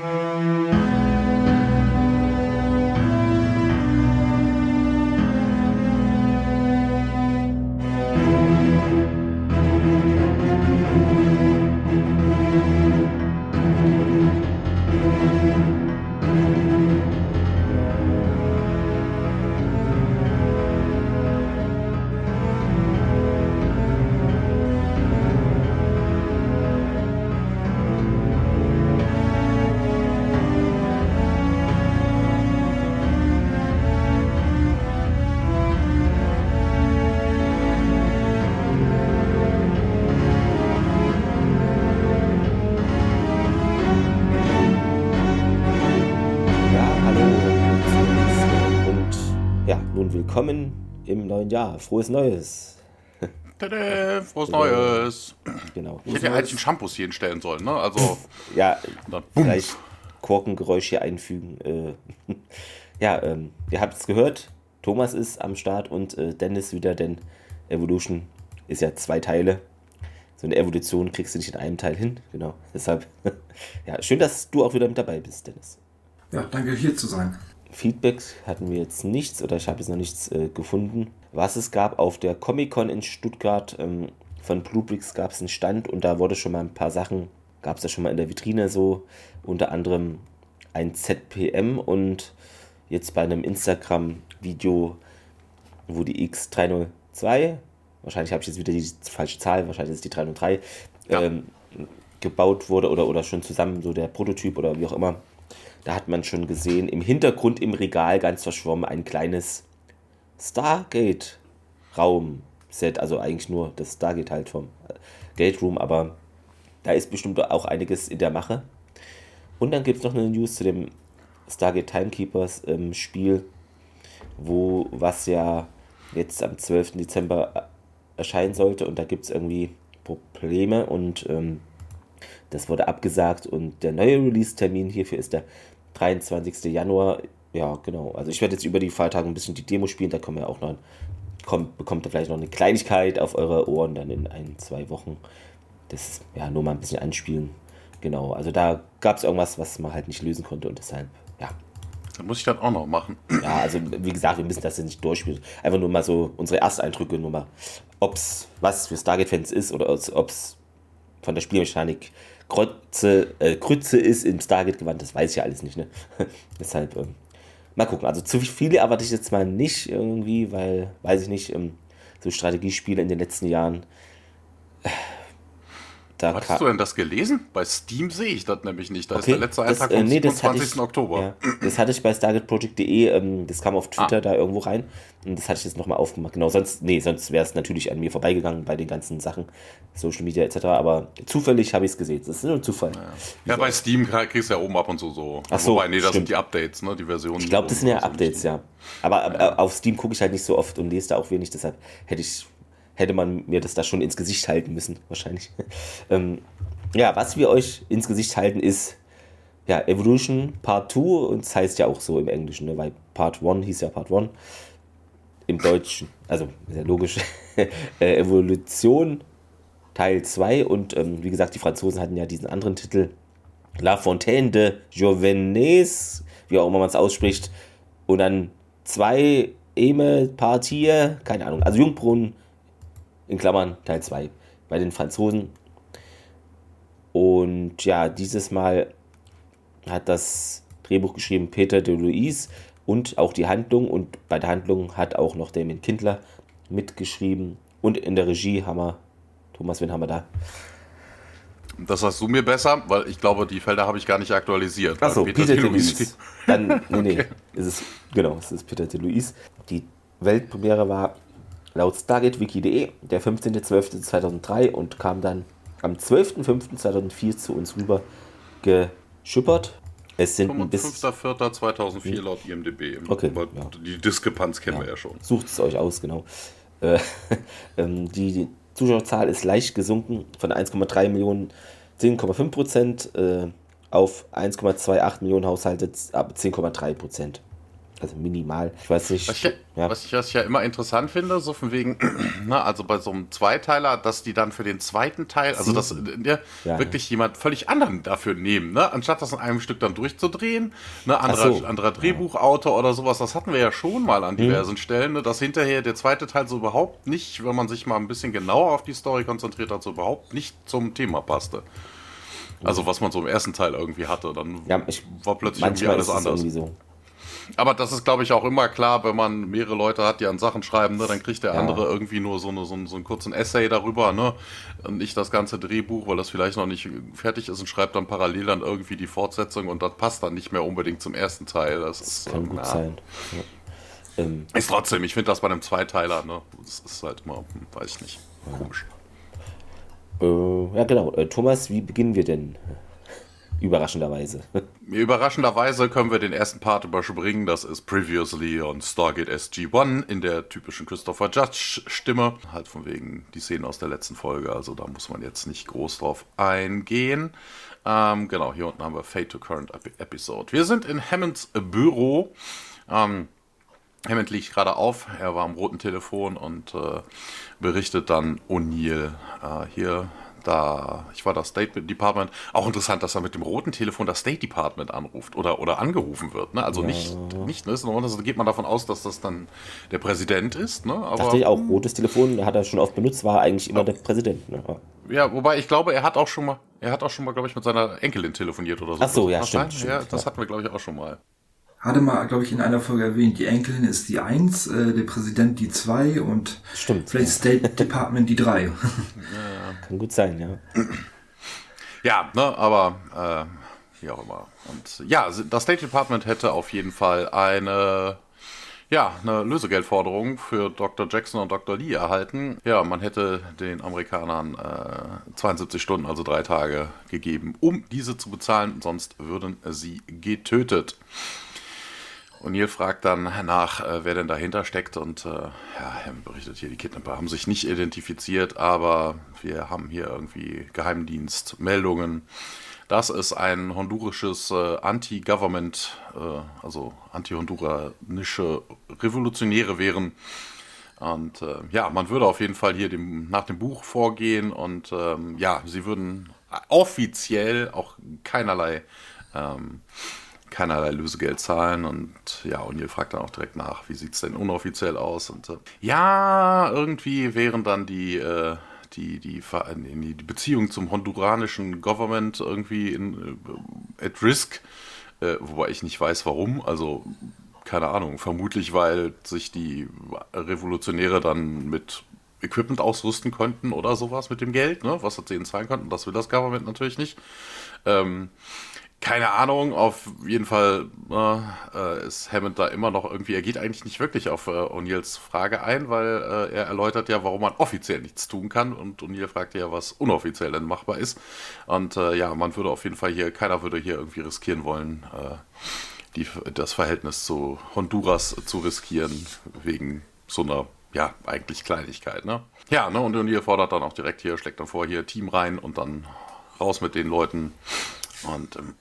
Ja, neuen Jahr. Frohes Neues. Tada, frohes Neues. Genau. Ich hätte ja eigentlich einen Shampoos hier hinstellen sollen, ne? Also, Ja, dann vielleicht Korkengeräusch hier einfügen. Äh, ja, ähm, ihr habt es gehört. Thomas ist am Start und äh, Dennis wieder, denn Evolution ist ja zwei Teile. So eine Evolution kriegst du nicht in einem Teil hin. Genau. Deshalb, ja, schön, dass du auch wieder mit dabei bist, Dennis. Ja, danke hier zu sein. Feedback hatten wir jetzt nichts oder ich habe jetzt noch nichts äh, gefunden. Was es gab auf der Comic-Con in Stuttgart ähm, von Bluebricks gab es einen Stand und da wurde schon mal ein paar Sachen, gab es da schon mal in der Vitrine so, unter anderem ein ZPM und jetzt bei einem Instagram-Video, wo die X302, wahrscheinlich habe ich jetzt wieder die falsche Zahl, wahrscheinlich ist es die 303, Ja. ähm, gebaut wurde oder, oder schon zusammen so der Prototyp oder wie auch immer. Da hat man schon gesehen, im Hintergrund im Regal ganz verschwommen ein kleines Stargate-Raum-Set, also eigentlich nur das Stargate halt vom äh, Gate Room, aber da ist bestimmt auch einiges in der Mache. Und dann gibt es noch eine News zu dem Stargate Timekeepers ähm, Spiel, wo was ja jetzt am 12. Dezember äh, erscheinen sollte und da gibt es irgendwie Probleme und ähm, das wurde abgesagt und der neue Release-Termin hierfür ist der 23. Januar. Ja, genau. Also ich werde jetzt über die Feiertage ein bisschen die Demo spielen, da kommen wir auch noch, kommt, bekommt ihr vielleicht noch eine Kleinigkeit auf eure Ohren dann in ein, zwei Wochen. Das ja nur mal ein bisschen anspielen. Genau, also da gab es irgendwas, was man halt nicht lösen konnte und deshalb, ja. Dann muss ich das auch noch machen. Ja, also wie gesagt, wir müssen das jetzt nicht durchspielen. Einfach nur mal so unsere Ersteindrücke, nur mal, ob es was für Stargate-Fans ist oder ob es von der Spielmechanik Kreuze, äh, Krütze ist im Stargate-Gewand, das weiß ich ja alles nicht. Ne? Deshalb, ähm, mal gucken. Also zu viele erwarte ich jetzt mal nicht irgendwie, weil, weiß ich nicht, ähm, so Strategiespiele in den letzten Jahren. Äh, Da Hattest du denn das gelesen? Bei Steam sehe ich das nämlich nicht. Da ist Okay, der letzte das, Eintrag äh, vom nee, das hatte 27. ich, Oktober. Ja, das hatte ich bei StargateProject.de, ähm, das kam auf Twitter Ah. da irgendwo rein und das hatte ich jetzt nochmal aufgemacht. Genau, sonst, nee, sonst wäre es natürlich an mir vorbeigegangen bei den ganzen Sachen, Social Media etc. Aber zufällig habe ich es gesehen. Das ist nur ein Zufall. Ja, bei Steam kriegst du ja oben ab und zu so. Ach so, Wobei, nee, das stimmt. sind die Updates, ne? Die Versionen. Ich glaube, das sind ja Updates, ja. Aber, aber auf Steam gucke ich halt nicht so oft und lese da auch wenig, deshalb hätte ich hätte man mir das da schon ins Gesicht halten müssen, wahrscheinlich. ähm, ja, was wir euch ins Gesicht halten ist ja, Evolution Part 2 und es heißt ja auch so im Englischen, ne, weil Part 1 hieß ja Part 1 im Deutschen, also sehr logisch, äh, Evolution Teil 2 und ähm, wie gesagt, die Franzosen hatten ja diesen anderen Titel. La Fontaine de Jovenes, wie auch immer man es ausspricht, und dann zwei Eme Partie, keine Ahnung, also Jungbrunnen in Klammern Teil 2 bei den Franzosen. Und ja, dieses Mal hat das Drehbuch geschrieben Peter de Luis und auch die Handlung. Und bei der Handlung hat auch noch Damien Kindler mitgeschrieben. Und in der Regie haben wir, Thomas, wen haben wir da? Das hast du mir besser, weil ich glaube, die Felder habe ich gar nicht aktualisiert. Achso, Peter, de Luis-. Dann, nee, nee, es ist, genau, es ist Peter de Luis. Die Weltpremiere war laut StargateWiki.de der 15.12.2003 und kam dann am 12.05.2004 zu uns rüber geschippert. Es sind ein bisschen, 5.4.2004 laut IMDb. Okay, ja. Die Diskrepanz kennen wir ja schon. sucht es euch aus, genau. Äh, ähm, die Zuschauerzahl ist leicht gesunken von 1,3 Millionen 10,5 Prozent äh, auf 1,28 Millionen Haushalte ab 10,3 Prozent. Also minimal. Ich weiß nicht. Was ich, ja. was ich, was ich ja immer interessant finde, so von wegen, na, also bei so einem Zweiteiler, dass die dann für den zweiten Teil, also dass ja, ja, wirklich jemand völlig anderen dafür nehmen, ne? Anstatt das in einem Stück dann durchzudrehen, ne, anderer, so. anderer Drehbuchautor oder sowas, das hatten wir ja schon mal an mhm. diversen mhm. Stellen, ne, dass hinterher der zweite Teil so überhaupt nicht, wenn man sich mal ein bisschen genauer auf die Story konzentriert hat, so überhaupt nicht zum Thema passte. Also was man so im ersten Teil irgendwie hatte, dann ja, ich, war plötzlich irgendwie alles anders. So. Aber das ist, glaube ich, auch immer klar, wenn man mehrere Leute hat, die an Sachen schreiben, ne, dann kriegt der ja. andere irgendwie nur so, eine, so, einen, so einen kurzen Essay darüber, ne? Und nicht das ganze Drehbuch, weil das vielleicht noch nicht fertig ist und schreibt dann parallel dann irgendwie die Fortsetzung und das passt dann nicht mehr unbedingt zum ersten Teil. Das, das ist, kann äh, gut na, sein. Ja. Ähm, ist trotzdem, ich finde das bei einem Zweiteiler, ne? Das ist halt immer, weiß ich nicht, komisch. Äh, ja, genau. Äh, Thomas, wie beginnen wir denn? Überraschenderweise. Überraschenderweise können wir den ersten Part überspringen. Das ist Previously on Stargate SG-1 in der typischen Christopher Judge-Stimme. Halt von wegen die Szenen aus der letzten Folge. Also da muss man jetzt nicht groß drauf eingehen. Ähm, genau, hier unten haben wir Fate to Current Episode. Wir sind in Hammonds Büro. Ähm, Hammond liegt gerade auf, er war am roten Telefon und äh, berichtet dann O'Neill. Äh, hier da, ich war das State Department. Auch interessant, dass er mit dem roten Telefon das State Department anruft oder, oder angerufen wird. Ne? Also ja. nicht, nicht ne? also geht man davon aus, dass das dann der Präsident ist. Ne? Aber, Dachte ich auch, rotes Telefon hat er schon oft benutzt, war eigentlich immer ja. der Präsident. Ne? Ja, wobei ich glaube, er hat auch schon mal, er hat auch schon mal, glaube ich, mit seiner Enkelin telefoniert oder so. Ach so, ja, stimmt, stimmt, Ja, das hatten wir, glaube ich, auch schon mal hatte mal, glaube ich, in einer Folge erwähnt, die Enkelin ist die 1, äh, der Präsident die 2 und Stimmt, vielleicht ja. State Department die 3. Ja, Kann gut sein, ja. Ja, ne, aber äh, wie auch immer. Und ja, das State Department hätte auf jeden Fall eine ja, eine Lösegeldforderung für Dr. Jackson und Dr. Lee erhalten. Ja, man hätte den Amerikanern äh, 72 Stunden, also drei Tage gegeben, um diese zu bezahlen, sonst würden sie getötet. O'Neill fragt dann nach, äh, wer denn dahinter steckt. Und äh, ja, er berichtet hier, die Kidnapper haben sich nicht identifiziert, aber wir haben hier irgendwie Geheimdienstmeldungen, dass es ein hondurisches äh, Anti-Government, äh, also anti-honduranische Revolutionäre wären. Und äh, ja, man würde auf jeden Fall hier dem, nach dem Buch vorgehen. Und ähm, ja, sie würden offiziell auch keinerlei ähm, keinerlei Lösegeld zahlen. Und ja, O'Neill fragt dann auch direkt nach, wie sieht es denn unoffiziell aus? Und äh, ja, irgendwie wären dann die, äh, die, die, die, die Beziehung zum honduranischen Government irgendwie in, äh, at risk, äh, wobei ich nicht weiß, warum. Also keine Ahnung, vermutlich weil sich die Revolutionäre dann mit Equipment ausrüsten könnten oder sowas mit dem Geld, ne, was sie ihnen zahlen könnten. Das will das Government natürlich nicht. Ähm, keine Ahnung, auf jeden Fall äh, ist Hammond da immer noch irgendwie, er geht eigentlich nicht wirklich auf äh, O'Neills Frage ein, weil äh, er erläutert ja, warum man offiziell nichts tun kann und O'Neill fragt ja, was unoffiziell denn machbar ist. Und äh, ja, man würde auf jeden Fall hier, keiner würde hier irgendwie riskieren wollen, äh, die, das Verhältnis zu Honduras zu riskieren, wegen so einer, ja, eigentlich Kleinigkeit, ne? Ja, ne, und O'Neill fordert dann auch direkt hier, schlägt dann vor, hier Team rein und dann raus mit den Leuten. Und ähm,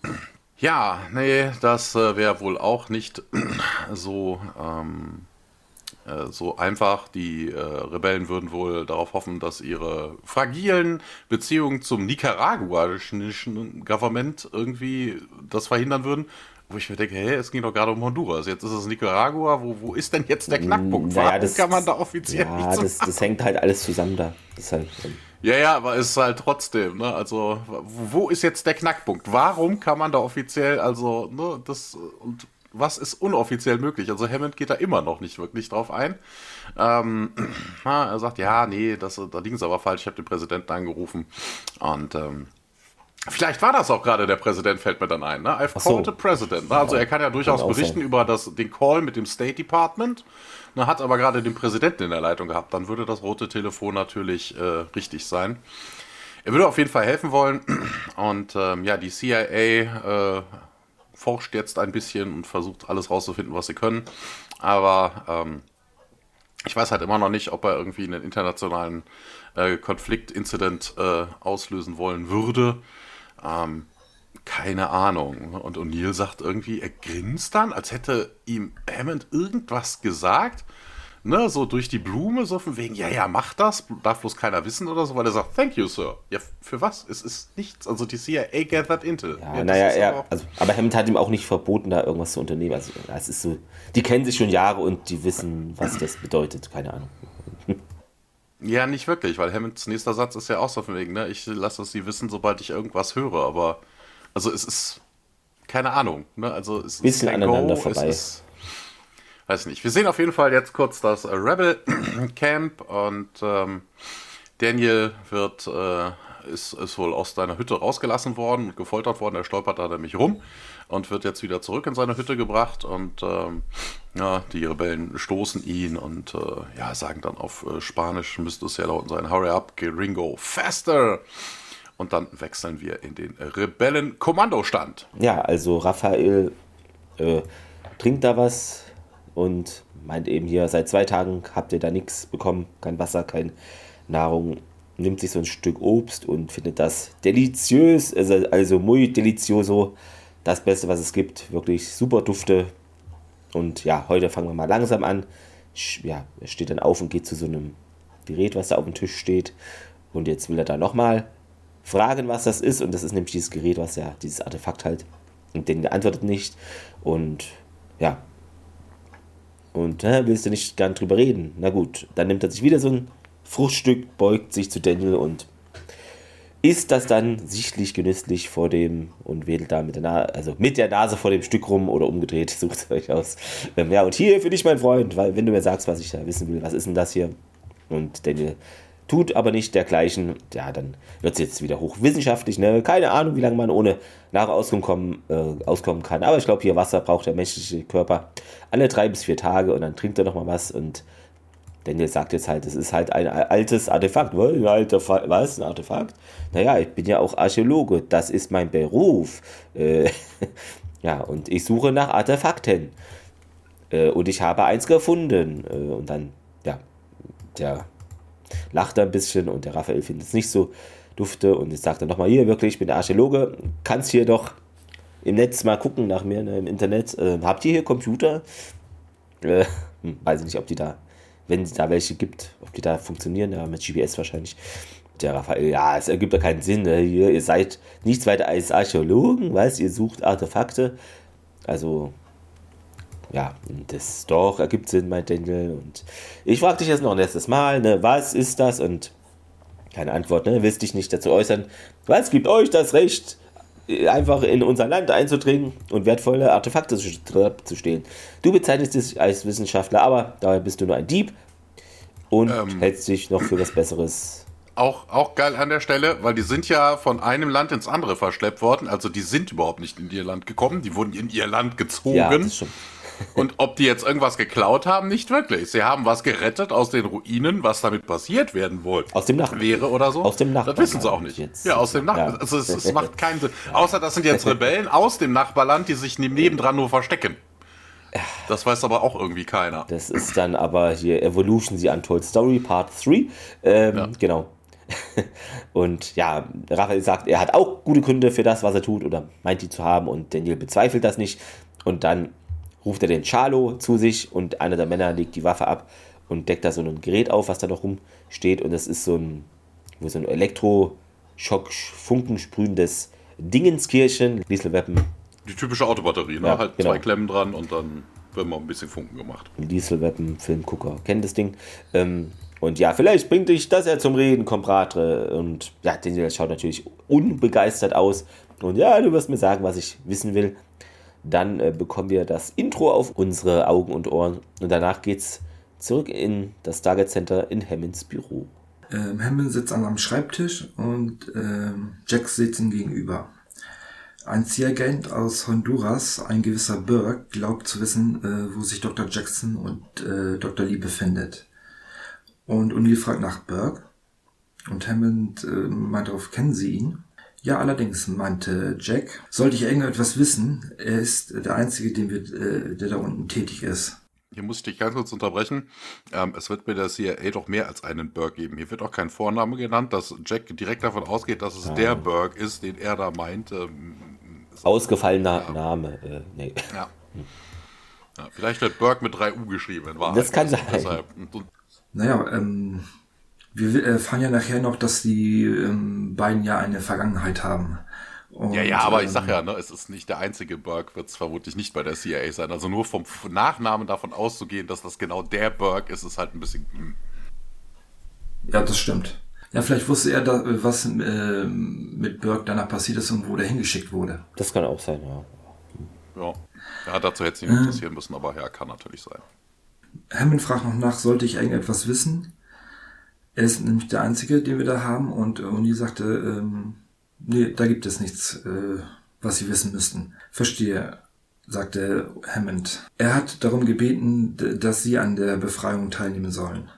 ja, nee, das äh, wäre wohl auch nicht so, ähm, äh, so einfach. Die äh, Rebellen würden wohl darauf hoffen, dass ihre fragilen Beziehungen zum nicaraguanischen Government irgendwie das verhindern würden. Wo ich mir denke, hey, es ging doch gerade um Honduras. Jetzt ist es Nicaragua. Wo, wo ist denn jetzt der Knackpunkt? Warum naja, das, kann man da offiziell ja, nicht das, das hängt halt alles zusammen da. Das halt, ähm, ja, ja, aber es ist halt trotzdem, ne? Also, wo ist jetzt der Knackpunkt? Warum kann man da offiziell, also, ne, das und was ist unoffiziell möglich? Also Hammond geht da immer noch nicht wirklich drauf ein. Ähm, er sagt, ja, nee, das, da liegen sie aber falsch, ich habe den Präsidenten angerufen. Und ähm, Vielleicht war das auch gerade der Präsident, fällt mir dann ein. Ne? I've so. called the President. Ne? Also er kann ja durchaus berichten über das, den Call mit dem State Department, ne? hat aber gerade den Präsidenten in der Leitung gehabt. Dann würde das rote Telefon natürlich äh, richtig sein. Er würde auf jeden Fall helfen wollen. Und ähm, ja, die CIA äh, forscht jetzt ein bisschen und versucht alles rauszufinden, was sie können. Aber ähm, ich weiß halt immer noch nicht, ob er irgendwie einen internationalen äh, Konflikt-Incident äh, auslösen wollen würde. Ähm, keine Ahnung. Und O'Neill sagt irgendwie, er grinst dann, als hätte ihm Hammond irgendwas gesagt. Ne, so durch die Blume, so von wegen, ja, ja, mach das, darf bloß keiner wissen oder so, weil er sagt, thank you, Sir. Ja, für was? Es ist nichts. Also die CIA gathered intel. Ja, ja naja, er, also, aber Hammond hat ihm auch nicht verboten, da irgendwas zu unternehmen. Also, es ist so, die kennen sich schon Jahre und die wissen, was das bedeutet. Keine Ahnung. Ja, nicht wirklich, weil Hammonds nächster Satz ist ja auch so von wegen, ne, ich lasse es sie wissen, sobald ich irgendwas höre, aber also es ist keine Ahnung, ne? Also es Bisschen ist aneinander vorbei. Ist, weiß nicht. Wir sehen auf jeden Fall jetzt kurz das Rebel Camp und ähm, Daniel wird äh, ist, ist wohl aus seiner Hütte rausgelassen worden und gefoltert worden. Er stolpert da nämlich rum und wird jetzt wieder zurück in seine Hütte gebracht. Und ähm, ja, die Rebellen stoßen ihn und äh, ja, sagen dann auf äh, Spanisch, müsste es ja da unten sein, Hurry up, Ringo, faster! Und dann wechseln wir in den Rebellen-Kommandostand. Ja, also Raphael äh, trinkt da was und meint eben hier, seit zwei Tagen habt ihr da nichts bekommen, kein Wasser, keine Nahrung. Nimmt sich so ein Stück Obst und findet das deliziös, also, also muy delicioso, das Beste, was es gibt. Wirklich super Dufte. Und ja, heute fangen wir mal langsam an. Ja, er steht dann auf und geht zu so einem Gerät, was da auf dem Tisch steht. Und jetzt will er da nochmal fragen, was das ist. Und das ist nämlich dieses Gerät, was ja dieses Artefakt halt. Und den antwortet nicht. Und ja. Und äh, willst du nicht gern drüber reden? Na gut, dann nimmt er sich wieder so ein Fruchtstück, beugt sich zu Daniel und isst das dann sichtlich genüsslich vor dem und wedelt da mit der, Nase, also mit der Nase vor dem Stück rum oder umgedreht, sucht es euch aus. Ähm, ja, und hier für dich, mein Freund, weil wenn du mir sagst, was ich da wissen will, was ist denn das hier? Und Daniel tut aber nicht dergleichen, ja, dann wird es jetzt wieder hochwissenschaftlich, ne? Keine Ahnung, wie lange man ohne Nahrung kommen, äh, auskommen kann. Aber ich glaube, hier Wasser braucht der menschliche Körper alle drei bis vier Tage und dann trinkt er nochmal was und Daniel sagt jetzt halt, es ist halt ein altes Artefakt. Ein Artefakt? Was? Ein Artefakt? Naja, ich bin ja auch Archäologe. Das ist mein Beruf. Äh, ja, und ich suche nach Artefakten. Äh, und ich habe eins gefunden. Äh, und dann, ja, der lacht ein bisschen und der Raphael findet es nicht so dufte. Und jetzt sagt er nochmal, hier wirklich, ich bin der Archäologe. Kannst hier doch im Netz mal gucken nach mir ne, im Internet. Äh, habt ihr hier Computer? Äh, hm, weiß ich nicht, ob die da wenn es da welche gibt, ob die da funktionieren, ja, mit GPS wahrscheinlich. Der Raphael, ja, es ergibt ja keinen Sinn. Ne? Ihr, ihr seid nichts weiter als Archäologen, weißt ihr sucht Artefakte. Also, ja, das doch ergibt Sinn, meint Daniel. Und ich frage dich jetzt noch ein letztes Mal, ne, was ist das? Und keine Antwort, ne? Willst dich nicht dazu äußern. Was gibt euch das Recht, einfach in unser Land einzudringen und wertvolle Artefakte zu stehlen. Du bezeichnest dich als Wissenschaftler, aber dabei bist du nur ein Dieb und ähm, hältst dich noch für was Besseres. Auch, auch geil an der Stelle, weil die sind ja von einem Land ins andere verschleppt worden. Also die sind überhaupt nicht in ihr Land gekommen, die wurden in ihr Land gezogen. Ja, das stimmt. Und ob die jetzt irgendwas geklaut haben, nicht wirklich. Sie haben was gerettet aus den Ruinen, was damit passiert werden wollte. Aus dem Nachbarn. Wäre oder so. Aus dem Nachbarn. Das wissen sie auch nicht. Jetzt. Ja, aus dem Nachbarn. Ja. Also es, es, macht keinen Sinn. Außer das sind jetzt Rebellen aus dem Nachbarland, die sich nebendran nur verstecken. Das weiß aber auch irgendwie keiner. Das ist dann aber hier Evolution The Untold Story Part 3. Ähm, ja. Genau. Und ja, Raphael sagt, er hat auch gute Gründe für das, was er tut, oder meint die zu haben, und Daniel bezweifelt das nicht. Und dann ruft er den Charlo zu sich und einer der Männer legt die Waffe ab und deckt da so ein Gerät auf, was da noch rumsteht. Und das ist so ein, so ein Elektroschock-Funkensprühendes Dingenskirchen, Dieselweapon. Die typische Autobatterie, ne? Ja, halt genau. zwei Klemmen dran und dann wird mal ein bisschen Funken gemacht. Dieselweapon, Filmgucker, kennt das Ding. Ähm, und ja, vielleicht bringt dich das ja zum Reden, Compadre. Und ja, der schaut natürlich unbegeistert aus. Und ja, du wirst mir sagen, was ich wissen will. Dann äh, bekommen wir das Intro auf unsere Augen und Ohren und danach geht's zurück in das Target Center in Hammonds Büro. Ähm, Hammond sitzt an einem Schreibtisch und ähm, Jack sitzt ihm gegenüber. Ein CIA-Agent aus Honduras, ein gewisser Burke, glaubt zu wissen, äh, wo sich Dr. Jackson und äh, Dr. Lee befindet. Und O'Neill fragt nach Burke und Hammond äh, meint darauf, kennen Sie ihn? Ja, allerdings, meinte Jack, sollte ich irgendetwas wissen, er ist der Einzige, den wir, äh, der da unten tätig ist. Hier muss ich dich ganz kurz unterbrechen. Ähm, es wird bei der CIA doch mehr als einen Burke geben. Hier wird auch kein Vorname genannt, dass Jack direkt davon ausgeht, dass es ja. der Burke ist, den er da meint. Ähm, Ausgefallener ja. Name. Äh, nee. Ja. ja. Vielleicht wird Burke mit 3 U geschrieben. In Wahrheit. Das kann sein. Deshalb. Naja, ähm, wir erfahren ja nachher noch, dass die ähm, beiden ja eine Vergangenheit haben. Und, ja, ja, aber ähm, ich sag ja, ne, es ist nicht der einzige Burke, wird es vermutlich nicht bei der CIA sein. Also nur vom Nachnamen davon auszugehen, dass das genau der Burke ist, ist halt ein bisschen. Hm. Ja, das stimmt. Ja, vielleicht wusste er, da, was äh, mit Burke danach passiert ist und wo der hingeschickt wurde. Das kann auch sein, ja. Ja, ja dazu hätte es ihn interessieren äh, müssen, aber ja, kann natürlich sein. Hammond fragt noch nach, sollte ich irgendetwas wissen? Er ist nämlich der Einzige, den wir da haben und Uni sagte, ähm, nee, da gibt es nichts, äh, was Sie wissen müssten. Verstehe, sagte Hammond. Er hat darum gebeten, dass Sie an der Befreiung teilnehmen sollen.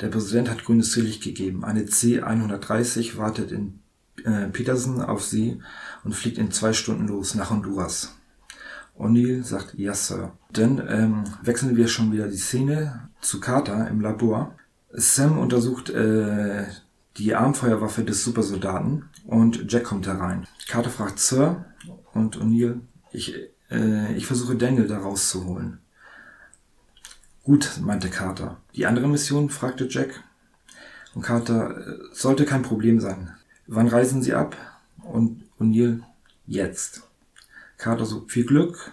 Der Präsident hat grünes Licht gegeben. Eine C-130 wartet in äh, Peterson auf Sie und fliegt in zwei Stunden los nach Honduras. O'Neill sagt, yes, Sir. Dann ähm, wechseln wir schon wieder die Szene zu Carter im Labor. Sam untersucht äh, die Armfeuerwaffe des Supersoldaten und Jack kommt herein. Carter fragt Sir und O'Neill, ich, äh, ich versuche Daniel da rauszuholen. Gut, meinte Carter. Die andere Mission? fragte Jack. Und Carter, äh, sollte kein Problem sein. Wann reisen Sie ab? Und O'Neill, jetzt. Carter so, viel Glück.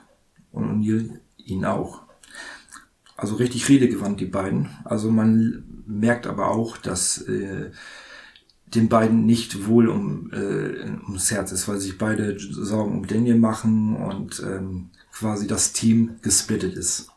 Und O'Neill, Ihnen auch. Also richtig redegewandt, die beiden. Also man merkt aber auch, dass äh, den beiden nicht wohl um, äh, ums Herz ist, weil sich beide Sorgen um Daniel machen und ähm, quasi das Team gesplittet ist.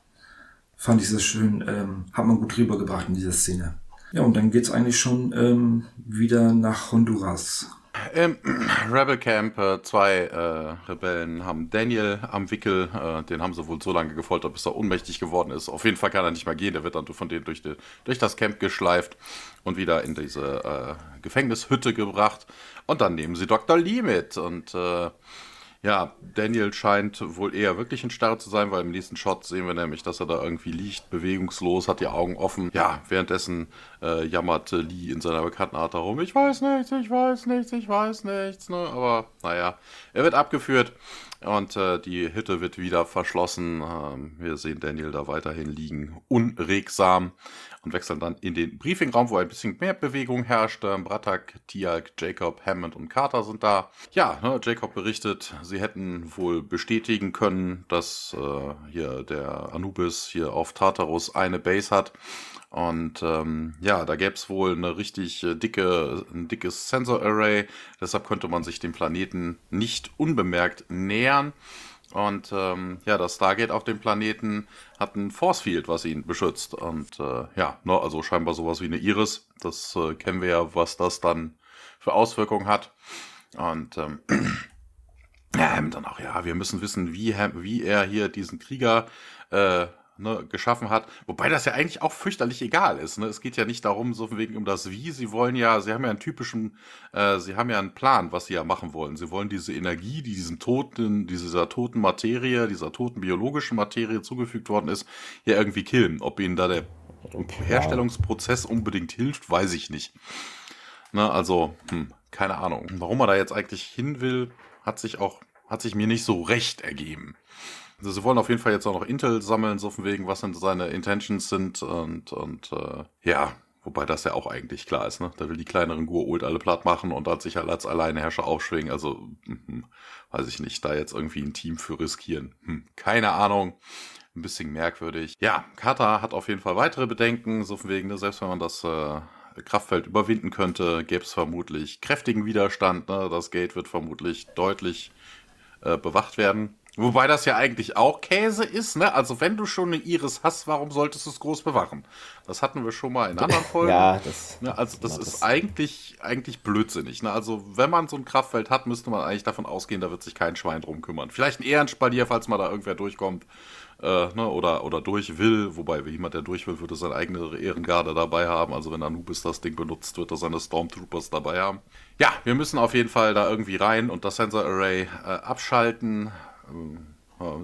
Fand ich sehr schön, ähm, hat man gut rübergebracht in dieser Szene. Ja, und dann geht's eigentlich schon ähm, wieder nach Honduras. Im Rebel Camp, äh, zwei äh, Rebellen haben Daniel am Wickel, äh, den haben sie wohl so lange gefoltert, bis er ohnmächtig geworden ist. Auf jeden Fall kann er nicht mehr gehen, der wird dann von denen durch, die, durch das Camp geschleift und wieder in diese äh, Gefängnishütte gebracht. Und dann nehmen sie Dr. Lee mit und äh, ja, Daniel scheint wohl eher wirklich in Starre zu sein, weil im nächsten Shot sehen wir nämlich, dass er da irgendwie liegt, bewegungslos, hat die Augen offen. Ja, währenddessen äh, jammert Lee in seiner bekannten Art darum, ich weiß nichts, ich weiß nichts, ich weiß nichts. Ne? Aber naja, er wird abgeführt und äh, die Hütte wird wieder verschlossen. Ähm, wir sehen Daniel da weiterhin liegen, unregsam und wechseln dann in den Briefingraum, wo ein bisschen mehr Bewegung herrscht. Brattak, Tialk, Jacob, Hammond und Carter sind da. Ja, ne, Jacob berichtet, sie hätten wohl bestätigen können, dass äh, hier der Anubis hier auf Tartarus eine Base hat. Und ähm, ja, da gäbe es wohl eine richtig äh, dicke, ein dickes Sensor Array. Deshalb könnte man sich dem Planeten nicht unbemerkt nähern. Und ähm, ja, das Stargate auf dem Planeten hat ein Force Field, was ihn beschützt. Und äh, ja, ne, also scheinbar sowas wie eine Iris. Das äh, kennen wir ja, was das dann für Auswirkungen hat. Und ähm, ja, dann auch, ja, wir müssen wissen, wie, wie er hier diesen Krieger äh, ne, geschaffen hat. Wobei das ja eigentlich auch fürchterlich egal ist. Ne? Es geht ja nicht darum, so wegen um das Wie. Sie wollen ja, sie haben ja einen typischen, äh, sie haben ja einen Plan, was sie ja machen wollen. Sie wollen diese Energie, die diesem toten, dieser toten Materie, dieser toten biologischen Materie zugefügt worden ist, ja irgendwie killen. Ob ihnen da der okay, Herstellungsprozess unbedingt hilft, weiß ich nicht. Ne, also, hm, keine Ahnung. Warum er da jetzt eigentlich hin will, hat sich auch, hat sich mir nicht so recht ergeben. Also sie wollen auf jeden Fall jetzt auch noch Intel sammeln, so von wegen, was denn seine Intentions sind und, und äh, ja, wobei das ja auch eigentlich klar ist, ne? Da will die kleineren Gur-Ult alle platt machen und dann sich halt als Alleinherrscher aufschwingen. Also, hm, weiß ich nicht, da jetzt irgendwie ein Team für riskieren. Hm, keine Ahnung. Ein bisschen merkwürdig. Ja, Kata hat auf jeden Fall weitere Bedenken, so von wegen, ne, selbst wenn man das äh, Kraftfeld überwinden könnte, gäbe es vermutlich kräftigen Widerstand. Ne? Das Gate wird vermutlich deutlich äh, bewacht werden. Wobei das ja eigentlich auch Käse ist, ne? Also wenn du schon eine Iris hast, warum solltest du es groß bewachen? Das hatten wir schon mal in anderen Folgen. ja, das. Ne? Also das ist das eigentlich, eigentlich blödsinnig. Ne? Also wenn man so ein Kraftfeld hat, müsste man eigentlich davon ausgehen, da wird sich kein Schwein drum kümmern. Vielleicht ein Spalier, falls mal da irgendwer durchkommt. Äh, ne? oder, oder durch will, wobei jemand, der durch will, würde seine eigene Ehrengarde dabei haben. Also wenn Anubis das Ding benutzt, wird er seine Stormtroopers dabei haben. Ja, wir müssen auf jeden Fall da irgendwie rein und das Sensor Array äh, abschalten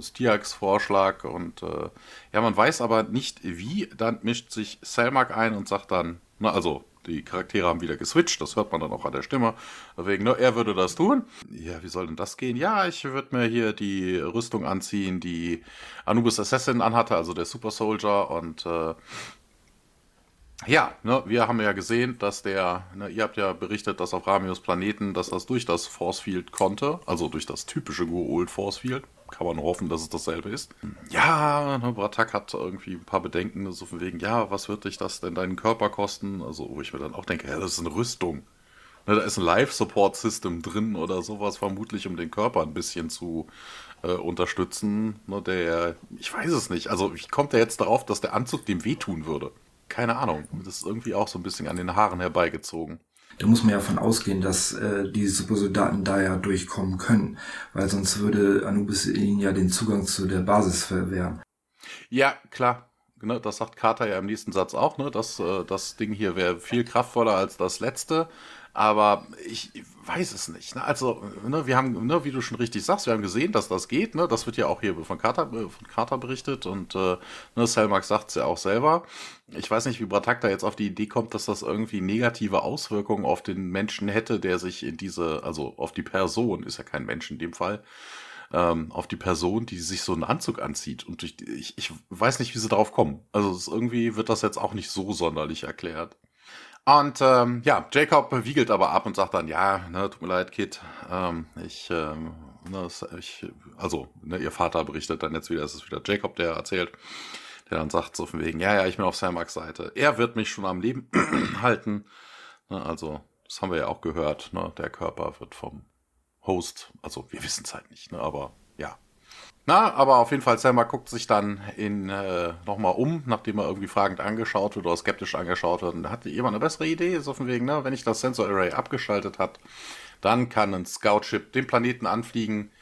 Stiaks Vorschlag und äh, ja, man weiß aber nicht wie, dann mischt sich Selmak ein und sagt dann, na also die Charaktere haben wieder geswitcht, das hört man dann auch an der Stimme. Deswegen, ne, er würde das tun. Ja, wie soll denn das gehen? Ja, ich würde mir hier die Rüstung anziehen, die Anubis Assassin anhatte, also der Super Soldier und äh, ja, ne, wir haben ja gesehen, dass der, ne, ihr habt ja berichtet, dass auf Ramios Planeten, dass das durch das Force Field konnte, also durch das typische Goa'uld Force Field. Kann man nur hoffen, dass es dasselbe ist. Ja, ne, Bratak hat irgendwie ein paar Bedenken, so von wegen, ja, was wird dich das denn deinen Körper kosten? Also, wo ich mir dann auch denke, ja, das ist eine Rüstung. Ne, da ist ein Life-Support-System drin oder sowas, vermutlich, um den Körper ein bisschen zu äh, unterstützen. Ne, der, ich weiß es nicht. Also, wie kommt er jetzt darauf, dass der Anzug dem wehtun würde? Keine Ahnung. Das ist irgendwie auch so ein bisschen an den Haaren herbeigezogen. Da muss man ja von ausgehen, dass äh, die Supersoldaten da ja durchkommen können, weil sonst würde Anubis ihnen ja den Zugang zu der Basis verwehren. Ja, klar. Ne, das sagt Carter ja im nächsten Satz auch, ne, dass äh, das Ding hier wäre viel kraftvoller als das letzte. Aber ich weiß es nicht. Ne? Also, ne, wir haben, ne, wie du schon richtig sagst, wir haben gesehen, dass das geht. Ne? Das wird ja auch hier von Carter, äh, von Carter berichtet und äh, ne, Selmack sagt es ja auch selber. Ich weiß nicht, wie Bratak da jetzt auf die Idee kommt, dass das irgendwie negative Auswirkungen auf den Menschen hätte, der sich in diese, also auf die Person, ist ja kein Mensch in dem Fall, ähm, auf die Person, die sich so einen Anzug anzieht. Und ich, ich, ich weiß nicht, wie sie darauf kommen. Also irgendwie wird das jetzt auch nicht so sonderlich erklärt. Und ähm, ja, Jacob wiegelt aber ab und sagt dann, ja, ne, tut mir leid, Kid, ähm, ich, ähm, ne, ich, also, ne, ihr Vater berichtet dann jetzt wieder, es ist wieder Jacob, der erzählt, der dann sagt so von wegen, ja, ja, ich bin auf Samaks Seite. Er wird mich schon am Leben halten. Ne, also, das haben wir ja auch gehört, ne, der Körper wird vom Host, also wir wissen es halt nicht, ne, aber ja, na, aber auf jeden Fall, Selma guckt sich dann äh, nochmal um, nachdem er irgendwie fragend angeschaut wird oder skeptisch angeschaut wird. Und hat jemand eine bessere Idee? Ist auf dem Weg, ne? Wenn ich das Sensor Array abgeschaltet hat, dann kann ein Scout-Chip den Planeten anfliegen.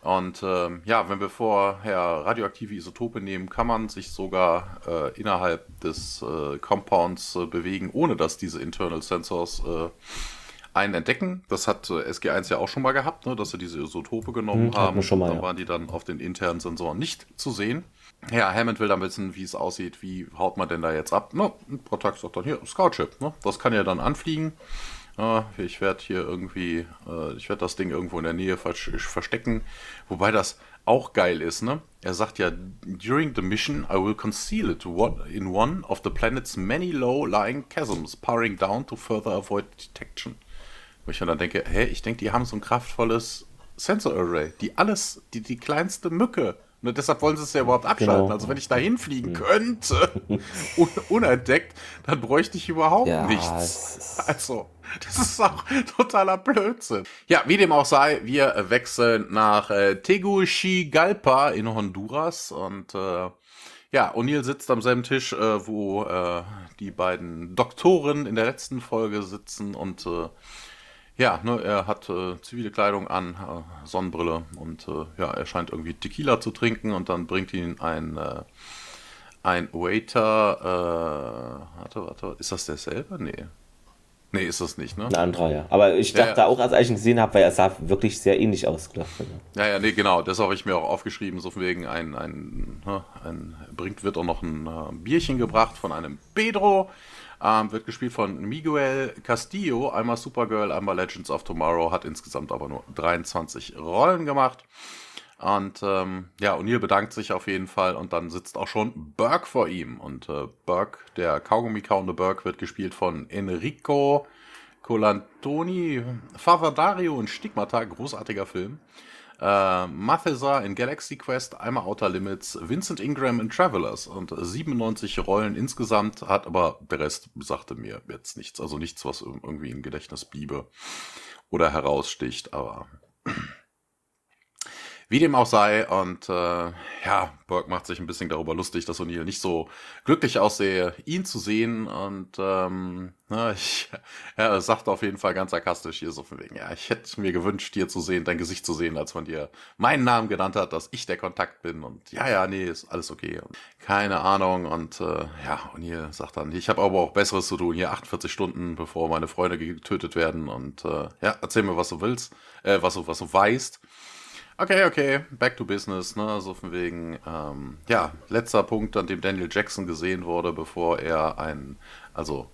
Und äh, ja, wenn wir vorher radioaktive Isotope nehmen, kann man sich sogar äh, innerhalb des äh, Compounds äh, bewegen, ohne dass diese Internal Sensors äh, einen entdecken. Das hat äh, SG1 ja auch schon mal gehabt, ne, dass sie diese Isotope genommen hm, haben. Schon mal, dann ja. waren die dann auf den internen Sensoren nicht zu sehen. Ja, Hammond will dann wissen, wie es aussieht, wie haut man denn da jetzt ab. Na, Protag sagt dann, hier, Scout-Chip, ne? das kann ja dann anfliegen. Ich werde hier irgendwie, äh, ich werde das Ding irgendwo in der Nähe verstecken. Wobei das auch geil ist, ne? Er sagt ja, during the mission I will conceal it in one of the planet's many low-lying chasms, powering down to further avoid detection. Wo ich mir dann denke, hä, ich denke, die haben so ein kraftvolles Sensor Array, die alles, die, die kleinste Mücke. Nur deshalb wollen sie es ja überhaupt abschalten. Genau. Also wenn ich da hinfliegen mhm. könnte, un unentdeckt, dann bräuchte ich überhaupt ja, nichts. Also, das ist auch totaler Blödsinn. Ja, wie dem auch sei, wir wechseln nach äh, Tegucigalpa in Honduras und äh, ja, O'Neill sitzt am selben Tisch, äh, wo äh, die beiden Doktoren in der letzten Folge sitzen und äh, ja, ne, er hat äh, zivile Kleidung an, äh, Sonnenbrille und äh, ja, er scheint irgendwie Tequila zu trinken und dann bringt ihn ein, äh, ein Waiter, äh, warte, warte, ist das derselbe? Nee. Nee, ist das nicht, ne? Ein anderer, ja. Aber ich dachte ja, ja. auch, als ich ihn gesehen habe, weil er sah wirklich sehr ähnlich aus. Ja, ja, nee, genau. Das habe ich mir auch aufgeschrieben, so von wegen ein, ein, ne, ein, bringt, wird auch noch ein uh, Bierchen gebracht von einem Pedro. Ähm, wird gespielt von Miguel Castillo, einmal Supergirl, einmal Legends of Tomorrow, hat insgesamt aber nur 23 Rollen gemacht. Und ähm, ja, O'Neill bedankt sich auf jeden Fall und dann sitzt auch schon Burke vor ihm. Und äh, Burke, der Kaugummi-kauende Burke, wird gespielt von Enrico Colantoni, Favadario und Stigmata, großartiger Film. Äh, Mathesa in Galaxy Quest, einmal Outer Limits, Vincent Ingram in Travelers und 97 Rollen insgesamt, hat aber der Rest sagte mir jetzt nichts. Also nichts, was irgendwie im Gedächtnis bliebe oder heraussticht, aber wie dem auch sei, und äh, ja, Burke macht sich ein bisschen darüber lustig, dass O'Neill nicht so glücklich aussehe, ihn zu sehen. Und ähm, na, ich, er sagt auf jeden Fall ganz sarkastisch hier so von wegen, ja, ich hätte mir gewünscht, dir zu sehen, dein Gesicht zu sehen, als man dir meinen Namen genannt hat, dass ich der Kontakt bin. Und ja, ja, nee, ist alles okay. Und keine Ahnung. Und äh, ja, O'Neill sagt dann, ich habe aber auch Besseres zu tun, hier 48 Stunden, bevor meine Freunde getötet werden. Und äh, ja, erzähl mir, was du willst, äh, was du, was du weißt. Okay, okay, back to business, ne? So von wegen, ähm, ja, letzter Punkt, an dem Daniel Jackson gesehen wurde, bevor er ein, also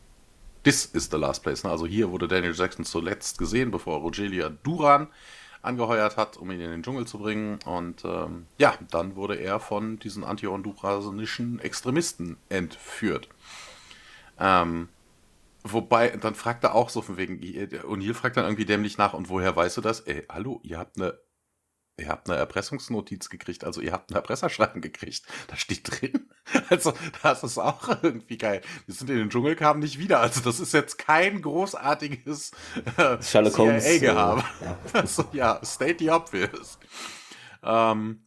This is the last place. Ne? Also hier wurde Daniel Jackson zuletzt gesehen, bevor Rogelia Duran angeheuert hat, um ihn in den Dschungel zu bringen. Und ähm, ja, dann wurde er von diesen anti-honduranischen Extremisten entführt. Ähm, wobei, dann fragt er auch so von wegen, O'Neill fragt dann irgendwie dämlich nach, und woher weißt du das? Ey, hallo, ihr habt eine Ihr habt eine Erpressungsnotiz gekriegt, also ihr habt ein Erpresserschreiben gekriegt. Da steht drin. Also, das ist auch irgendwie geil. Wir sind in den Dschungel, kamen nicht wieder. Also, das ist jetzt kein großartiges äh, Sherlock Holmes gehabe. Äh, ja. Also, ja, state the obvious. Ähm,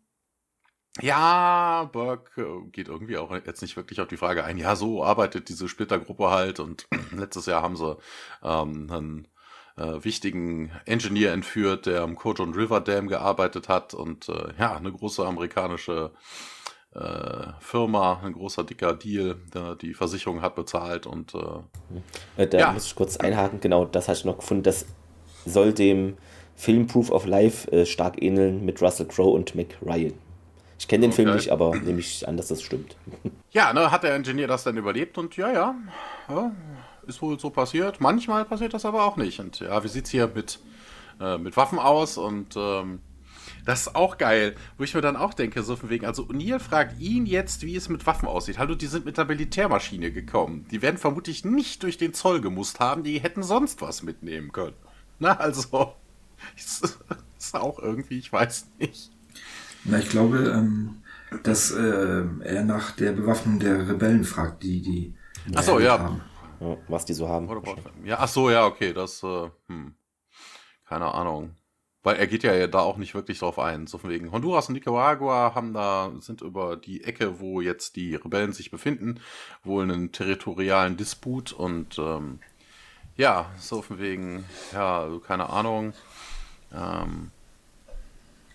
ja, Burke äh, geht irgendwie auch jetzt nicht wirklich auf die Frage ein. Ja, so arbeitet diese Splittergruppe halt und letztes Jahr haben sie ähm, einen äh, wichtigen Engineer entführt, der am Cojon River Dam gearbeitet hat und äh, ja, eine große amerikanische äh, Firma, ein großer dicker Deal, der die Versicherung hat bezahlt und äh, da ja. muss ich kurz einhaken, genau, das hatte ich noch gefunden, das soll dem Film Proof of Life äh, stark ähneln mit Russell Crowe und Mick Ryan. Ich kenne den okay. Film nicht, aber nehme ich an, dass das stimmt. Ja, ne, hat der Ingenieur das dann überlebt und ja, ja, ja ist wohl so passiert. Manchmal passiert das aber auch nicht. Und ja, wie sieht es hier mit, äh, mit Waffen aus? Und ähm, das ist auch geil, wo ich mir dann auch denke, so von wegen, also O'Neill fragt ihn jetzt, wie es mit Waffen aussieht. Hallo, die sind mit der Militärmaschine gekommen. Die werden vermutlich nicht durch den Zoll gemusst haben, die hätten sonst was mitnehmen können. Na, also, ist, ist auch irgendwie, ich weiß nicht. Na, ich glaube, ähm, dass äh, er nach der Bewaffnung der Rebellen fragt, die die. Achso, ja. Haben was die so haben. Ja, ach so, ja, okay, das, äh, hm. keine Ahnung. Weil er geht ja da auch nicht wirklich drauf ein. So von wegen Honduras und Nicaragua haben da, sind über die Ecke, wo jetzt die Rebellen sich befinden, wohl einen territorialen Disput und ähm, ja, so von wegen, ja, keine Ahnung. Ähm,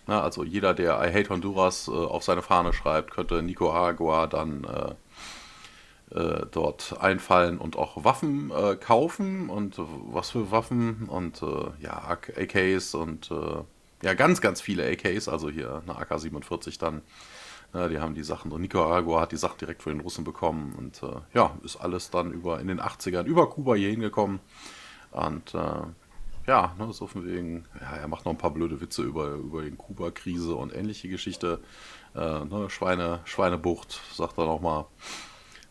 na, also jeder, der I hate Honduras äh, auf seine Fahne schreibt, könnte Nicaragua dann äh, äh, dort einfallen und auch Waffen äh, kaufen und äh, was für Waffen und äh, ja, AKs und äh, ja, ganz, ganz viele AKs, also hier eine AK-47 dann. Ja, die haben die Sachen, und Nicaragua hat die Sachen direkt von den Russen bekommen und äh, ja, ist alles dann über in den 80ern über Kuba hier hingekommen. Und ja, ne, so von wegen, ja, er macht noch ein paar blöde Witze über, über den Kuba-Krise und ähnliche Geschichte. Ne, Schweine, Schweinebucht, sagt er nochmal.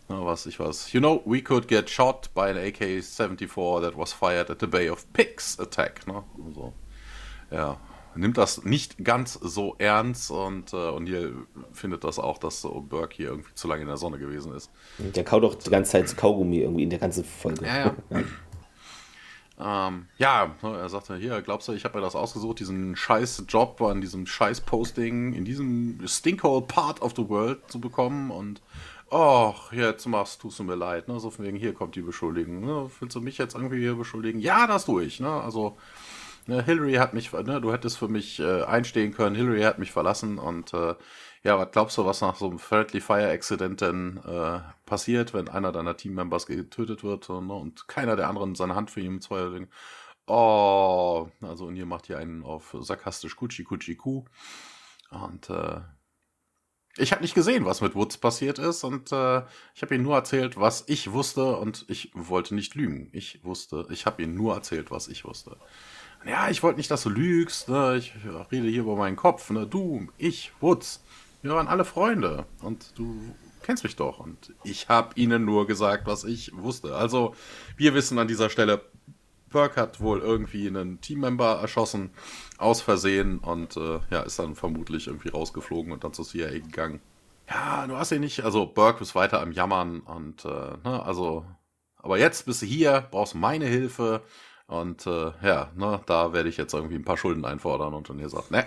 Na, was ich was. You know, we could get shot by an AK-74 that was fired at the Bay of Pigs attack. Ne? Also, ja, nimmt das nicht ganz so ernst und äh, O'Neill findet das auch, dass so Burke hier irgendwie zu lange in der Sonne gewesen ist. Der kaut doch die ganze Zeit Kaugummi irgendwie in der ganzen Folge. Ja, ja. Ähm, ja, ne, er sagte, hier, glaubst du, ich habe mir das ausgesucht, diesen scheiß Job an diesem scheiß Posting in diesem Stinkhole Part of the World zu bekommen und ach, jetzt machst, tust du mir leid, ne? So von wegen, hier kommt die Beschuldigung, ne? Willst du mich jetzt irgendwie hier beschuldigen? Ja, das tue ich, ne? Also, ne, Hillary hat mich, ne, du hättest für mich äh, einstehen können, Hillary hat mich verlassen und äh, ja, was glaubst du, was nach so einem Friendly Fire Accident denn äh, passiert, wenn einer deiner Teammembers getötet wird ne, und keiner der anderen seine Hand für ihn im Zweifel Oh, also und ihr macht hier einen auf sarkastisch Kutschi Kutschi Kuh. Und äh, ich habe nicht gesehen, was mit Woods passiert ist und äh, ich habe ihm nur erzählt, was ich wusste und ich wollte nicht lügen. Ich wusste, ich habe ihm nur erzählt, was ich wusste. Ja, ich wollte nicht, dass du lügst. Ne? Ich rede hier über meinen Kopf. Ne? Du, ich, Woods, wir waren alle Freunde und du kennst mich doch und ich habe ihnen nur gesagt, was ich wusste. Also wir wissen an dieser Stelle, Burke hat wohl irgendwie einen Teammember erschossen, aus Versehen, und äh, ja, ist dann vermutlich irgendwie rausgeflogen und dann zur CIA gegangen. Ja, du hast ihn nicht, also Burke ist weiter am Jammern und, äh, ne, also, aber jetzt bist du hier, brauchst meine Hilfe und, äh, ja, ne, da werde ich jetzt irgendwie ein paar Schulden einfordern und dann ihr sagt, ne,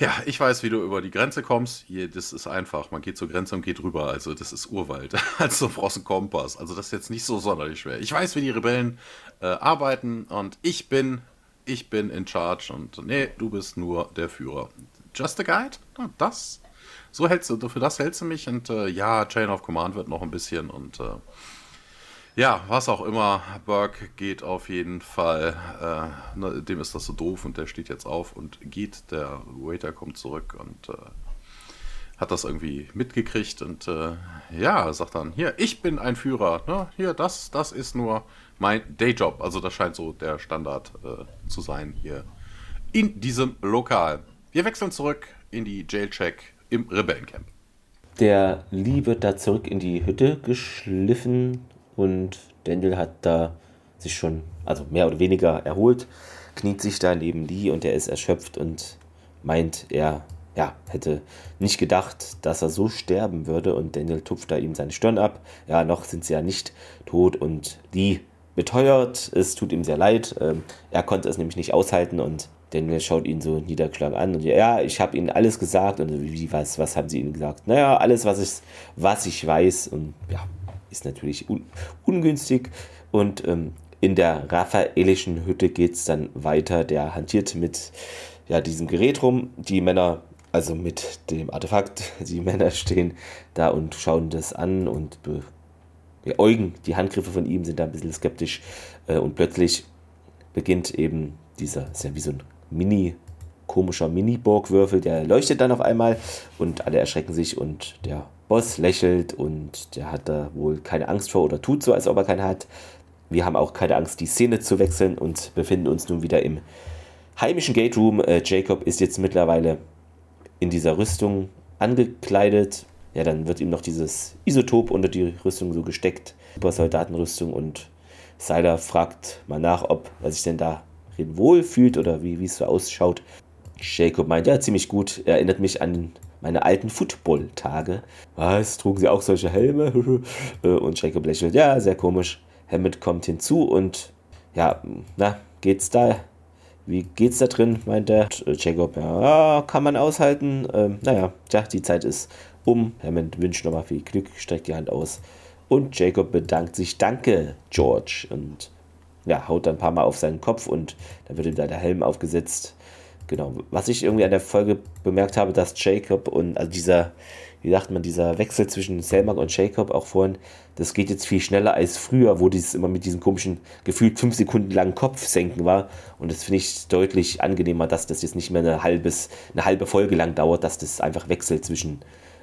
ja, ich weiß, wie du über die Grenze kommst. Hier, das ist einfach. Man geht zur Grenze und geht rüber. Also, das ist Urwald. Also, brauchst einen Kompass. Also, das ist jetzt nicht so sonderlich schwer. Ich weiß, wie die Rebellen äh, arbeiten und ich bin, ich bin in charge und nee, du bist nur der Führer. Just a Guide? Das, so hältst du, für das hältst du mich und äh, ja, Chain of Command wird noch ein bisschen und äh, ja, was auch immer, Burke geht auf jeden Fall, äh, ne, dem ist das so doof und der steht jetzt auf und geht, der Waiter kommt zurück und äh, hat das irgendwie mitgekriegt und äh, ja, sagt dann, hier, ich bin ein Führer, ne? hier, das, das ist nur mein Dayjob. Also das scheint so der Standard äh, zu sein hier in diesem Lokal. Wir wechseln zurück in die Jailcheck im Rebellencamp. Der Lee wird da zurück in die Hütte geschliffen und Daniel hat da sich schon, also mehr oder weniger erholt, kniet sich da neben Lee und er ist erschöpft und meint, er ja, hätte nicht gedacht, dass er so sterben würde und Daniel tupft da ihm seine Stirn ab. Ja, noch sind sie ja nicht tot und Lee beteuert, es tut ihm sehr leid. Ähm, er konnte es nämlich nicht aushalten und Daniel schaut ihn so niedergeschlagen an und ja, ich habe ihnen alles gesagt und wie was, was haben sie ihnen gesagt? Naja, alles, was ich, was ich weiß und ja, ist natürlich un, ungünstig und ähm, in der raphaelischen Hütte geht es dann weiter. Der hantiert mit ja, diesem Gerät rum. Die Männer, also mit dem Artefakt, die Männer stehen da und schauen das an und beäugen die Handgriffe von ihm, sind da ein bisschen skeptisch. Äh, und plötzlich beginnt eben dieser, ist ja wie so ein Mini- komischer Mini-Borgwürfel, der leuchtet dann auf einmal und alle erschrecken sich und der Boss lächelt und der hat da wohl keine Angst vor oder tut so, als ob er keine hat. Wir haben auch keine Angst, die Szene zu wechseln und befinden uns nun wieder im heimischen Gate Room. Äh, Jacob ist jetzt mittlerweile in dieser Rüstung angekleidet. Ja, dann wird ihm noch dieses Isotop unter die Rüstung so gesteckt. Supersoldatenrüstung und Seiler fragt mal nach, ob er sich denn da wohl fühlt oder wie, es so ausschaut. Jacob meint, ja, ziemlich gut. Er erinnert mich an meine alten Football-Tage. Was? Trugen sie auch solche Helme? und Jacob lächelt, ja, sehr komisch. Hammett kommt hinzu und ja, na, geht's da? Wie geht's da drin? meint er. Jacob, ja, kann man aushalten. Ähm, naja, tja, die Zeit ist um. Hammond wünscht nochmal viel Glück, streckt die Hand aus. Und Jacob bedankt sich. Danke, George. Und ja, haut dann ein paar Mal auf seinen Kopf und dann wird ihm da der Helm aufgesetzt. Genau. Was ich irgendwie an der Folge bemerkt habe, dass Jacob und also dieser, wie sagt man, dieser Wechsel zwischen Selmak und Jacob auch vorhin, das geht jetzt viel schneller als früher, wo dieses immer mit diesem komischen, gefühlt fünf Sekunden langen Kopf senken war. Und das finde ich deutlich angenehmer, dass das jetzt nicht mehr eine, halbes, eine halbe Folge lang dauert, dass das einfach wechselt zwischen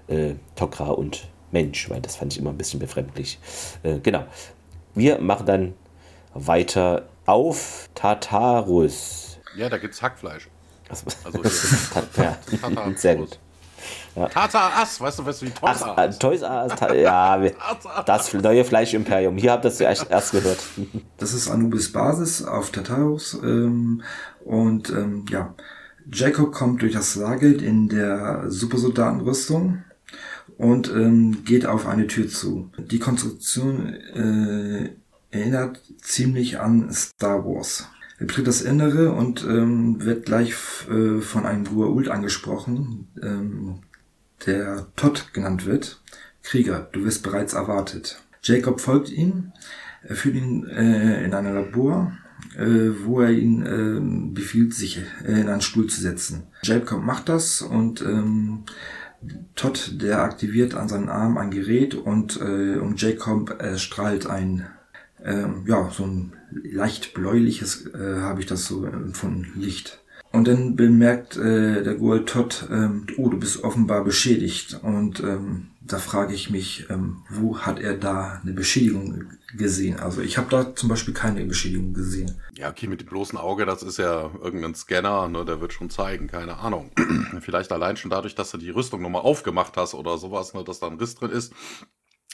äh, Tokra und Mensch, weil das fand ich immer ein bisschen befremdlich. Äh, genau. Wir machen dann weiter auf Tartarus. Ja, da gibt es Hackfleisch. Also ja, sehr gut. Ja. Tata Ass, weißt du, weißt du, wie Toys R Us? Toys R Us, ja, das neue Fleischimperium. Hier habt ihr das erst, erst gehört. Das ist Anubis Basis auf Tartarus. Ähm, und ähm, ja, Jacob kommt durch das Sargeld in der Supersoldatenrüstung und ähm, geht auf eine Tür zu. Die Konstruktion äh, erinnert ziemlich an Star Wars. Er betritt das Innere und ähm, wird gleich äh, von einem Gua'uld angesprochen, ähm, der Todd genannt wird. Krieger, du wirst bereits erwartet. Jacob folgt ihm, er führt ihn äh, in ein Labor, äh, wo er ihn äh, befiehlt, sich äh, in einen Stuhl zu setzen. Jacob macht das und ähm, Todd, der aktiviert an seinem Arm ein Gerät und äh, um Jacob äh, strahlt ein ähm, ja, so ein leicht bläuliches, äh, habe ich das so von Licht. Und dann bemerkt äh, der Gold Todd, ähm, oh, du bist offenbar beschädigt. Und ähm, da frage ich mich, ähm, wo hat er da eine Beschädigung gesehen? Also ich habe da zum Beispiel keine Beschädigung gesehen. Ja, okay, mit dem bloßen Auge, das ist ja irgendein Scanner, ne, der wird schon zeigen, keine Ahnung. Vielleicht allein schon dadurch, dass du die Rüstung nochmal aufgemacht hast oder sowas, ne, dass da ein Riss drin ist.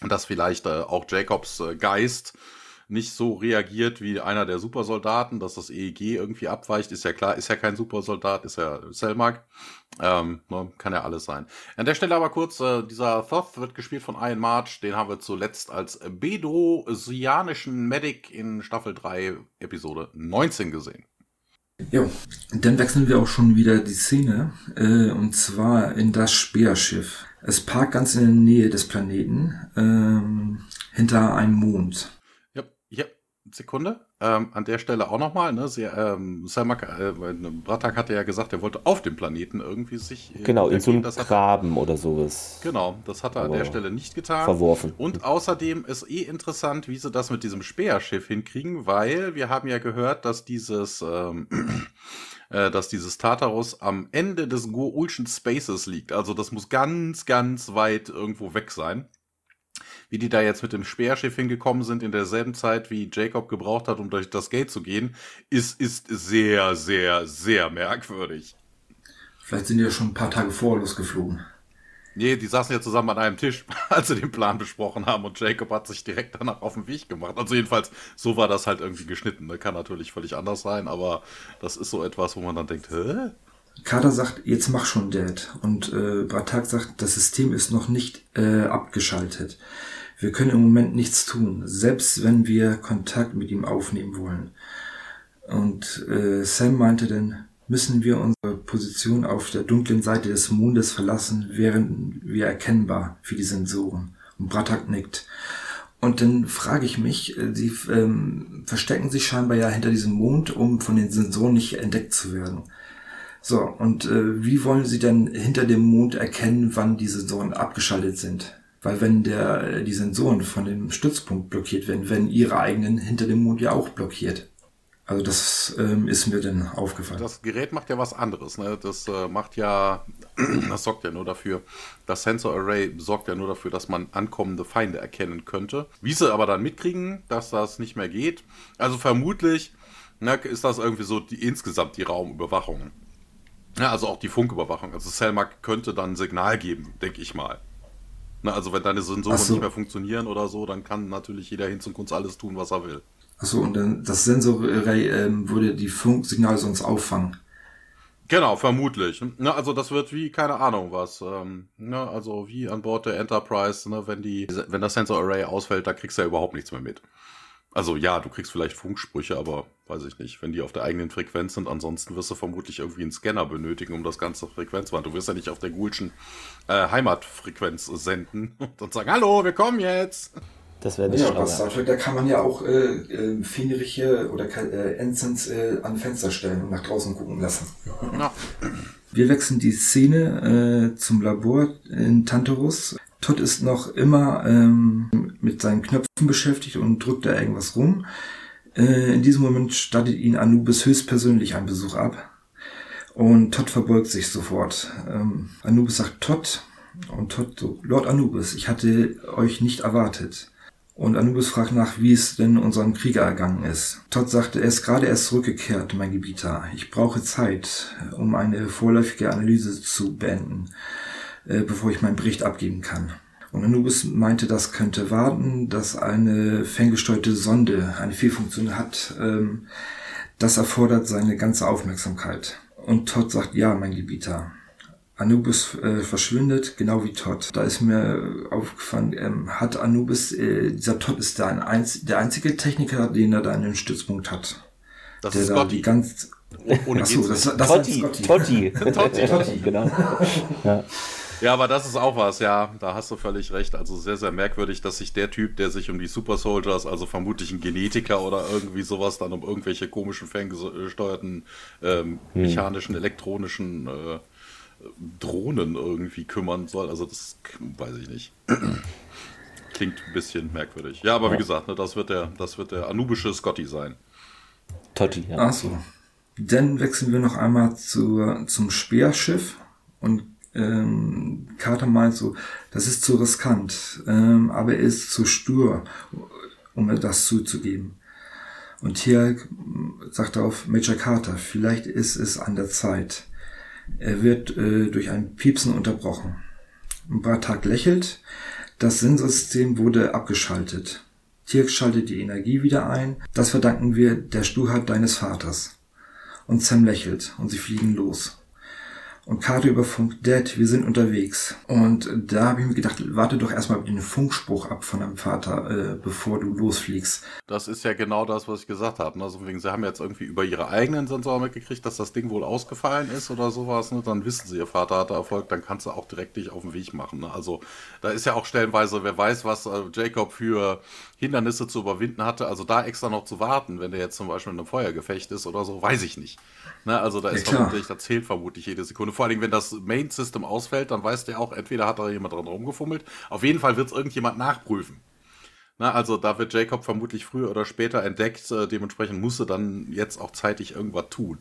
Dass vielleicht äh, auch Jacobs äh, Geist nicht so reagiert wie einer der Supersoldaten, dass das EEG irgendwie abweicht, ist ja klar, ist ja kein Supersoldat, ist ja Selmark. Ähm, ne, kann ja alles sein. An der Stelle aber kurz, äh, dieser Thoth wird gespielt von Ian March, den haben wir zuletzt als bedrosianischen Medic in Staffel 3, Episode 19 gesehen. Jo, dann wechseln wir auch schon wieder die Szene, äh, und zwar in das Speerschiff. Es parkt ganz in der Nähe des Planeten, ähm, hinter einem Mond. Sekunde. Ähm, an der Stelle auch nochmal, ne? Sie, ähm, Selmak, äh, Bratak hatte ja gesagt, er wollte auf dem Planeten irgendwie sich. Äh, genau, in so einem Graben oder sowas. Genau, das hat er Aber an der Stelle nicht getan. Verworfen. Und außerdem ist eh interessant, wie sie das mit diesem Speerschiff hinkriegen, weil wir haben ja gehört, dass dieses, ähm, äh, dass dieses Tartarus am Ende des Goulschen Spaces liegt. Also das muss ganz, ganz weit irgendwo weg sein. Wie die da jetzt mit dem Speerschiff hingekommen sind in derselben Zeit, wie Jacob gebraucht hat, um durch das Gate zu gehen, ist, ist sehr, sehr, sehr merkwürdig. Vielleicht sind die ja schon ein paar Tage vorher losgeflogen. Nee, die saßen ja zusammen an einem Tisch, als sie den Plan besprochen haben und Jacob hat sich direkt danach auf den Weg gemacht. Also jedenfalls, so war das halt irgendwie geschnitten. Ne? Kann natürlich völlig anders sein, aber das ist so etwas, wo man dann denkt, hä? Carter sagt, jetzt mach schon, Dad. Und äh, Bratak sagt, das System ist noch nicht äh, abgeschaltet. Wir können im Moment nichts tun, selbst wenn wir Kontakt mit ihm aufnehmen wollen. Und äh, Sam meinte dann, müssen wir unsere Position auf der dunklen Seite des Mondes verlassen, wären wir erkennbar für die Sensoren. Und Bratak nickt. Und dann frage ich mich, äh, sie ähm, verstecken sich scheinbar ja hinter diesem Mond, um von den Sensoren nicht entdeckt zu werden. So, und äh, wie wollen sie denn hinter dem Mond erkennen, wann die Sensoren abgeschaltet sind? Weil wenn der, äh, die Sensoren von dem Stützpunkt blockiert werden, werden ihre eigenen hinter dem Mond ja auch blockiert. Also das ähm, ist mir dann aufgefallen. Das Gerät macht ja was anderes. Ne? Das äh, macht ja, das sorgt ja nur dafür, das Sensor Array sorgt ja nur dafür, dass man ankommende Feinde erkennen könnte. Wie sie aber dann mitkriegen, dass das nicht mehr geht. Also vermutlich ne, ist das irgendwie so die, insgesamt die Raumüberwachung. Ja, also auch die Funküberwachung. Also Selmac könnte dann ein Signal geben, denke ich mal. Na, also wenn deine Sensoren so. nicht mehr funktionieren oder so, dann kann natürlich jeder hin zum Kunst alles tun, was er will. Achso, und dann das Sensorarray ähm, würde die Funksignale sonst auffangen. Genau, vermutlich. Ne, also das wird wie, keine Ahnung was. Ähm, ne, also wie an Bord der Enterprise, ne, wenn die, wenn das Sensor Array ausfällt, da kriegst du ja überhaupt nichts mehr mit. Also ja, du kriegst vielleicht Funksprüche, aber weiß ich nicht, wenn die auf der eigenen Frequenz sind, ansonsten wirst du vermutlich irgendwie einen Scanner benötigen, um das ganze Frequenzband. Du wirst ja nicht auf der Gulschen äh, Heimatfrequenz senden und sagen, hallo, wir kommen jetzt. Das wäre nicht ja, bei Star Trek, da kann man ja auch äh, äh, Fähnriche oder äh, Ensigns äh, an Fenster stellen und nach draußen gucken lassen. Ja. Wir wechseln die Szene äh, zum Labor in Tantarus. Todd ist noch immer ähm, mit seinen Knöpfen beschäftigt und drückt da irgendwas rum. Äh, in diesem Moment stattet ihn Anubis höchstpersönlich einen Besuch ab. Und Todd verbeugt sich sofort. Ähm, Anubis sagt Todd und Todd so, Lord Anubis, ich hatte euch nicht erwartet. Und Anubis fragt nach, wie es denn unserem Krieger ergangen ist. Todd sagte, er ist gerade erst zurückgekehrt, mein Gebieter. Ich brauche Zeit, um eine vorläufige Analyse zu beenden, äh, bevor ich meinen Bericht abgeben kann. Und Anubis meinte, das könnte warten, dass eine ferngesteuerte Sonde eine Fehlfunktion hat. Ähm, das erfordert seine ganze Aufmerksamkeit. Und Todd sagt, ja, mein Gebieter. Anubis äh, verschwindet, genau wie Todd. Da ist mir aufgefallen, ähm, hat Anubis, äh, dieser Todd ist da ein einz der einzige Techniker, den er da in den Stützpunkt hat. Das der ist Scotty. Ganz, Ohne Achso, das, das Totti, Totti. Totti. Totti. Totti, genau. ja. Ja, aber das ist auch was, ja, da hast du völlig recht. Also sehr, sehr merkwürdig, dass sich der Typ, der sich um die Super Soldiers, also vermutlich ein Genetiker oder irgendwie sowas, dann um irgendwelche komischen, ferngesteuerten, ähm, hm. mechanischen, elektronischen äh, Drohnen irgendwie kümmern soll. Also das weiß ich nicht. Klingt ein bisschen merkwürdig. Ja, aber ja. wie gesagt, ne, das, wird der, das wird der anubische Scotty sein. Totti, ja. Achso. Dann wechseln wir noch einmal zu, zum Speerschiff und ähm, Carter meint so, das ist zu riskant, ähm, aber er ist zu stur, um das zuzugeben. Und hier sagt er auf Major Carter, vielleicht ist es an der Zeit. Er wird äh, durch ein Piepsen unterbrochen. Bartak lächelt. Das Sensorsystem wurde abgeschaltet. Tirk schaltet die Energie wieder ein. Das verdanken wir der Sturheit deines Vaters. Und Sam lächelt und sie fliegen los und Karte über Funk, Dad, wir sind unterwegs. Und da habe ich mir gedacht, warte doch erstmal den Funkspruch ab von deinem Vater, äh, bevor du losfliegst. Das ist ja genau das, was ich gesagt habe. Ne? Also wegen, sie haben jetzt irgendwie über ihre eigenen Sensoren mitgekriegt, dass das Ding wohl ausgefallen ist oder sowas. Ne? Dann wissen sie, ihr Vater hatte Erfolg, dann kannst du auch direkt dich auf den Weg machen. Ne? Also da ist ja auch stellenweise, wer weiß, was äh, Jacob für Hindernisse zu überwinden hatte. Also da extra noch zu warten, wenn der jetzt zum Beispiel in einem Feuergefecht ist oder so, weiß ich nicht. Ne? Also da ist ja, vermutlich, da zählt vermutlich jede Sekunde. Vor allem, wenn das Main System ausfällt, dann weiß der auch, entweder hat da jemand dran rumgefummelt. Auf jeden Fall wird es irgendjemand nachprüfen. Na, also da wird Jacob vermutlich früher oder später entdeckt, äh, dementsprechend musste dann jetzt auch zeitig irgendwas tun.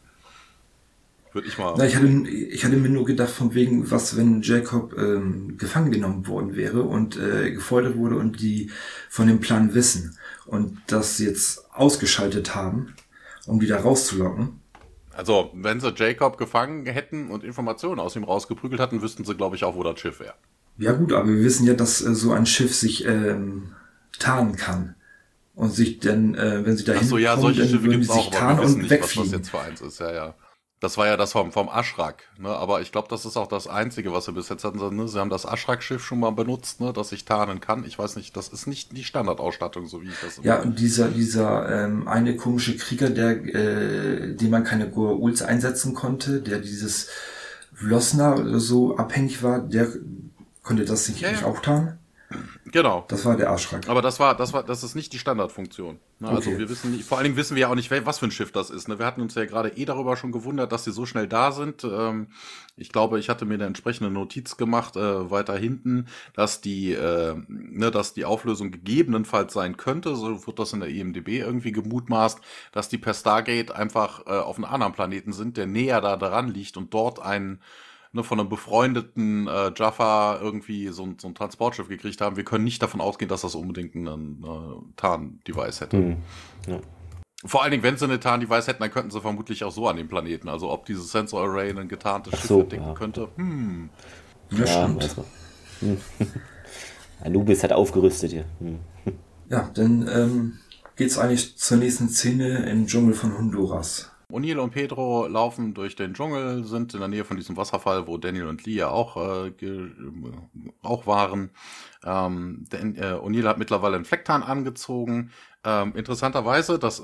Würde ich mal. Na, ich, hatte, ich hatte mir nur gedacht, von wegen, was, wenn Jacob ähm, gefangen genommen worden wäre und äh, gefoltert wurde und die von dem Plan wissen und das jetzt ausgeschaltet haben, um die da rauszulocken. Also, wenn sie Jacob gefangen hätten und Informationen aus ihm rausgeprügelt hatten, wüssten sie, glaube ich, auch, wo das Schiff wäre. Ja gut, aber wir wissen ja, dass äh, so ein Schiff sich ähm, tarnen kann. Und sich dann, äh, wenn sie dahin Ach so, ja, solche Schiffe gibt es auch, aber wir wissen nicht, was das jetzt für eins ist. Ja, ja. Das war ja das vom, vom Aschrak, ne? Aber ich glaube, das ist auch das Einzige, was sie bis jetzt hatten. Ne? Sie haben das Aschrak-Schiff schon mal benutzt, ne? dass ich tarnen kann. Ich weiß nicht, das ist nicht die Standardausstattung, so wie ich das. Ja, und dieser, dieser ähm, eine komische Krieger, der, äh, den man keine Goa'uls einsetzen konnte, der dieses Vlosna so abhängig war, der konnte das sich ja, nicht ja. auch tarnen? Genau. Das war der Arschschrank. Aber das war, das war, das ist nicht die Standardfunktion. Ne? Also okay. Also wir wissen nicht, vor allen Dingen wissen wir ja auch nicht, was für ein Schiff das ist. Ne? Wir hatten uns ja gerade eh darüber schon gewundert, dass sie so schnell da sind. Ähm, ich glaube, ich hatte mir eine entsprechende Notiz gemacht, äh, weiter hinten, dass die, äh, ne, dass die Auflösung gegebenenfalls sein könnte, so wird das in der IMDB irgendwie gemutmaßt, dass die per Stargate einfach äh, auf einem anderen Planeten sind, der näher da dran liegt und dort ein ne, von einem befreundeten äh, Jaffa irgendwie so ein, so ein Transportschiff gekriegt haben. Wir können nicht davon ausgehen, dass das unbedingt ein äh, Tarn-Device hätte. Mhm. Ja. Vor allen Dingen, wenn sie eine Tarn-Device hätten, dann könnten sie vermutlich auch so an den Planeten. Also ob dieses Sensor Array ein getarntes Schiff so, denken ja. könnte. Hm. Ja, stimmt. Also. Hm. Anubis hat aufgerüstet hier. Hm. Ja, dann ähm, geht's eigentlich zur nächsten Szene im Dschungel von Honduras. O'Neill und Pedro laufen durch den Dschungel, sind in der Nähe von diesem Wasserfall, wo Daniel und Lee ja auch, äh, auch waren. Ähm, denn, äh, O'Neill hat mittlerweile einen Flecktarn angezogen. Ähm, interessanterweise, das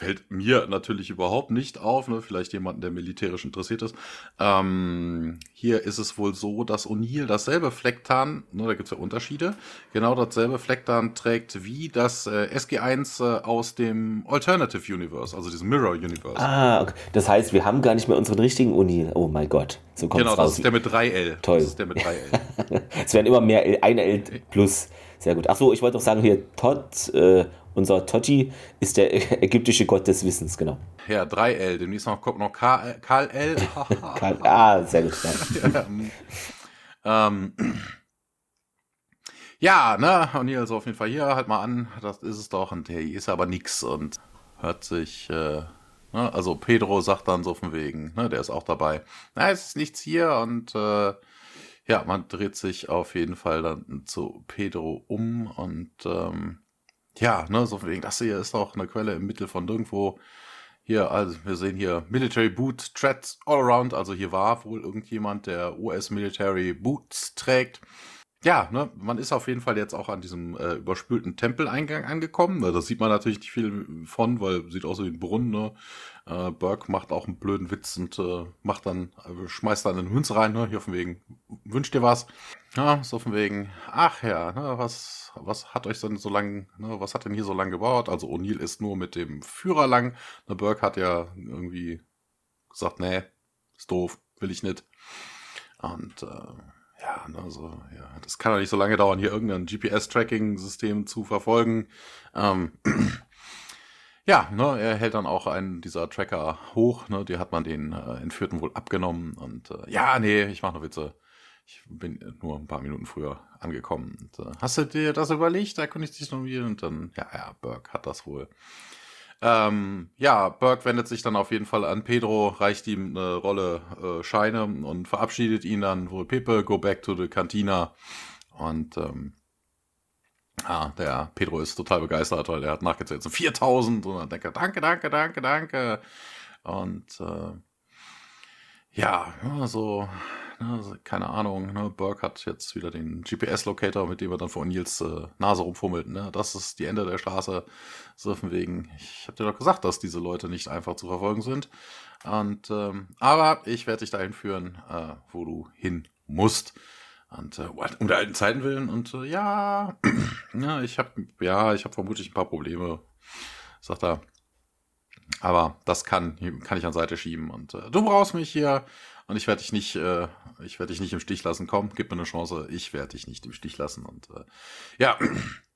fällt mir natürlich überhaupt nicht auf, ne? vielleicht jemanden, der militärisch interessiert ist. Ähm, hier ist es wohl so, dass O'Neill dasselbe Flecktarn, ne, da gibt's ja Unterschiede, genau dasselbe Flecktarn trägt wie das äh, SG1 äh, aus dem Alternative Universe, also diesem Mirror Universe. Ah, okay. das heißt, wir haben gar nicht mehr unseren richtigen O'Neill. Oh mein Gott, so kommt Genau, das ist der mit 3L. Toll. Das ist der mit 3L. es werden immer mehr L, eine L plus. Sehr gut. Achso, ich wollte auch sagen, hier Todd, äh, unser Totti ist der ägyptische Gott des Wissens, genau. Ja, 3L. Demnächst noch kommt noch Karl L. Karl, ah, sehr gut. Ja. ähm, ja, ne, und hier also auf jeden Fall hier halt mal an, das ist es doch, und der ist aber nix und hört sich, äh, ne, also Pedro sagt dann so von wegen, ne, der ist auch dabei, na, es ist nichts hier und äh, ja, man dreht sich auf jeden Fall dann zu Pedro um und ähm, ja, ne, so wegen, das hier ist doch eine Quelle im Mittel von irgendwo. Hier, also wir sehen hier Military Boot Threats all around. Also hier war wohl irgendjemand, der US Military Boots trägt. Ja, ne, man ist auf jeden Fall jetzt auch an diesem äh, überspülten Tempeleingang angekommen. Da sieht man natürlich nicht viel von, weil sieht aus wie ein Brunnen. Ne? Äh, Burke macht auch einen blöden Witz und äh, macht dann, äh, schmeißt dann einen Hünz rein, ne? Hier von wegen, wünscht dir was. Ja, so von wegen, ach ja, ne, was, was hat euch denn so lang, ne, was hat denn hier so lang gebaut? Also O'Neill ist nur mit dem Führer lang. Ne, Burke hat ja irgendwie gesagt, nee, ist doof, will ich nicht. Und äh, ja, ne, so, ja, das kann doch nicht so lange dauern, hier irgendein GPS-Tracking-System zu verfolgen. Ähm, Ja, ne, er hält dann auch einen dieser Tracker hoch, ne, die hat man den äh, Entführten wohl abgenommen und äh, ja, nee, ich mache nur Witze. Ich bin nur ein paar Minuten früher angekommen. Und, äh, hast du dir das überlegt? Da konnte ich noch wieder und dann, ja, ja, Burke hat das wohl. Ähm, ja, Burke wendet sich dann auf jeden Fall an Pedro, reicht ihm eine Rolle äh, Scheine und verabschiedet ihn dann wohl Pepe, go back to the Cantina. Und ähm, Ah, der Pedro ist total begeistert, weil er hat nachgezählt, so 4000 und dann denkt er, danke, danke, danke, danke. Und äh, ja, so, ne, keine Ahnung, ne, Burke hat jetzt wieder den GPS-Locator, mit dem er dann vor Nils äh, Nase rumfummelt. Ne? Das ist die Ende der Straße. So von wegen, ich habe dir doch gesagt, dass diese Leute nicht einfach zu verfolgen sind. Und ähm, aber ich werde dich dahin führen, äh, wo du hin musst. Und äh, um der alten Zeiten willen und äh, ja, ja, ich habe ja, ich habe vermutlich ein paar Probleme, sagt er. Aber das kann kann ich an Seite schieben und äh, du brauchst mich hier und ich werde dich nicht äh, ich werde dich nicht im Stich lassen. Komm, gib mir eine Chance, ich werde dich nicht im Stich lassen und äh, ja.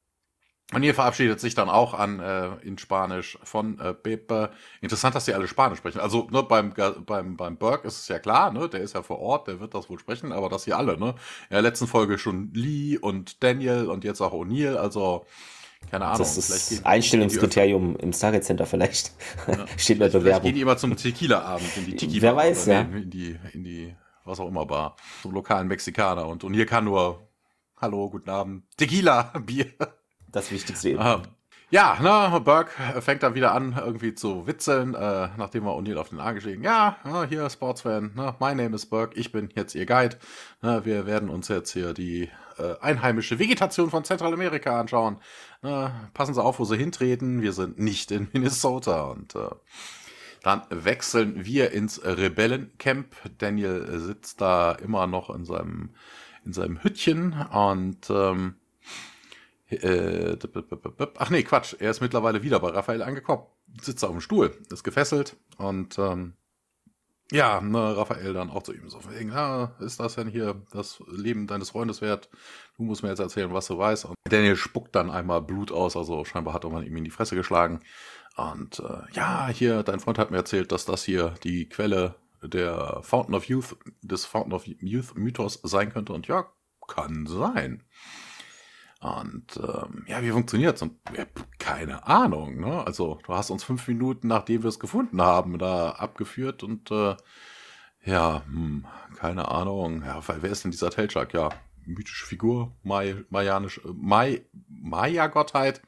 Und hier verabschiedet sich dann auch an äh, in Spanisch von äh, Pepe. Interessant, dass die alle Spanisch sprechen. Also ne, beim, beim, beim Burke ist es ja klar, ne, der ist ja vor Ort, der wird das wohl sprechen, aber das hier alle, ne? In der letzten Folge schon Lee und Daniel und jetzt auch O'Neill, also keine Ahnung. Das ist das Einstellungskriterium im Stargate Center vielleicht. Ja. Steht in der Bewerbung. Gehen die immer zum Tequila-Abend in die Tiki Wer weiß, ja. In die, in die, was auch immer Bar. Zum lokalen Mexikaner. Und, und hier kann nur, hallo, guten Abend, Tequila, Bier. Das Wichtigste eben. Ähm, ja, ne, Burke fängt dann wieder an, irgendwie zu witzeln, äh, nachdem er O'Neill auf den Arm geschrieben Ja, ne, hier, Sportsfan, ne, my name is Burke, ich bin jetzt Ihr Guide. Ne, wir werden uns jetzt hier die äh, einheimische Vegetation von Zentralamerika anschauen. Ne, passen Sie auf, wo Sie hintreten. Wir sind nicht in Minnesota. Und äh, dann wechseln wir ins Rebellencamp. Daniel sitzt da immer noch in seinem, in seinem Hüttchen und ähm, äh, ach nee, Quatsch. Er ist mittlerweile wieder bei Raphael angekommen. Sitzt auf dem Stuhl, ist gefesselt und ähm, ja, ne, Raphael dann auch zu ihm so wegen, ja, ist das denn hier das Leben deines Freundes wert? Du musst mir jetzt erzählen, was du weißt. Und Daniel spuckt dann einmal Blut aus, also scheinbar hat man ihm in die Fresse geschlagen. Und äh, ja, hier, dein Freund hat mir erzählt, dass das hier die Quelle der Fountain of Youth, des Fountain of Youth Mythos sein könnte. Und ja, kann sein. Und ähm, ja, wie funktioniert's? Und ja, keine Ahnung, ne? Also, du hast uns fünf Minuten, nachdem wir es gefunden haben, da abgeführt und äh, ja, hm, keine Ahnung. Ja, weil wer ist denn dieser Telchak? Ja, mythische Figur, Mai, Mayanisch, äh, Mai, Maya-Gottheit.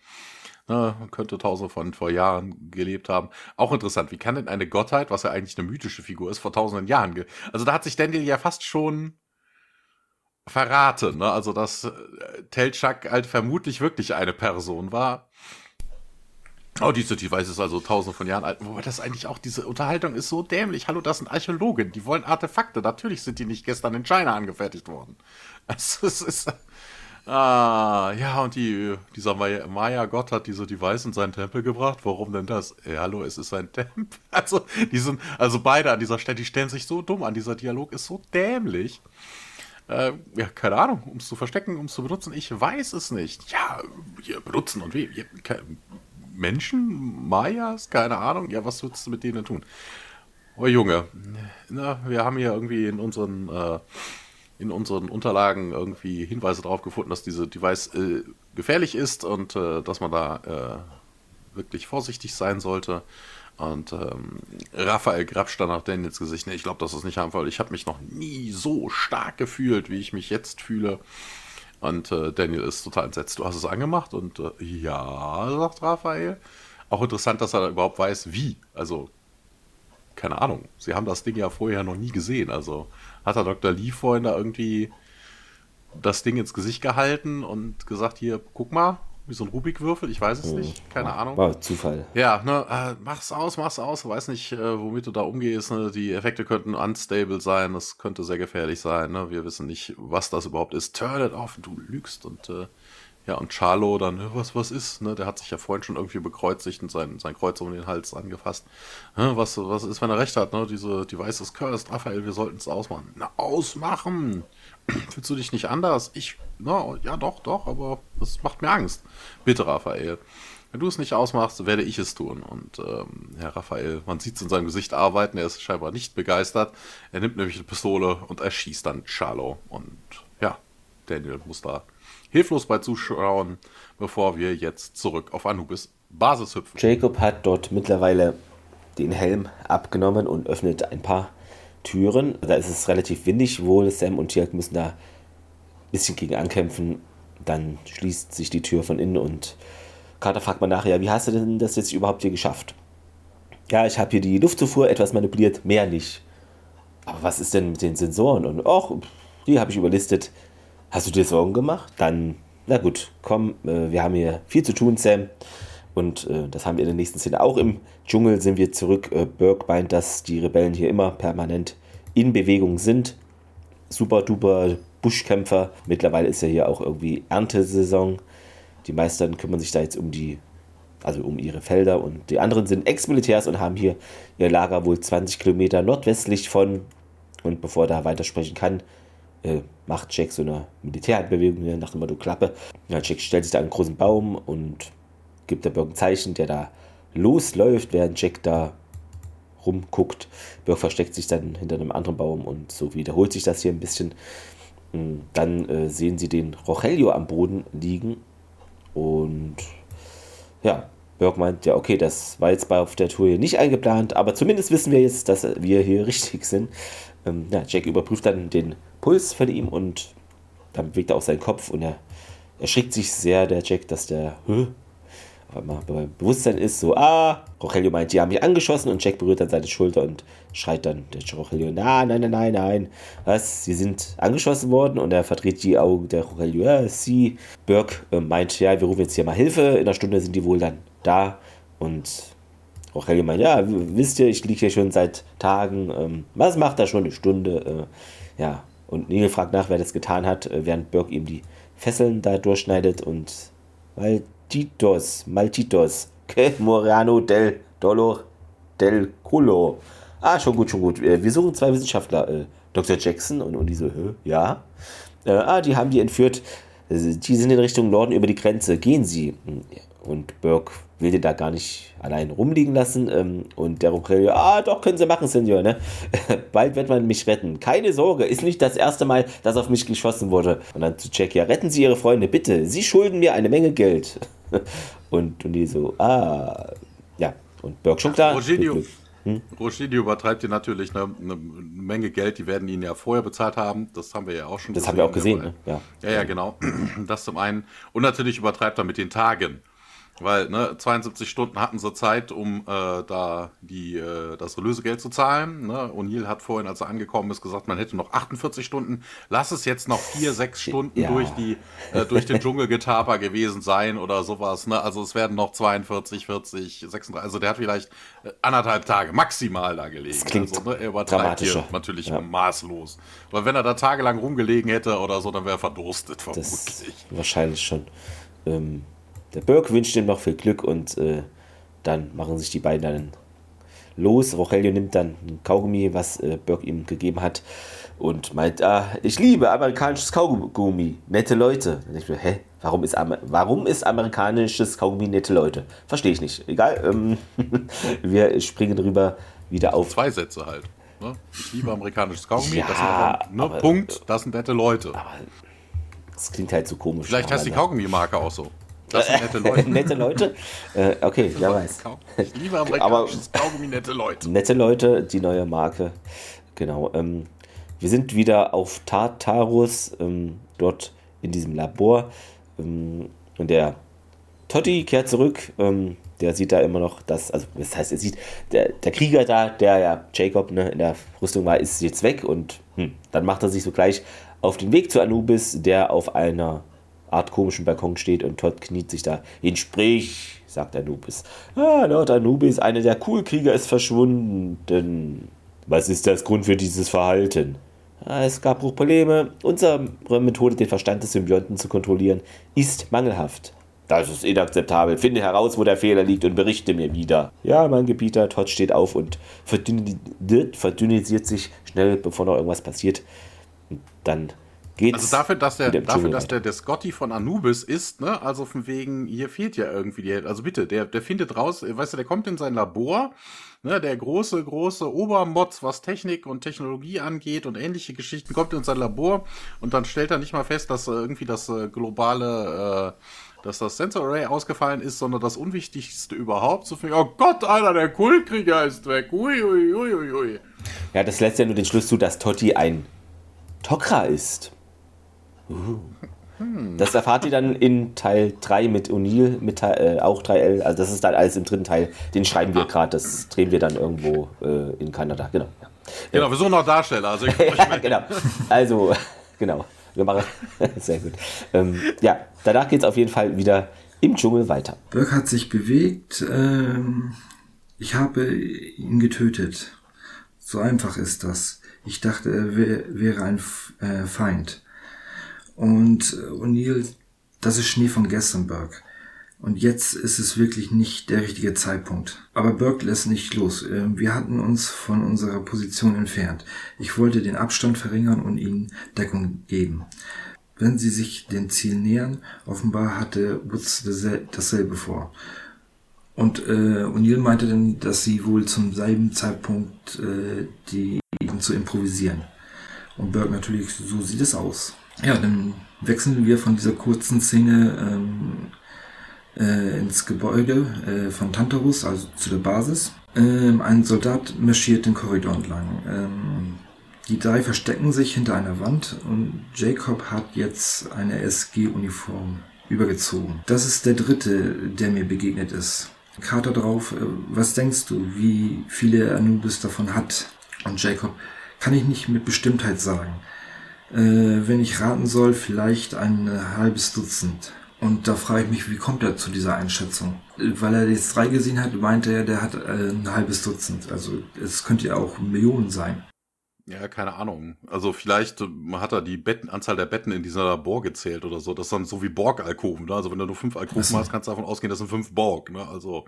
Ne, könnte tausende von vor Jahren gelebt haben. Auch interessant, wie kann denn eine Gottheit, was ja eigentlich eine mythische Figur ist, vor tausenden Jahren Also da hat sich Daniel ja fast schon verraten, ne? Also, dass äh, Telchak halt vermutlich wirklich eine Person war. Oh, diese Device ist also tausende von Jahren alt. Wobei das eigentlich auch, diese Unterhaltung ist so dämlich. Hallo, das sind Archäologen, die wollen Artefakte. Natürlich sind die nicht gestern in China angefertigt worden. Also, es ist. Ah, ja, und die, dieser Maya-Gott hat diese Device in seinen Tempel gebracht. Warum denn das? Ja, hallo, es ist sein Tempel. Also, die sind, also beide an dieser Stelle, die stellen sich so dumm an. Dieser Dialog ist so dämlich. Äh, ja, keine Ahnung, um es zu verstecken, um es zu benutzen. Ich weiß es nicht. Ja, hier benutzen und wie? Menschen, Mayas, keine Ahnung. Ja, was würdest du mit denen tun? Oh Junge, na, wir haben hier irgendwie in unseren äh, in unseren Unterlagen irgendwie Hinweise darauf gefunden, dass diese Device äh, gefährlich ist und äh, dass man da äh, wirklich vorsichtig sein sollte. Und ähm, Raphael grapscht dann nach Daniels Gesicht. Nee, ich glaube, das ist nicht einfach. Ich habe mich noch nie so stark gefühlt, wie ich mich jetzt fühle. Und äh, Daniel ist total entsetzt. Du hast es angemacht? Und äh, ja, sagt Raphael. Auch interessant, dass er überhaupt weiß, wie. Also, keine Ahnung. Sie haben das Ding ja vorher noch nie gesehen. Also, hat er Dr. Lee vorhin da irgendwie das Ding ins Gesicht gehalten und gesagt, hier, guck mal, wie so ein Rubikwürfel, ich weiß es hm. nicht, keine war, Ahnung. War Zufall. Ja, ne, äh, mach's aus, mach's aus, weiß nicht, äh, womit du da umgehst. Ne? Die Effekte könnten unstable sein, das könnte sehr gefährlich sein. Ne? Wir wissen nicht, was das überhaupt ist. Turn it off, du lügst. Und äh, ja, und Charlo dann, was, was ist? Ne? Der hat sich ja vorhin schon irgendwie bekreuzigt und sein, sein Kreuz um den Hals angefasst. Ne? Was, was ist, wenn er recht hat? Ne? Diese Device ist cursed. Raphael, wir sollten es ausmachen. Na, ausmachen! Fühlst du dich nicht anders? Ich, na, ja doch, doch, aber das macht mir Angst. Bitte, Raphael. Wenn du es nicht ausmachst, werde ich es tun. Und ähm, Herr Raphael, man sieht es in seinem Gesicht arbeiten, er ist scheinbar nicht begeistert. Er nimmt nämlich eine Pistole und erschießt dann Charlo. Und ja, Daniel muss da hilflos bei zuschauen, bevor wir jetzt zurück auf Anubis Basis hüpfen. Jacob hat dort mittlerweile den Helm abgenommen und öffnet ein paar Türen. Da ist es relativ windig wohl. Sam und Tirk müssen da bisschen gegen ankämpfen. Dann schließt sich die Tür von innen und Carter fragt mal nachher, ja, wie hast du denn das jetzt überhaupt hier geschafft? Ja, ich habe hier die Luftzufuhr etwas manipuliert, mehr nicht. Aber was ist denn mit den Sensoren? Und ach, die habe ich überlistet. Hast du dir Sorgen gemacht? Dann, na gut, komm, äh, wir haben hier viel zu tun, Sam. Und äh, das haben wir in der nächsten Szene auch. Im Dschungel sind wir zurück. Äh, Burke meint, dass die Rebellen hier immer permanent in Bewegung sind. Super duper Buschkämpfer. Mittlerweile ist ja hier auch irgendwie Erntesaison. Die meisten kümmern sich da jetzt um die, also um ihre Felder und die anderen sind Ex-Militärs und haben hier ihr Lager wohl 20 Kilometer nordwestlich von. Und bevor er da weitersprechen kann, äh, macht Jack so eine Militärhandbewegung nach dem Motto Klappe. Ja, Jack stellt sich da einen großen Baum und gibt der Burg ein Zeichen, der da losläuft, während Jack da rumguckt. Burg versteckt sich dann hinter einem anderen Baum und so wiederholt sich das hier ein bisschen. Hm, dann äh, sehen sie den Rogelio am Boden liegen und ja, Burg meint, ja, okay, das war jetzt bei auf der Tour hier nicht eingeplant, aber zumindest wissen wir jetzt, dass wir hier richtig sind. Ähm, ja, Jack überprüft dann den Puls von ihm und dann bewegt er auch seinen Kopf und er erschrickt sich sehr, der Jack, dass der? Bewusstsein ist, so, ah, Rogelio meint, die haben mich angeschossen und Jack berührt dann seine Schulter und schreit dann der Rogelio, nein, nein, nein, nein, nein, was, sie sind angeschossen worden und er verdreht die Augen der Rogelio, ja, sie, Burke äh, meint, ja, wir rufen jetzt hier mal Hilfe, in einer Stunde sind die wohl dann da. Und Rogelio meint, ja, wisst ihr, ich liege hier schon seit Tagen, ähm, was macht er schon? Eine Stunde, äh, ja, und Neil fragt nach, wer das getan hat, äh, während Burke ihm die Fesseln da durchschneidet und weil Maltitos, Maltitos, que Morano del Dolor del Culo. Ah, schon gut, schon gut. Äh, wir suchen zwei Wissenschaftler, äh, Dr. Jackson und, und diese, so, ja. Äh, ah, die haben die entführt. Die sind in Richtung Norden über die Grenze. Gehen Sie. Und Burke will den da gar nicht allein rumliegen lassen. Ähm, und der Rogelio, ah, doch, können Sie machen, Senior, ne? Bald wird man mich retten. Keine Sorge, ist nicht das erste Mal, dass auf mich geschossen wurde. Und dann zu Jack, ja, retten Sie Ihre Freunde, bitte. Sie schulden mir eine Menge Geld. und, und die so, ah, ja. Und Burke schon klar. Rogelio, hm? Rogelio übertreibt hier natürlich eine, eine, Menge Geld, die werden ihn ja vorher bezahlt haben. Das haben wir ja auch schon Das gesehen, haben wir auch gesehen, ne? Ja. ja, ja, genau. Das zum einen. Und natürlich übertreibt er mit den Tagen. Weil, ne, 72 Stunden hatten sie Zeit, um äh, da die, äh, das Lösegeld zu zahlen. Ne? O'Neill hat vorhin, als er angekommen ist, gesagt, man hätte noch 48 Stunden. Lass es jetzt noch vier, sechs Stunden ja. durch, die, äh, durch den Dschungelgetaper gewesen sein oder sowas. Ne? Also es werden noch 42, 40, 36. Also der hat vielleicht äh, anderthalb Tage maximal da gelegen. Das klingt also, ne, er übertreibt hier natürlich ja. maßlos. Weil wenn er da tagelang rumgelegen hätte oder so, dann wäre er verdurstet, vermutlich. Das wahrscheinlich schon. Ähm der Burke wünscht ihm noch viel Glück und äh, dann machen sich die beiden dann los. Rogelio nimmt dann ein Kaugummi, was äh, Burke ihm gegeben hat und meint, ah, ich liebe amerikanisches Kaugummi, nette Leute. Und ich mir, hä, warum ist, warum ist amerikanisches Kaugummi nette Leute? Verstehe ich nicht. Egal, ähm, wir springen rüber wieder auf. Zwei Sätze halt. Ne? Ich liebe amerikanisches Kaugummi, ja, das sind, ne, aber, Punkt, das sind nette Leute. Aber das klingt halt so komisch. Vielleicht heißt die Kaugummi-Marke auch so. Das sind nette Leute. nette Leute? Äh, okay, wer weiß. Ich liebe amerikanisches Kaugummi, nette Leute. Nette Leute, die neue Marke. Genau. Ähm, wir sind wieder auf Tartarus, ähm, dort in diesem Labor. Ähm, und der Totti kehrt zurück. Ähm, der sieht da immer noch, dass, also das heißt, er sieht, der, der Krieger da, der ja Jacob ne, in der Rüstung war, ist jetzt weg und hm, dann macht er sich so gleich auf den Weg zu Anubis, der auf einer Art komischen Balkon steht und Todd kniet sich da hin. Sprich, sagt Anubis. Ah, Lord Anubis, einer der Coolkrieger ist verschwunden. Was ist das Grund für dieses Verhalten? Ah, es gab Probleme. Unsere Methode, den Verstand des Symbionten zu kontrollieren, ist mangelhaft. Das ist inakzeptabel. Finde heraus, wo der Fehler liegt und berichte mir wieder. Ja, mein Gebieter, Todd steht auf und verdünnisiert sich schnell, bevor noch irgendwas passiert. Und dann geht's. Also dafür, dass der, dafür, dass der, der Scotty von Anubis ist, ne, also von wegen, hier fehlt ja irgendwie die. Also bitte, der, der findet raus, weißt du, der kommt in sein Labor, ne, der große, große Obermotz, was Technik und Technologie angeht und ähnliche Geschichten, kommt in sein Labor und dann stellt er nicht mal fest, dass irgendwie das äh, globale, äh, dass das Sensor Array ausgefallen ist, sondern das Unwichtigste überhaupt. So viel, oh Gott, einer der Kultkrieger ist weg. Ui, ui, ui, ui. Ja, das lässt ja nur den Schluss zu, dass Totti ein Tokra ist. Uh. Das erfahrt ihr dann in Teil 3 mit O'Neill, mit äh, auch 3L. Also das ist dann alles im dritten Teil. Den schreiben wir ah. gerade, das drehen wir dann irgendwo äh, in Kanada. Genau. Ja. Genau, wir suchen noch Darsteller. Also genau. Also, genau. Wir machen. Sehr gut. Ähm, ja, danach geht es auf jeden Fall wieder im Dschungel weiter. Burke hat sich bewegt. Ähm, ich habe ihn getötet. So einfach ist das. Ich dachte, er wär, wäre ein äh, Feind. Und äh, O'Neill, das ist Schnee von Gessenberg. Und jetzt ist es wirklich nicht der richtige Zeitpunkt. Aber Burke lässt nicht los. Ähm, wir hatten uns von unserer Position entfernt. Ich wollte den Abstand verringern und ihnen Deckung geben. Wenn sie sich dem Ziel nähern, offenbar hatte Woods dasselbe vor. Und äh, O'Neill meinte dann, dass sie wohl zum selben Zeitpunkt äh, die zu improvisieren. Und Burke natürlich, so sieht es aus. Ja, dann wechseln wir von dieser kurzen Szene ähm, äh, ins Gebäude äh, von Tantarus, also zu der Basis. Ähm, ein Soldat marschiert den Korridor entlang. Ähm, die drei verstecken sich hinter einer Wand und Jacob hat jetzt eine SG-Uniform übergezogen. Das ist der dritte, der mir begegnet ist. Carter drauf, äh, was denkst du, wie viele Anubis davon hat? Und Jacob, kann ich nicht mit Bestimmtheit sagen. Äh, wenn ich raten soll, vielleicht ein halbes Dutzend. Und da frage ich mich, wie kommt er zu dieser Einschätzung? Weil er jetzt drei gesehen hat, meinte er, der hat äh, ein halbes Dutzend. Also es könnte ja auch Millionen sein. Ja, keine Ahnung. Also vielleicht äh, hat er die Betten, Anzahl der Betten in dieser Labor gezählt oder so. Das ist dann so wie Borg-Alkoven. Ne? Also wenn du nur fünf Alkoven hast, kannst du davon ausgehen, das sind fünf Borg. Ne? Also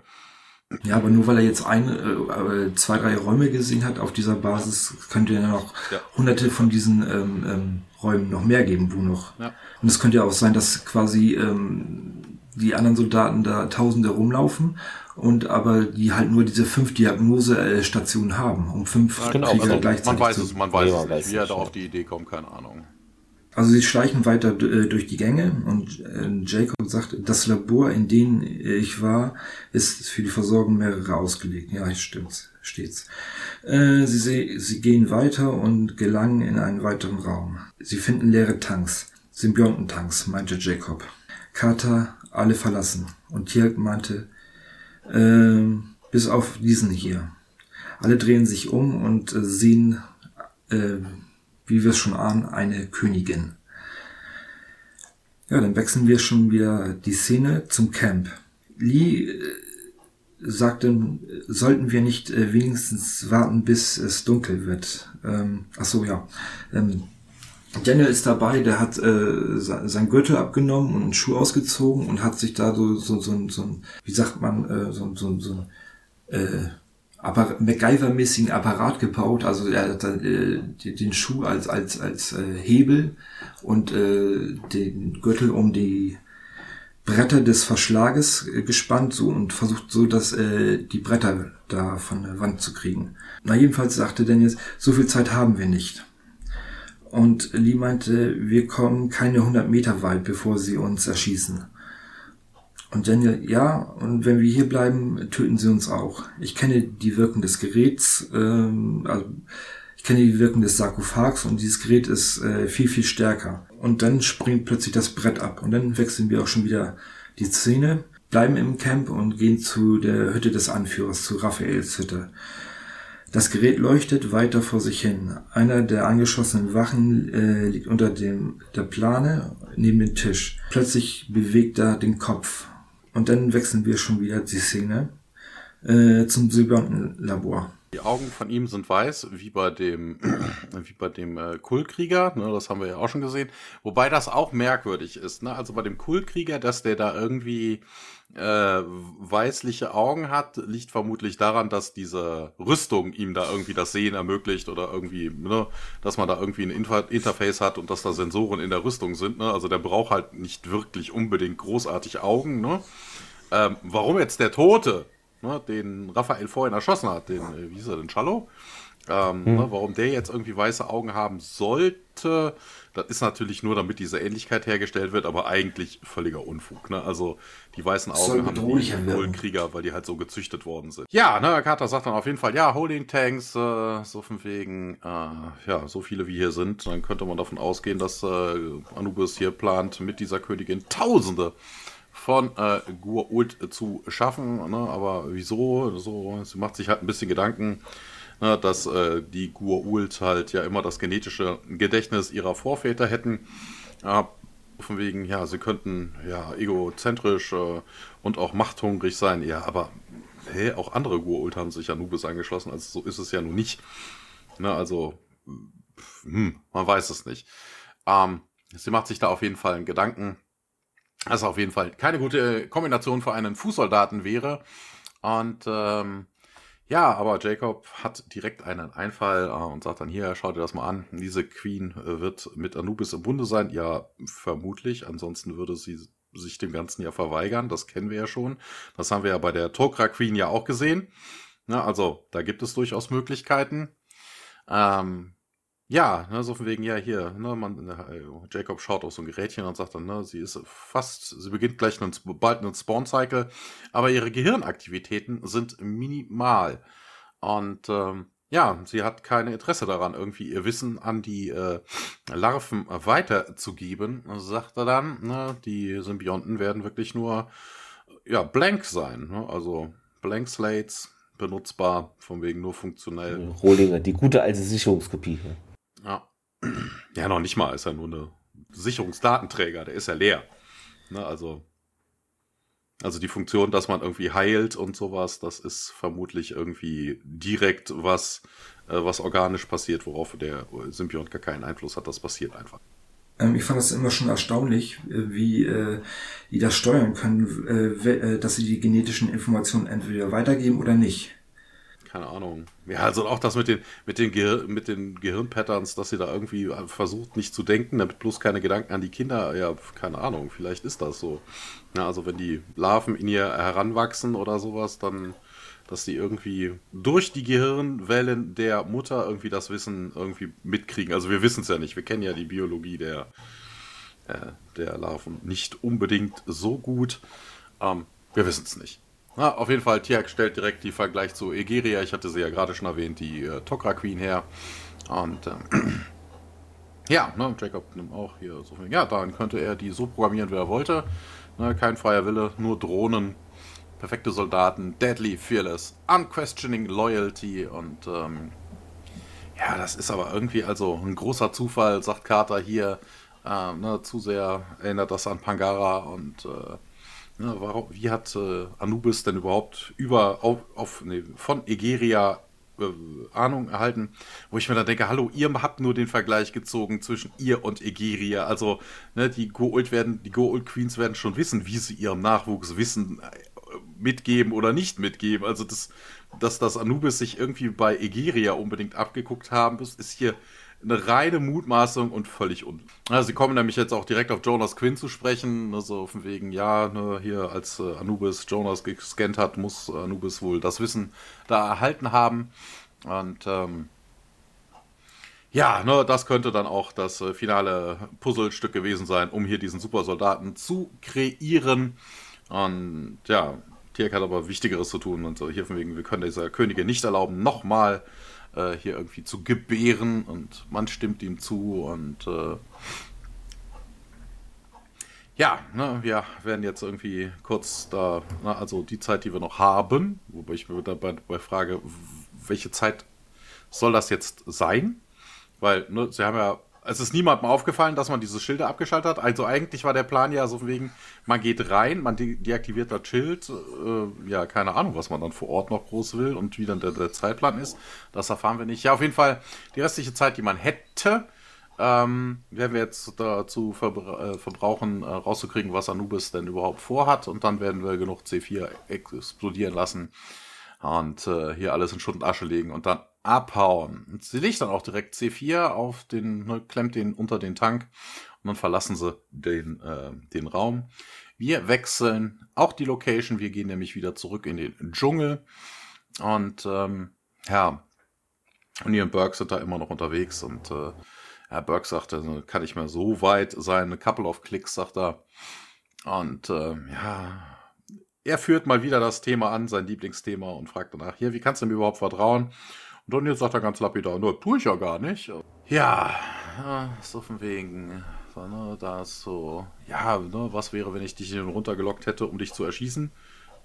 ja, aber nur weil er jetzt ein, äh, zwei, drei Räume gesehen hat auf dieser Basis, könnte er noch ja. hunderte von diesen ähm, ähm, Räumen noch mehr geben, wo noch. Ja. Und es könnte ja auch sein, dass quasi ähm, die anderen Soldaten da Tausende rumlaufen und aber die halt nur diese fünf Diagnosestationen haben, um fünf ja, genau, Krieger also gleichzeitig man weiß zu es, man weiß es nicht. Wie er da auf die Idee kommt, keine Ahnung. Also sie schleichen weiter äh, durch die Gänge und äh, Jacob sagt, das Labor, in dem ich war, ist für die Versorgung mehrerer ausgelegt. Ja, stimmt, steht's. Äh, sie, sie gehen weiter und gelangen in einen weiteren Raum. Sie finden leere Tanks, Symbiontentanks, meinte Jacob. Carter alle verlassen und Tierk meinte, äh, bis auf diesen hier. Alle drehen sich um und äh, sehen äh, wie wir es schon ahnen, eine Königin. Ja, dann wechseln wir schon wieder die Szene zum Camp. Lee äh, sagte, sollten wir nicht äh, wenigstens warten, bis es dunkel wird. Ähm, ach so, ja. Ähm, Daniel ist dabei, der hat äh, sein Gürtel abgenommen und einen Schuh ausgezogen und hat sich da so, so, so, so wie sagt man, äh, so, so, so äh, MacGyver-mäßigen Apparat gebaut. Also er hat äh, den Schuh als als als äh, Hebel und äh, den Gürtel um die Bretter des Verschlages äh, gespannt so und versucht so, dass äh, die Bretter da von der Wand zu kriegen. Na jedenfalls sagte Dennis, so viel Zeit haben wir nicht. Und Lee meinte, wir kommen keine 100 Meter weit, bevor sie uns erschießen. Und Daniel, ja, und wenn wir hier bleiben, töten sie uns auch. Ich kenne die Wirkung des Geräts, ähm, also ich kenne die Wirkung des Sarkophags und dieses Gerät ist äh, viel, viel stärker. Und dann springt plötzlich das Brett ab und dann wechseln wir auch schon wieder die Szene, bleiben im Camp und gehen zu der Hütte des Anführers, zu Raphaels Hütte. Das Gerät leuchtet weiter vor sich hin. Einer der angeschossenen Wachen äh, liegt unter dem der Plane neben dem Tisch. Plötzlich bewegt er den Kopf und dann wechseln wir schon wieder die Szene äh, zum Symbiontenlabor. Die Augen von ihm sind weiß, wie bei dem, wie bei dem äh, Kultkrieger, ne, das haben wir ja auch schon gesehen. Wobei das auch merkwürdig ist, ne? Also bei dem Kultkrieger, dass der da irgendwie äh, weißliche Augen hat, liegt vermutlich daran, dass diese Rüstung ihm da irgendwie das Sehen ermöglicht oder irgendwie, ne, dass man da irgendwie ein Inter Interface hat und dass da Sensoren in der Rüstung sind. Ne? Also der braucht halt nicht wirklich unbedingt großartig Augen. Ne? Ähm, warum jetzt der Tote, ne, den Raphael vorhin erschossen hat, den, äh, wie hieß er, den Cello? Ähm, hm. ne, warum der jetzt irgendwie weiße Augen haben sollte, das ist natürlich nur, damit diese Ähnlichkeit hergestellt wird, aber eigentlich völliger Unfug. Ne? Also die weißen Augen haben die Hohlkrieger, weil die halt so gezüchtet worden sind. Ja, ne, Carter sagt dann auf jeden Fall, ja, Holding Tanks, äh, so von wegen, äh, ja, so viele wie hier sind, dann könnte man davon ausgehen, dass äh, Anubis hier plant, mit dieser Königin Tausende von äh, Gur-Ult zu schaffen. Ne? Aber wieso? So, sie macht sich halt ein bisschen Gedanken ne, dass äh, die Gur-Ult halt ja immer das genetische Gedächtnis ihrer Vorväter hätten. Äh, von wegen, ja, sie könnten ja egozentrisch äh, und auch machthungrig sein. Ja, aber hä, auch andere Gur-Ult haben sich Anubis angeschlossen, also so ist es ja nun nicht. Ne, also, hm, man weiß es nicht. Ähm, sie macht sich da auf jeden Fall einen Gedanken Das auf jeden Fall keine gute Kombination für einen Fußsoldaten wäre. Und ähm, ja, aber Jacob hat direkt einen Einfall äh, und sagt dann hier, schau dir das mal an. Diese Queen äh, wird mit Anubis im Bunde sein. Ja, vermutlich. Ansonsten würde sie sich dem Ganzen ja verweigern. Das kennen wir ja schon. Das haben wir ja bei der Tokra Queen ja auch gesehen. Na, also, da gibt es durchaus Möglichkeiten. Ähm, ja, ne, so von wegen, ja, hier, ne, man, äh, Jacob schaut auf so ein Gerätchen und sagt dann, ne, sie ist fast, sie beginnt gleich einen, bald einen Spawn-Cycle, aber ihre Gehirnaktivitäten sind minimal. Und ähm, ja, sie hat keine Interesse daran, irgendwie ihr Wissen an die äh, Larven weiterzugeben, sagt er dann. Ne, die Symbionten werden wirklich nur ja, blank sein, ne, also Blank Slates, benutzbar, von wegen nur funktionell. Rohlinger, die gute alte Sicherungskopie. Ja. Ja, noch nicht mal, ist ja nur eine Sicherungsdatenträger, der ist ja leer. Ne, also, also die Funktion, dass man irgendwie heilt und sowas, das ist vermutlich irgendwie direkt was, äh, was organisch passiert, worauf der Symbiont gar keinen Einfluss hat. Das passiert einfach. Ähm, ich fand das immer schon erstaunlich, äh, wie äh, die das steuern können, äh, äh, dass sie die genetischen Informationen entweder weitergeben oder nicht keine Ahnung. Ja, also auch das mit den, mit den, Gehir mit den Gehirnpatterns, dass sie da irgendwie versucht, nicht zu denken, damit bloß keine Gedanken an die Kinder, ja, keine Ahnung, vielleicht ist das so. Ja, also wenn die Larven in ihr heranwachsen oder sowas, dann, dass die irgendwie durch die Gehirnwellen der Mutter irgendwie das Wissen irgendwie mitkriegen. Also wir wissen es ja nicht, wir kennen ja die Biologie der, äh, der Larven nicht unbedingt so gut. Ähm, wir wissen es nicht. Na, auf jeden Fall, Tiak stellt direkt die Vergleich zu Egeria. Ich hatte sie ja gerade schon erwähnt, die äh, Tokra Queen her. Und ähm, ja, ne, Jacob nimmt auch hier so viel. Ja, dann könnte er die so programmieren, wie er wollte. Ne, kein freier Wille, nur Drohnen, perfekte Soldaten, deadly, fearless, unquestioning loyalty und ähm, ja, das ist aber irgendwie also ein großer Zufall, sagt Carter hier. Äh, ne, zu sehr erinnert das an Pangara und äh, ja, warum, wie hat äh, Anubis denn überhaupt über auf, auf nee, von Egeria äh, Ahnung erhalten, wo ich mir dann denke, hallo, ihr habt nur den Vergleich gezogen zwischen ihr und Egeria. Also, ne, die Goa'uld werden, die Goa'uld Queens werden schon wissen, wie sie ihrem Nachwuchs Wissen äh, mitgeben oder nicht mitgeben. Also, das, dass das Anubis sich irgendwie bei Egeria unbedingt abgeguckt haben, ist hier eine reine Mutmaßung und völlig un. Also sie kommen nämlich jetzt auch direkt auf Jonas Quinn zu sprechen, ne, so von wegen, ja, ne, hier als äh, Anubis Jonas gescannt hat, muss Anubis wohl das Wissen da erhalten haben. Und ähm, ja, ne, das könnte dann auch das äh, finale Puzzlestück gewesen sein, um hier diesen Supersoldaten zu kreieren. Und ja, Tierk hat aber Wichtigeres zu tun und so hier von wegen, wir können dieser Königin nicht erlauben, nochmal äh, hier irgendwie zu gebären und man stimmt ihm zu und äh, ja, ne, wir werden jetzt irgendwie kurz da, na, also die Zeit, die wir noch haben, wobei ich mir dabei, dabei frage, welche Zeit soll das jetzt sein? Weil, ne, sie haben ja es ist niemandem aufgefallen, dass man diese Schilder abgeschaltet hat. Also eigentlich war der Plan ja so wegen, man geht rein, man de deaktiviert das Schild. Äh, ja, keine Ahnung, was man dann vor Ort noch groß will und wie dann der, der, Zeitplan ist. Das erfahren wir nicht. Ja, auf jeden Fall die restliche Zeit, die man hätte, ähm, werden wir jetzt dazu verbra äh, verbrauchen, äh, rauszukriegen, was Anubis denn überhaupt vorhat. Und dann werden wir genug C4 explodieren lassen und äh, hier alles in Schutt und Asche legen und dann abhauen. Sie legt dann auch direkt C4 auf den, ne, klemmt den unter den Tank und dann verlassen sie den, äh, den Raum. Wir wechseln auch die Location. Wir gehen nämlich wieder zurück in den Dschungel. Und ähm, ja, und und Burke sind da immer noch unterwegs. Und äh, Herr Burke sagte, also, kann ich mehr so weit sein. A couple of clicks, sagt er. Und äh, ja, er führt mal wieder das Thema an, sein Lieblingsthema, und fragt danach, hier, wie kannst du mir überhaupt vertrauen? Und dann jetzt sagt er ganz lapidar, nur tue ich ja gar nicht. Ja, so von wegen, ne, da ist so, ja, ne, was wäre, wenn ich dich runtergelockt hätte, um dich zu erschießen?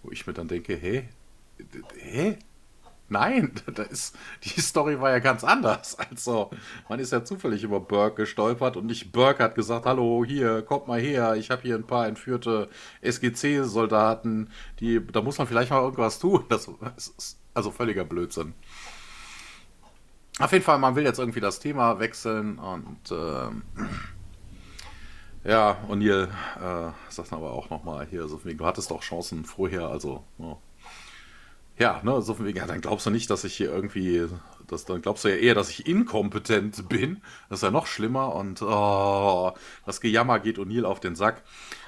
Wo ich mir dann denke, hä? Hä? Nein, da ist, die Story war ja ganz anders. Also, man ist ja zufällig über Burke gestolpert und nicht Burke hat gesagt, hallo, hier, kommt mal her, ich habe hier ein paar entführte SGC-Soldaten, die, da muss man vielleicht mal irgendwas tun. Das ist also völliger Blödsinn. Auf jeden Fall, man will jetzt irgendwie das Thema wechseln und äh, Ja, O'Neill äh, sagt aber auch nochmal hier, so wegen, du hattest doch Chancen vorher, also ja, ja ne, so von wegen, ja, dann glaubst du nicht, dass ich hier irgendwie, das, dann glaubst du ja eher, dass ich inkompetent bin. Das ist ja noch schlimmer und oh, das Gejammer geht O'Neill auf den Sack.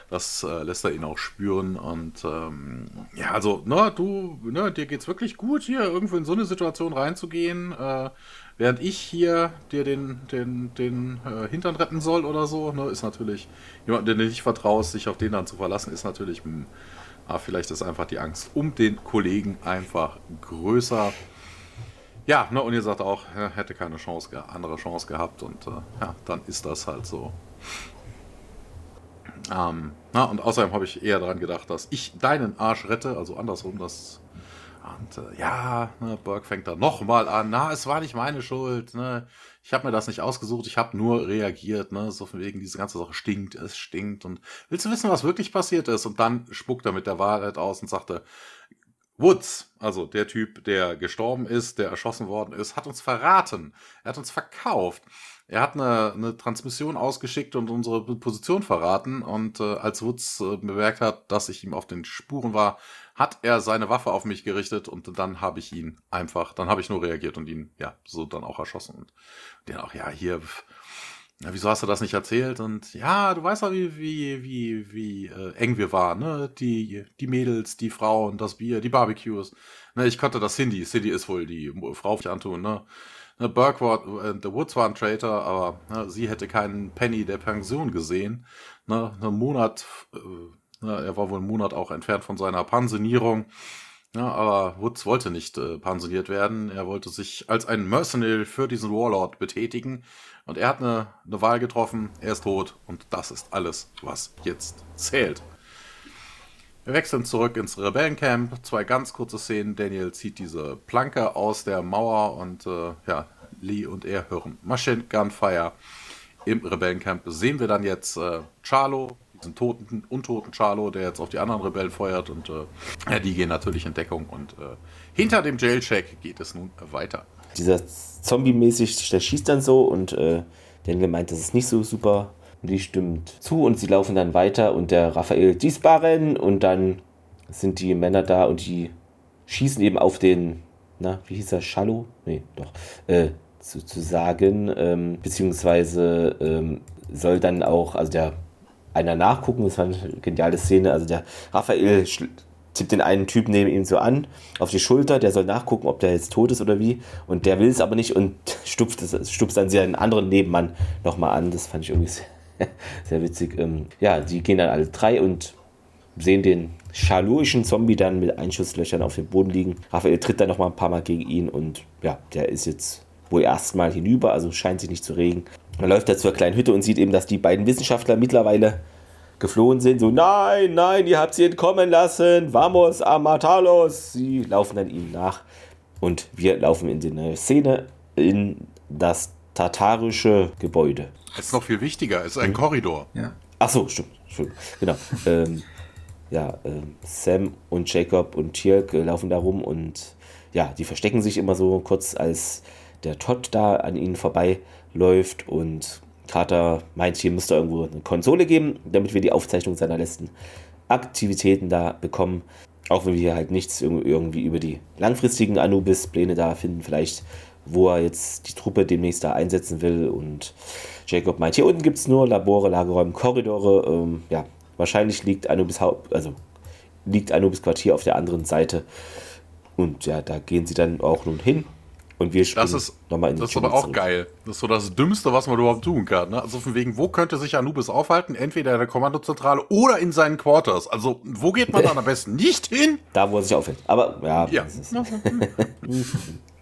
Das äh, lässt er ihn auch spüren. Und ähm, ja, also, ne, du, ne, dir geht's wirklich gut, hier irgendwo in so eine Situation reinzugehen, äh, während ich hier dir den, den, den äh, Hintern retten soll oder so, ne, ist natürlich, jemand, den du nicht vertraust, sich auf den dann zu verlassen, ist natürlich, mh, hm, ah, vielleicht ist einfach die Angst um den Kollegen einfach größer. Ja, ne, und ihr sagt auch, er hätte keine Chance, andere Chance gehabt und äh, ja, dann ist das halt so. Ähm, na, und außerdem habe ich eher daran gedacht, dass ich deinen Arsch rette, also andersrum, das. Und äh, ja, ne, Burke fängt da nochmal an. Na, es war nicht meine Schuld. Ne? Ich habe mir das nicht ausgesucht, ich habe nur reagiert. Ne? So von wegen, diese ganze Sache stinkt, es stinkt. Und willst du wissen, was wirklich passiert ist? Und dann spuckt er mit der Wahrheit aus und sagte, Woods, also der Typ, der gestorben ist, der erschossen worden ist, hat uns verraten. Er hat uns verkauft. Er hat eine, eine Transmission ausgeschickt und unsere Position verraten. Und äh, als Woods äh, bemerkt hat, dass ich ihm auf den Spuren war, hat er seine Waffe auf mich gerichtet und dann habe ich ihn einfach, dann habe ich nur reagiert und ihn, ja, so dann auch erschossen. Und der auch, ja, hier, ja, wieso hast du das nicht erzählt? Und ja, du weißt ja, wie, wie, wie, wie äh, eng wir waren, ne? Die, die Mädels, die Frauen, das Bier, die Barbecues. Ne, ich konnte das Cindy. Cindy ist wohl die Frau, die antun, ne? Ne, Burke war, äh, The Woods war ein Traitor, aber ne, sie hätte keinen Penny der Pension gesehen. Ne, einen Monat, äh, ne, er war wohl einen Monat auch entfernt von seiner Pensionierung. Ja, aber Woods wollte nicht äh, pensioniert werden. Er wollte sich als ein Mercenary für diesen Warlord betätigen. Und er hat eine, eine Wahl getroffen. Er ist tot. Und das ist alles, was jetzt zählt. Wir wechseln zurück ins Rebellencamp. Zwei ganz kurze Szenen. Daniel zieht diese Planke aus der Mauer und äh, ja, Lee und er hören Machine Gunfire. Im Rebellencamp sehen wir dann jetzt äh, Charlo, diesen toten, untoten Charlo, der jetzt auf die anderen Rebellen feuert und äh, ja, die gehen natürlich in Deckung und äh, hinter dem Jailcheck geht es nun weiter. Dieser Zombie-mäßig, der schießt dann so und äh, Daniel meint, das ist nicht so super die stimmt zu und sie laufen dann weiter und der Raphael diesparen und dann sind die Männer da und die schießen eben auf den, na, wie hieß er, Shallow? Nee, doch, äh, sozusagen, ähm, beziehungsweise ähm, soll dann auch, also der einer nachgucken, das war eine geniale Szene, also der Raphael tippt den einen Typ neben ihm so an, auf die Schulter, der soll nachgucken, ob der jetzt tot ist oder wie. Und der will es aber nicht und stupft, stupft dann seinen anderen Nebenmann nochmal an. Das fand ich irgendwie sehr, sehr witzig. Ähm, ja, die gehen dann alle drei und sehen den schaluischen Zombie dann mit Einschusslöchern auf dem Boden liegen. Raphael tritt dann noch mal ein paar Mal gegen ihn und ja, der ist jetzt wohl erstmal hinüber, also scheint sich nicht zu regen. Er läuft da zur kleinen Hütte und sieht eben, dass die beiden Wissenschaftler mittlerweile geflohen sind. So, nein, nein, ihr habt sie entkommen lassen. Vamos a matarlos. Sie laufen dann ihm nach und wir laufen in die neue Szene in das tatarische Gebäude. Das ist noch viel wichtiger, es ist ein mhm. Korridor. Ja. Ach so, stimmt. Genau. ähm, ja, ähm, Sam und Jacob und Tirk äh, laufen da rum und ja, die verstecken sich immer so kurz, als der Todd da an ihnen vorbeiläuft und Carter meint, hier müsste irgendwo eine Konsole geben, damit wir die Aufzeichnung seiner letzten Aktivitäten da bekommen. Auch wenn wir hier halt nichts irgendwie über die langfristigen Anubis-Pläne da finden, vielleicht wo er jetzt die Truppe demnächst da einsetzen will. Und Jacob meint, hier unten gibt es nur Labore, Lagerräume, Korridore. Ähm, ja, wahrscheinlich liegt Anubis Haupt, also liegt Anubis Quartier auf der anderen Seite. Und ja, da gehen sie dann auch nun hin. Und wir spielen nochmal in die Das ist aber auch zurück. geil. Das ist so das Dümmste, was man überhaupt tun kann. Ne? Also von wegen, wo könnte sich Anubis aufhalten? Entweder in der Kommandozentrale oder in seinen Quarters. Also wo geht man dann am besten nicht hin? Da, wo er sich aufhält. Aber ja. ja.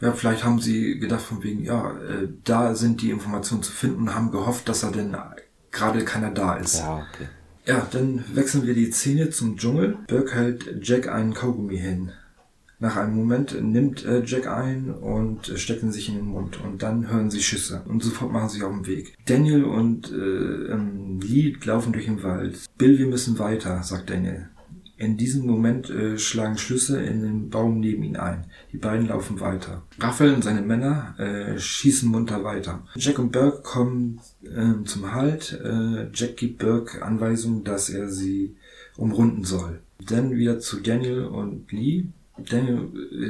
Ja, vielleicht haben sie gedacht von wegen, ja, äh, da sind die Informationen zu finden und haben gehofft, dass er denn gerade keiner da ist. Ja, okay. Ja, dann wechseln wir die Szene zum Dschungel. Burke hält Jack einen Kaugummi hin. Nach einem Moment nimmt äh, Jack ein und äh, steckt ihn sich in den Mund und dann hören sie Schüsse und sofort machen sie sich auf den Weg. Daniel und äh, ähm, Lee laufen durch den Wald. Bill, wir müssen weiter, sagt Daniel. In diesem Moment äh, schlagen Schlüsse in den Baum neben ihn ein. Die beiden laufen weiter. Raphael und seine Männer äh, schießen munter weiter. Jack und Burke kommen äh, zum Halt. Äh, Jack gibt Burke Anweisungen, dass er sie umrunden soll. Dann wieder zu Daniel und Lee. Daniel,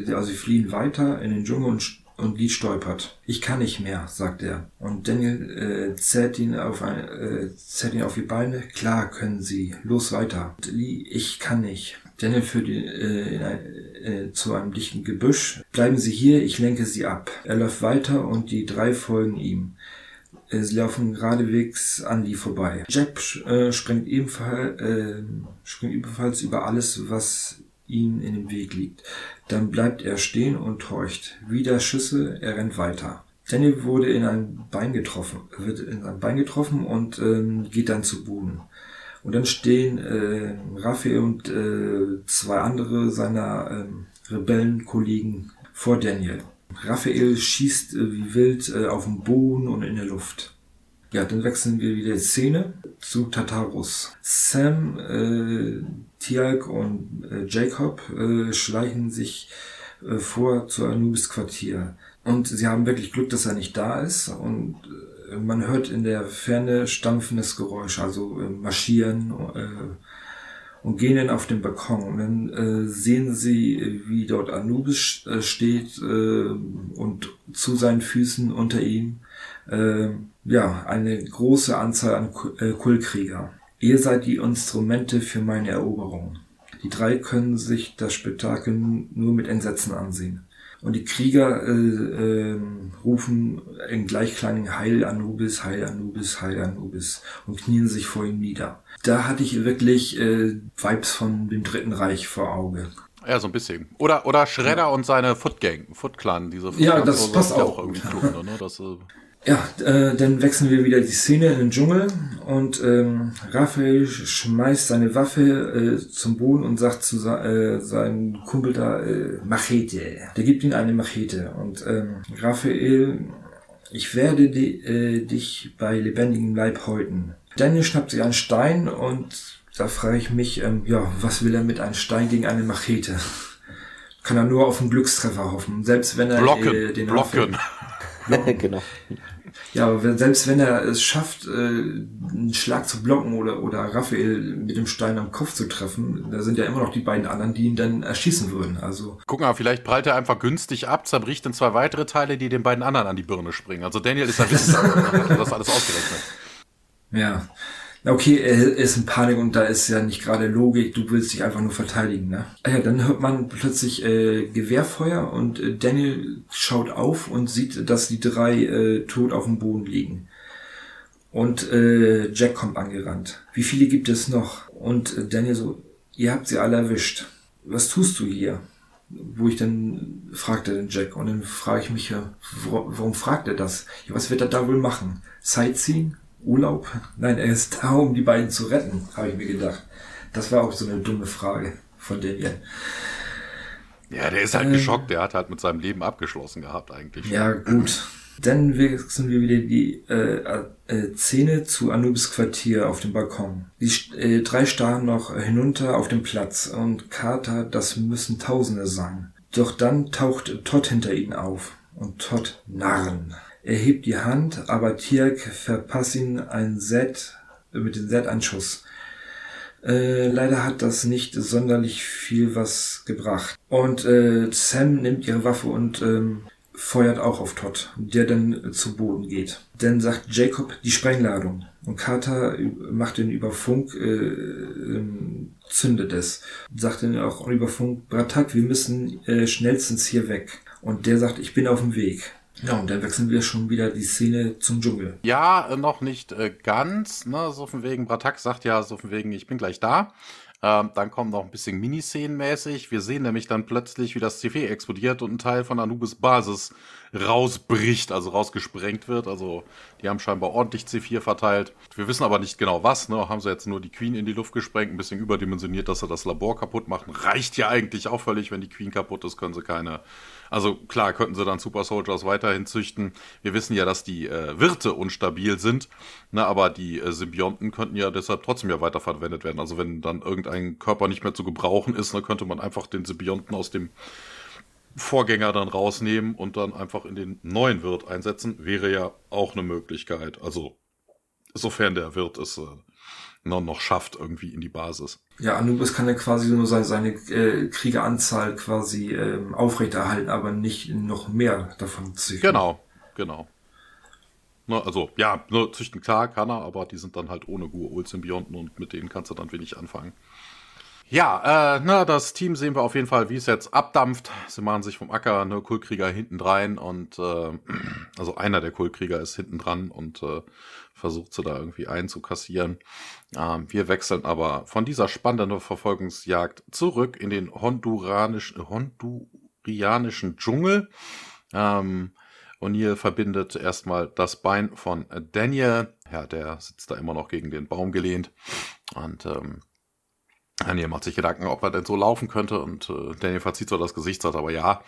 äh, also sie fliehen weiter in den Dschungel und und Lee stolpert. Ich kann nicht mehr, sagt er. Und Daniel äh, zerrt ihn auf ein, äh, zerrt ihn auf die Beine. Klar können sie. Los weiter. Lee, ich kann nicht. Daniel führt ihn äh, ein, äh, zu einem dichten Gebüsch. Bleiben Sie hier, ich lenke Sie ab. Er läuft weiter und die drei folgen ihm. Äh, sie laufen geradewegs an Lee vorbei. Jack äh, springt, ebenfalls, äh, springt ebenfalls über alles, was ihm in dem Weg liegt. Dann bleibt er stehen und horcht. Wieder Schüsse, er rennt weiter. Daniel wurde in ein Bein getroffen, wird in ein Bein getroffen und ähm, geht dann zu Boden. Und dann stehen äh, Raphael und äh, zwei andere seiner ähm, Rebellenkollegen vor Daniel. Raphael schießt äh, wie wild äh, auf dem Boden und in der Luft. Ja, dann wechseln wir wieder die Szene zu Tartarus. Sam, äh, Tialk und äh, Jacob äh, schleichen sich äh, vor zu Anubis Quartier. Und sie haben wirklich Glück, dass er nicht da ist. Und äh, man hört in der Ferne stampfendes Geräusch, also äh, marschieren äh, und gehen dann auf den Balkon. Und dann äh, sehen sie, wie dort Anubis äh, steht äh, und zu seinen Füßen unter ihm äh, ja, eine große Anzahl an äh, Kulkrieger. Ihr seid die Instrumente für meine Eroberung. Die drei können sich das Spektakel nur mit Entsetzen ansehen. Und die Krieger äh, äh, rufen in gleichklangen Heil Anubis, Heil Anubis, Heil Anubis und knien sich vor ihm nieder. Da hatte ich wirklich äh, Vibes von dem Dritten Reich vor Auge. Ja, so ein bisschen. Oder, oder Shredder ja. und seine Foot Gang, Foot Clan, diese Foot Ja, das passt auch. auch irgendwie klug, ne? das, äh ja, äh, dann wechseln wir wieder die Szene in den Dschungel und ähm, Raphael schmeißt seine Waffe äh, zum Boden und sagt zu äh, seinem Kumpel da äh, Machete. Der gibt ihm eine Machete und ähm, Raphael, ich werde di äh, dich bei lebendigem Leib häuten. Daniel schnappt sich einen Stein und da frage ich mich, ähm, ja, was will er mit einem Stein gegen eine Machete? Kann er nur auf einen Glückstreffer hoffen, selbst wenn er blocken, äh, den blocken. genau. Ja, aber selbst wenn er es schafft, äh, einen Schlag zu blocken oder, oder Raphael mit dem Stein am Kopf zu treffen, da sind ja immer noch die beiden anderen, die ihn dann erschießen würden. Also. Guck mal, vielleicht prallt er einfach günstig ab, zerbricht in zwei weitere Teile, die den beiden anderen an die Birne springen. Also Daniel ist ja Wissenschaftler, hat das alles ausgerechnet. Ja. Okay, er ist in Panik und da ist ja nicht gerade Logik, du willst dich einfach nur verteidigen, ne? Ah ja, dann hört man plötzlich äh, Gewehrfeuer und äh, Daniel schaut auf und sieht, dass die drei äh, tot auf dem Boden liegen. Und äh, Jack kommt angerannt. Wie viele gibt es noch? Und äh, Daniel so, ihr habt sie alle erwischt. Was tust du hier? Wo ich dann fragte den Jack und dann frage ich mich ja, warum fragt er das? Ja, was wird er da wohl machen? Sightseeing? Urlaub? Nein, er ist da, um die beiden zu retten, habe ich mir gedacht. Das war auch so eine dumme Frage von Daniel. Ja, der ist halt ähm, geschockt. Der hat halt mit seinem Leben abgeschlossen gehabt eigentlich. Ja, gut. Dann wechseln wir wieder die äh, äh, Szene zu Anubis Quartier auf dem Balkon. Die äh, drei starren noch hinunter auf den Platz und Carter, das müssen Tausende sein. Doch dann taucht Todd hinter ihnen auf. Und Todd, Narren. Er hebt die Hand, aber Tirk verpasst ihn ein Set, mit dem Set einen. Äh, leider hat das nicht sonderlich viel was gebracht. Und äh, Sam nimmt ihre Waffe und ähm, feuert auch auf Todd, der dann zu Boden geht. Dann sagt Jacob die Sprengladung und Carter macht ihn über Funk, äh, äh, zündet es. Sagt dann auch über Funk, Bratak, wir müssen äh, schnellstens hier weg. Und der sagt, ich bin auf dem Weg. Ja, und dann wechseln wir schon wieder die Szene zum Dschungel. Ja, noch nicht äh, ganz. Ne? So von wegen, Bratak sagt ja so von wegen, ich bin gleich da. Ähm, dann kommt noch ein bisschen Miniszenenmäßig. Wir sehen nämlich dann plötzlich, wie das CV explodiert und ein Teil von Anubis Basis rausbricht, also rausgesprengt wird. Also die haben scheinbar ordentlich C4 verteilt. Wir wissen aber nicht genau was. Ne? Haben sie jetzt nur die Queen in die Luft gesprengt, ein bisschen überdimensioniert, dass sie das Labor kaputt machen. Reicht ja eigentlich auch völlig, wenn die Queen kaputt ist, können sie keine also klar, könnten sie dann Super Soldiers weiterhin züchten. Wir wissen ja, dass die äh, Wirte unstabil sind, ne, aber die äh, Symbionten könnten ja deshalb trotzdem ja weiterverwendet werden. Also wenn dann irgendein Körper nicht mehr zu gebrauchen ist, dann könnte man einfach den Symbionten aus dem Vorgänger dann rausnehmen und dann einfach in den neuen Wirt einsetzen, wäre ja auch eine Möglichkeit. Also, sofern der Wirt es äh, noch, noch schafft, irgendwie in die Basis. Ja, Anubis kann ja quasi nur seine, seine äh, Kriegeranzahl quasi ähm, aufrechterhalten, aber nicht noch mehr davon züchten. Genau, genau. Ne, also, ja, ne, züchten klar kann er, aber die sind dann halt ohne Gua'uld-Symbionten und mit denen kannst du dann wenig anfangen. Ja, äh, na, das Team sehen wir auf jeden Fall, wie es jetzt abdampft. Sie machen sich vom Acker, ne, Kultkrieger hinten drein und äh, also einer der Kultkrieger ist hinten dran und äh, versucht sie da irgendwie einzukassieren. Ähm, wir wechseln aber von dieser spannenden Verfolgungsjagd zurück in den honduranischen, hondurianischen Dschungel. Ähm, O'Neill verbindet erstmal das Bein von Daniel. Ja, der sitzt da immer noch gegen den Baum gelehnt. Und ähm, Daniel macht sich Gedanken, ob er denn so laufen könnte. Und äh, Daniel verzieht so das Gesicht, sagt aber ja.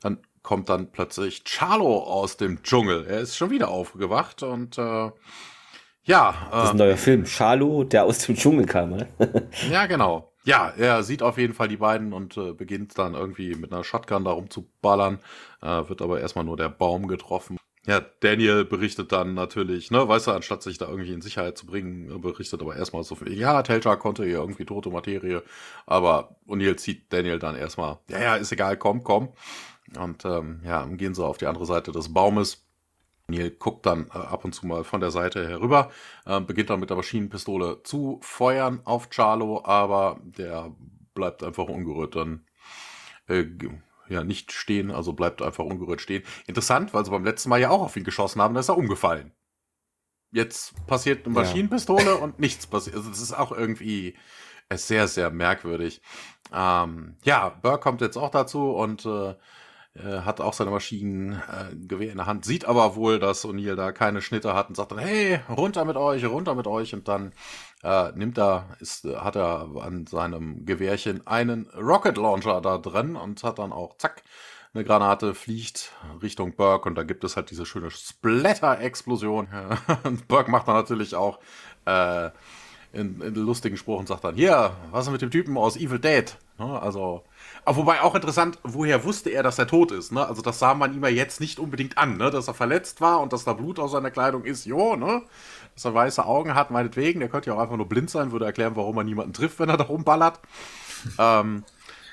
Dann kommt dann plötzlich Charlo aus dem Dschungel. Er ist schon wieder aufgewacht und äh, ja. Äh, das ist ein neuer Film. Charlo, der aus dem Dschungel kam, ne? ja, genau. Ja, er sieht auf jeden Fall die beiden und äh, beginnt dann irgendwie mit einer Shotgun da rumzuballern, äh, wird aber erstmal nur der Baum getroffen. Ja, Daniel berichtet dann natürlich, ne, weißt du, anstatt sich da irgendwie in Sicherheit zu bringen, berichtet aber erstmal so viel, ja, Telcha konnte hier irgendwie tote Materie, aber O'Neill zieht Daniel dann erstmal, ja, ja, ist egal, komm, komm. Und ähm, ja, gehen so auf die andere Seite des Baumes. Neil guckt dann äh, ab und zu mal von der Seite herüber, äh, beginnt dann mit der Maschinenpistole zu feuern auf Charlo, aber der bleibt einfach ungerührt dann äh, ja nicht stehen, also bleibt einfach ungerührt stehen. Interessant, weil sie beim letzten Mal ja auch auf ihn geschossen haben, da ist er umgefallen. Jetzt passiert eine Maschinenpistole ja. und nichts passiert. Also das ist auch irgendwie sehr, sehr merkwürdig. Ähm, ja, Burke kommt jetzt auch dazu und äh, äh, hat auch seine Maschinengewehr äh, in der Hand, sieht aber wohl, dass O'Neill da keine Schnitte hat und sagt dann, hey, runter mit euch, runter mit euch und dann äh, nimmt er, ist, hat er an seinem Gewehrchen einen Rocket Launcher da drin und hat dann auch, zack, eine Granate fliegt Richtung Burke und da gibt es halt diese schöne Splatter-Explosion. und Burke macht dann natürlich auch äh, in, in lustigen Spruch und sagt dann, hier, was ist mit dem Typen aus Evil Dead? Ne, also aber wobei auch interessant, woher wusste er, dass er tot ist, ne? Also das sah man ihm ja jetzt nicht unbedingt an, ne? Dass er verletzt war und dass da Blut aus seiner Kleidung ist, jo, ne? Dass er weiße Augen hat, meinetwegen. Der könnte ja auch einfach nur blind sein, würde erklären, warum er niemanden trifft, wenn er da rumballert. ähm,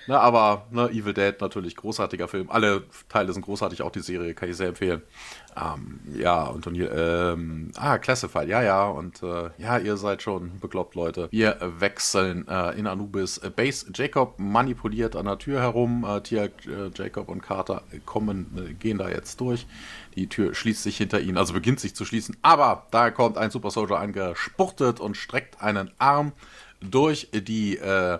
Ne, aber ne, Evil Dead natürlich großartiger Film. Alle Teile sind großartig, auch die Serie kann ich sehr empfehlen. Ähm, ja, und O'Neill, ähm, ah, Classified, ja, ja, und äh, ja, ihr seid schon bekloppt, Leute. Wir wechseln äh, in Anubis Base. Jacob manipuliert an der Tür herum. Äh, Tia, äh, Jacob und Carter kommen, äh, gehen da jetzt durch. Die Tür schließt sich hinter ihnen, also beginnt sich zu schließen. Aber da kommt ein Super Soldier angespurtet und streckt einen Arm durch die äh,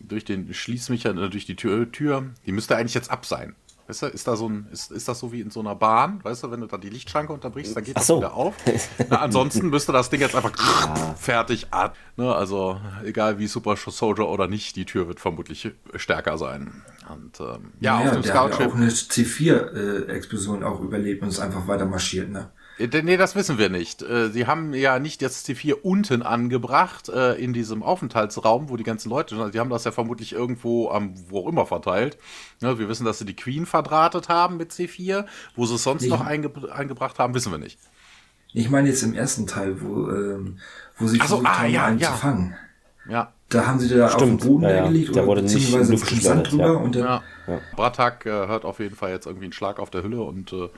durch den Schließmechanismus, durch die Tür, Tür, die müsste eigentlich jetzt ab sein. Weißt du, ist da so ein, ist, ist das so wie in so einer Bahn, weißt du, wenn du da die Lichtschranke unterbrichst, dann geht das so. wieder auf. Na, ansonsten müsste das Ding jetzt einfach ja. fertig ab. Ne, also, egal wie Super Soldier oder nicht, die Tür wird vermutlich stärker sein. Und ähm, ja, naja, auf dem Scout-Schiff. auch eine C4-Explosion äh, auch überlebt und ist einfach weiter marschiert, ne? Äh, nee, das wissen wir nicht. Äh, sie haben ja nicht das C4 unten angebracht, äh, in diesem Aufenthaltsraum, wo die ganzen Leute sind. Die haben das ja vermutlich irgendwo am, wo auch immer verteilt. Wir wissen, dass sie die Queen verdrahtet haben mit C4. Wo sie es sonst nee. noch einge eingebracht haben, wissen wir nicht. Ich meine jetzt im ersten Teil, wo, ähm, wo sie versucht ah, haben, ja, einen ja. zu fangen. Ja. Da haben sie da Stimmt. auf den Boden ja, gelegt ja. oder beziehungsweise ein Sand drüber. Ja. Und dann, ja. Ja. Bratak äh, hört auf jeden Fall jetzt irgendwie einen Schlag auf der Hülle und äh,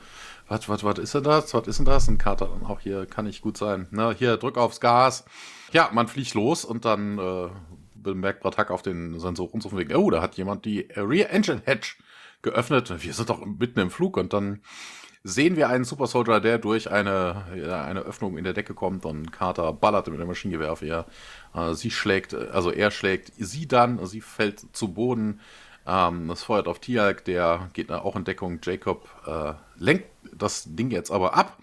was, was, was ist denn das? Was ist denn das? Ein Kater. Auch hier kann nicht gut sein. Ne, hier, drück aufs Gas. Ja, man fliegt los und dann äh, bemerkt Bratak auf den Sensoren so von wegen, oh, da hat jemand die Rear Engine Hatch geöffnet. Wir sind doch mitten im Flug und dann sehen wir einen Super Soldier, der durch eine, eine Öffnung in der Decke kommt und Carter ballert mit dem Maschinengewehr auf ihr. Äh, sie schlägt, also er schlägt sie dann, sie fällt zu Boden. Ähm, das feuert auf Tialk, der geht auch in Deckung. Jacob äh, lenkt das Ding jetzt aber ab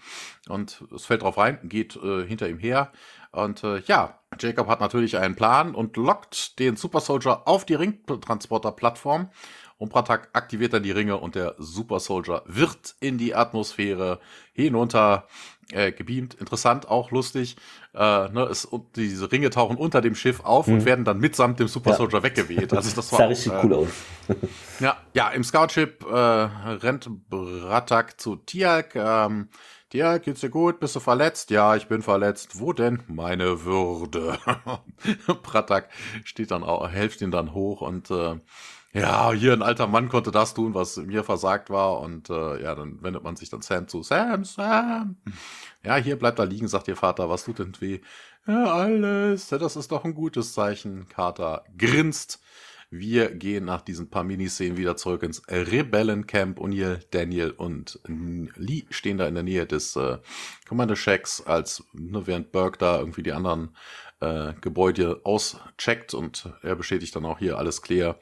und es fällt drauf rein, geht äh, hinter ihm her. Und äh, ja, Jacob hat natürlich einen Plan und lockt den Super Soldier auf die Ringtransporter-Plattform. Und Pratak aktiviert dann die Ringe und der Super Soldier wird in die Atmosphäre hinunter äh, gebeamt. Interessant, auch lustig. Äh, ne, es, diese Ringe tauchen unter dem Schiff auf hm. und werden dann mitsamt dem Super Soldier ja. weggeweht. Also das war sah richtig auch, cool aus. ja, ja, im Scoutship äh, rennt Bratak zu Tiak. Ähm, Dir geht's dir gut? Bist du verletzt? Ja, ich bin verletzt. Wo denn? Meine Würde. Pratak steht dann auch, hilft ihn dann hoch und äh, ja, hier ein alter Mann konnte das tun, was mir versagt war. Und äh, ja, dann wendet man sich dann Sam zu. Sam, Sam. Ja, hier bleibt er liegen, sagt ihr Vater. Was tut denn weh? Ja, alles. Das ist doch ein gutes Zeichen. Carter grinst wir gehen nach diesen paar Miniszenen wieder zurück ins Rebellencamp. O'Neill, Daniel und Lee stehen da in der Nähe des äh, Commander Shacks, als ne, während Burke da irgendwie die anderen äh, Gebäude auscheckt und er bestätigt dann auch hier alles clear.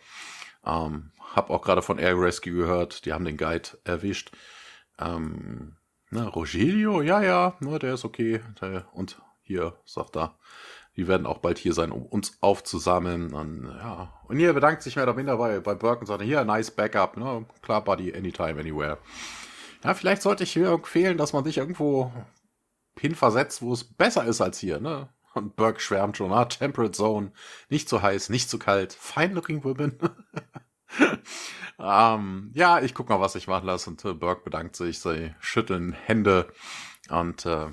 Ähm, hab auch gerade von Air Rescue gehört, die haben den Guide erwischt. Ähm, na, Rogelio, ja, ja, ne, der ist okay. Und hier sagt er, die werden auch bald hier sein, um uns aufzusammeln. Und, ja. und hier bedankt sich mehr oder minder bei, bei Burke und sagt, hier, nice Backup, ne? Klar, Buddy, anytime, anywhere. Ja, vielleicht sollte ich hier empfehlen, dass man sich irgendwo hinversetzt, wo es besser ist als hier, ne? Und Burke schwärmt schon, ah, Temperate Zone, nicht zu heiß, nicht zu kalt, fine looking women. ähm, ja, ich guck mal, was ich machen lasse. Und äh, Burke bedankt sich, sie schütteln Hände und äh,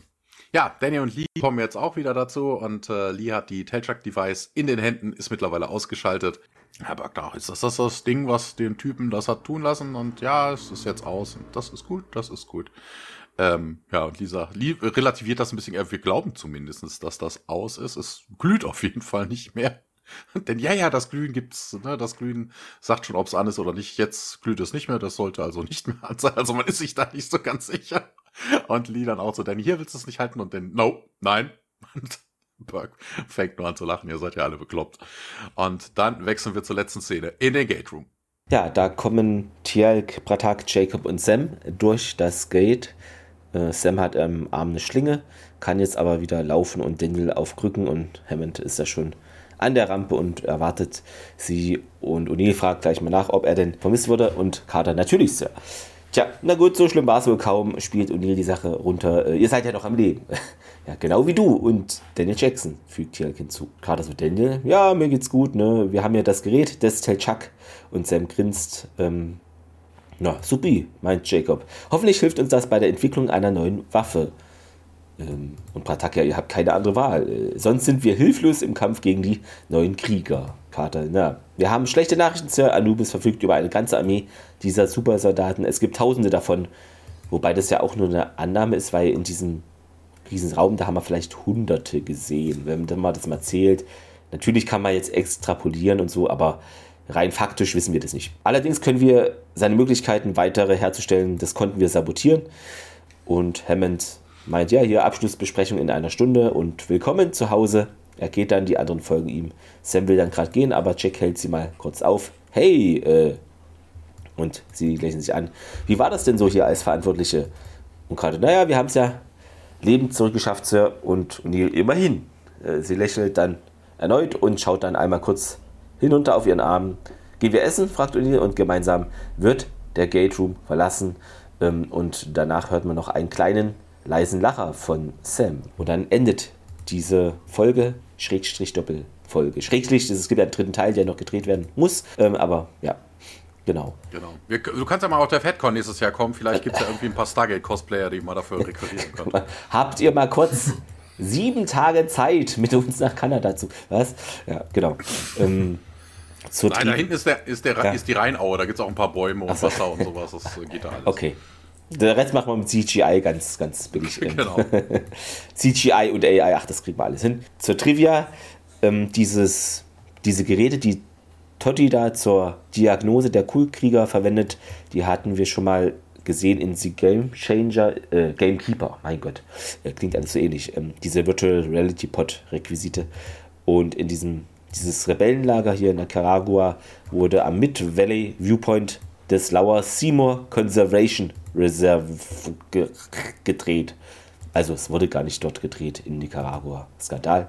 ja, Danny und Lee kommen jetzt auch wieder dazu und äh, Lee hat die Tailtrack-Device in den Händen, ist mittlerweile ausgeschaltet. Herr Bergdach, ist das, das das Ding, was den Typen das hat tun lassen? Und ja, es ist jetzt aus. Und das ist gut, das ist gut. Ähm, ja, und Lisa relativiert das ein bisschen. Wir glauben zumindest, dass das aus ist. Es glüht auf jeden Fall nicht mehr. Denn ja, ja, das Glühen gibt's, ne, das Glühen sagt schon, ob es an ist oder nicht. Jetzt glüht es nicht mehr, das sollte also nicht mehr an sein. Also man ist sich da nicht so ganz sicher. Und Lee dann auch so, denn hier willst du es nicht halten und dann, no, nein. Und Burke fängt nur an zu lachen, ihr seid ja alle bekloppt. Und dann wechseln wir zur letzten Szene in den Gate Room. Ja, da kommen Tialk, Pratak, Jacob und Sam durch das Gate. Äh, Sam hat am Arm eine Schlinge, kann jetzt aber wieder laufen und Daniel auf Krücken und Hammond ist ja schon an der Rampe und erwartet sie. Und O'Neill fragt gleich mal nach, ob er denn vermisst wurde. Und Carter, natürlich, Sir. Tja, na gut, so schlimm war es wohl kaum, spielt O'Neill die Sache runter. Äh, ihr seid ja noch am Leben. ja, genau wie du und Daniel Jackson, fügt Tialk hinzu. Carter so, Daniel, ja, mir geht's gut, ne? Wir haben ja das Gerät, das Tell Chuck. Und Sam grinst. Ähm, na, supi, meint Jacob. Hoffentlich hilft uns das bei der Entwicklung einer neuen Waffe. Ähm, und Pratakia, ihr habt keine andere Wahl. Äh, sonst sind wir hilflos im Kampf gegen die neuen Krieger. Carter, na, wir haben schlechte Nachrichten, Sir. Anubis verfügt über eine ganze Armee dieser Supersoldaten. Es gibt tausende davon. Wobei das ja auch nur eine Annahme ist, weil in diesem Riesenraum, da haben wir vielleicht hunderte gesehen. Wenn man das mal zählt. Natürlich kann man jetzt extrapolieren und so, aber rein faktisch wissen wir das nicht. Allerdings können wir seine Möglichkeiten, weitere herzustellen, das konnten wir sabotieren. Und Hammond meint, ja, hier Abschlussbesprechung in einer Stunde und willkommen zu Hause. Er geht dann, die anderen folgen ihm. Sam will dann gerade gehen, aber Jack hält sie mal kurz auf. Hey, äh, und sie lächeln sich an. Wie war das denn so hier als Verantwortliche? Und gerade, naja, wir haben es ja lebend zurückgeschafft, Sir. Und Neil immerhin. Äh, sie lächelt dann erneut und schaut dann einmal kurz hinunter auf ihren Arm. Gehen wir essen? fragt O'Neill und gemeinsam wird der Gate Room verlassen. Ähm, und danach hört man noch einen kleinen leisen Lacher von Sam. Und dann endet diese Folge, Schrägstrich Doppelfolge. Schrägstrich, es gibt ja einen dritten Teil, der noch gedreht werden muss, ähm, aber ja, genau. Genau. Wir, du kannst ja mal auf der FedCon nächstes Jahr kommen, vielleicht gibt es ja irgendwie ein paar Stargate-Cosplayer, die mal dafür rekrutieren können. Habt ihr mal kurz sieben Tage Zeit, mit uns nach Kanada zu. Was? Ja, genau. Ähm, Nein, da hinten ist, der, ist, der, ja. ist die Rheinaue, da gibt es auch ein paar Bäume und so. Wasser und sowas, das geht da alles. Okay, der Rest machen wir mit CGI ganz, ganz billig. Genau. CGI und AI, ach, das kriegen wir alles hin. Zur Trivia, ähm, dieses, diese Geräte, die Totti da zur Diagnose der Kultkrieger verwendet, die hatten wir schon mal gesehen in The Game Changer, äh, Gamekeeper, mein Gott, äh, klingt alles so ähnlich. Ähm, diese Virtual Reality Pod Requisite. Und in diesem dieses Rebellenlager hier in Nicaragua wurde am Mid Valley Viewpoint des Lower Seymour Conservation Reserve ge gedreht. Also es wurde gar nicht dort gedreht in Nicaragua. Skandal.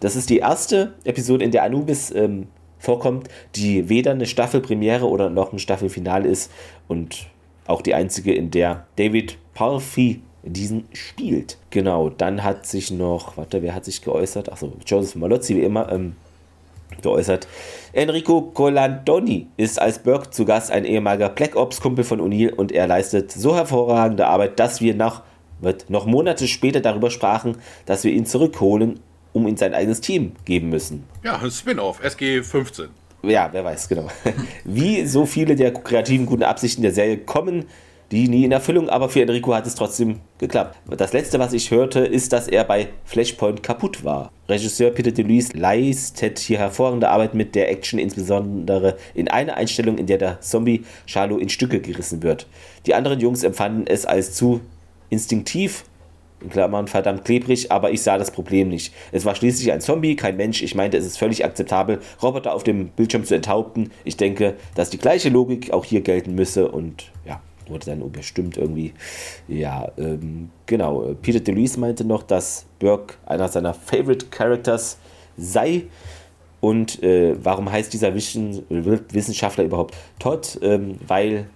Das ist die erste Episode, in der Anubis ähm, vorkommt, die weder eine Staffelpremiere oder noch ein Staffelfinale ist und auch die einzige, in der David Palfy diesen spielt. Genau, dann hat sich noch, warte, wer hat sich geäußert? Achso, Joseph Malozzi, wie immer, ähm, geäußert. Enrico Colandoni ist als Burke zu Gast ein ehemaliger Black Ops-Kumpel von O'Neill und er leistet so hervorragende Arbeit, dass wir nach, noch Monate später darüber sprachen, dass wir ihn zurückholen, um ihm sein eigenes Team geben müssen. Ja, ein Spin-off, SG 15. Ja, wer weiß, genau. Wie so viele der kreativen guten Absichten der Serie kommen die nie in Erfüllung, aber für Enrico hat es trotzdem geklappt. Das letzte, was ich hörte, ist, dass er bei Flashpoint kaputt war. Regisseur Peter DeLuise leistet hier hervorragende Arbeit mit der Action, insbesondere in einer Einstellung, in der der Zombie Charlo in Stücke gerissen wird. Die anderen Jungs empfanden es als zu instinktiv in Klammern verdammt klebrig, aber ich sah das Problem nicht. Es war schließlich ein Zombie, kein Mensch. Ich meinte, es ist völlig akzeptabel, Roboter auf dem Bildschirm zu enthaupten. Ich denke, dass die gleiche Logik auch hier gelten müsse und ja, wurde dann überstimmt irgendwie. Ja, ähm, genau. Peter DeLuise meinte noch, dass Burke einer seiner Favorite Characters sei. Und äh, warum heißt dieser Wissenschaftler überhaupt Todd? Ähm, weil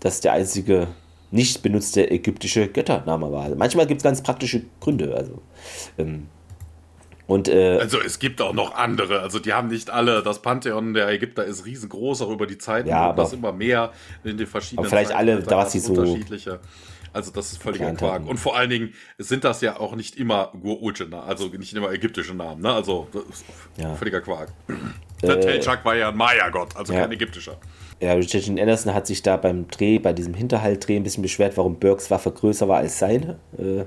das der einzige nicht benutzte ägyptische Göttername war. Also manchmal gibt es ganz praktische Gründe. Also, ähm, und, äh, also es gibt auch noch andere. Also die haben nicht alle. Das Pantheon der Ägypter ist riesengroß, auch über die Zeit. Ja, aber das immer mehr in den verschiedenen. Aber vielleicht alle, da was sie so unterschiedliche. Also das ist völliger Quark. Und vor allen Dingen sind das ja auch nicht immer Gurulche, also nicht immer ägyptische Namen. Ne? Also ja. völliger Quark. Äh, der Telchak war ja ein Maya-Gott, also ja. kein ägyptischer. Ja, Richard Anderson hat sich da beim Dreh, bei diesem Hinterhaltdreh ein bisschen beschwert, warum Burks Waffe größer war als seine. Äh,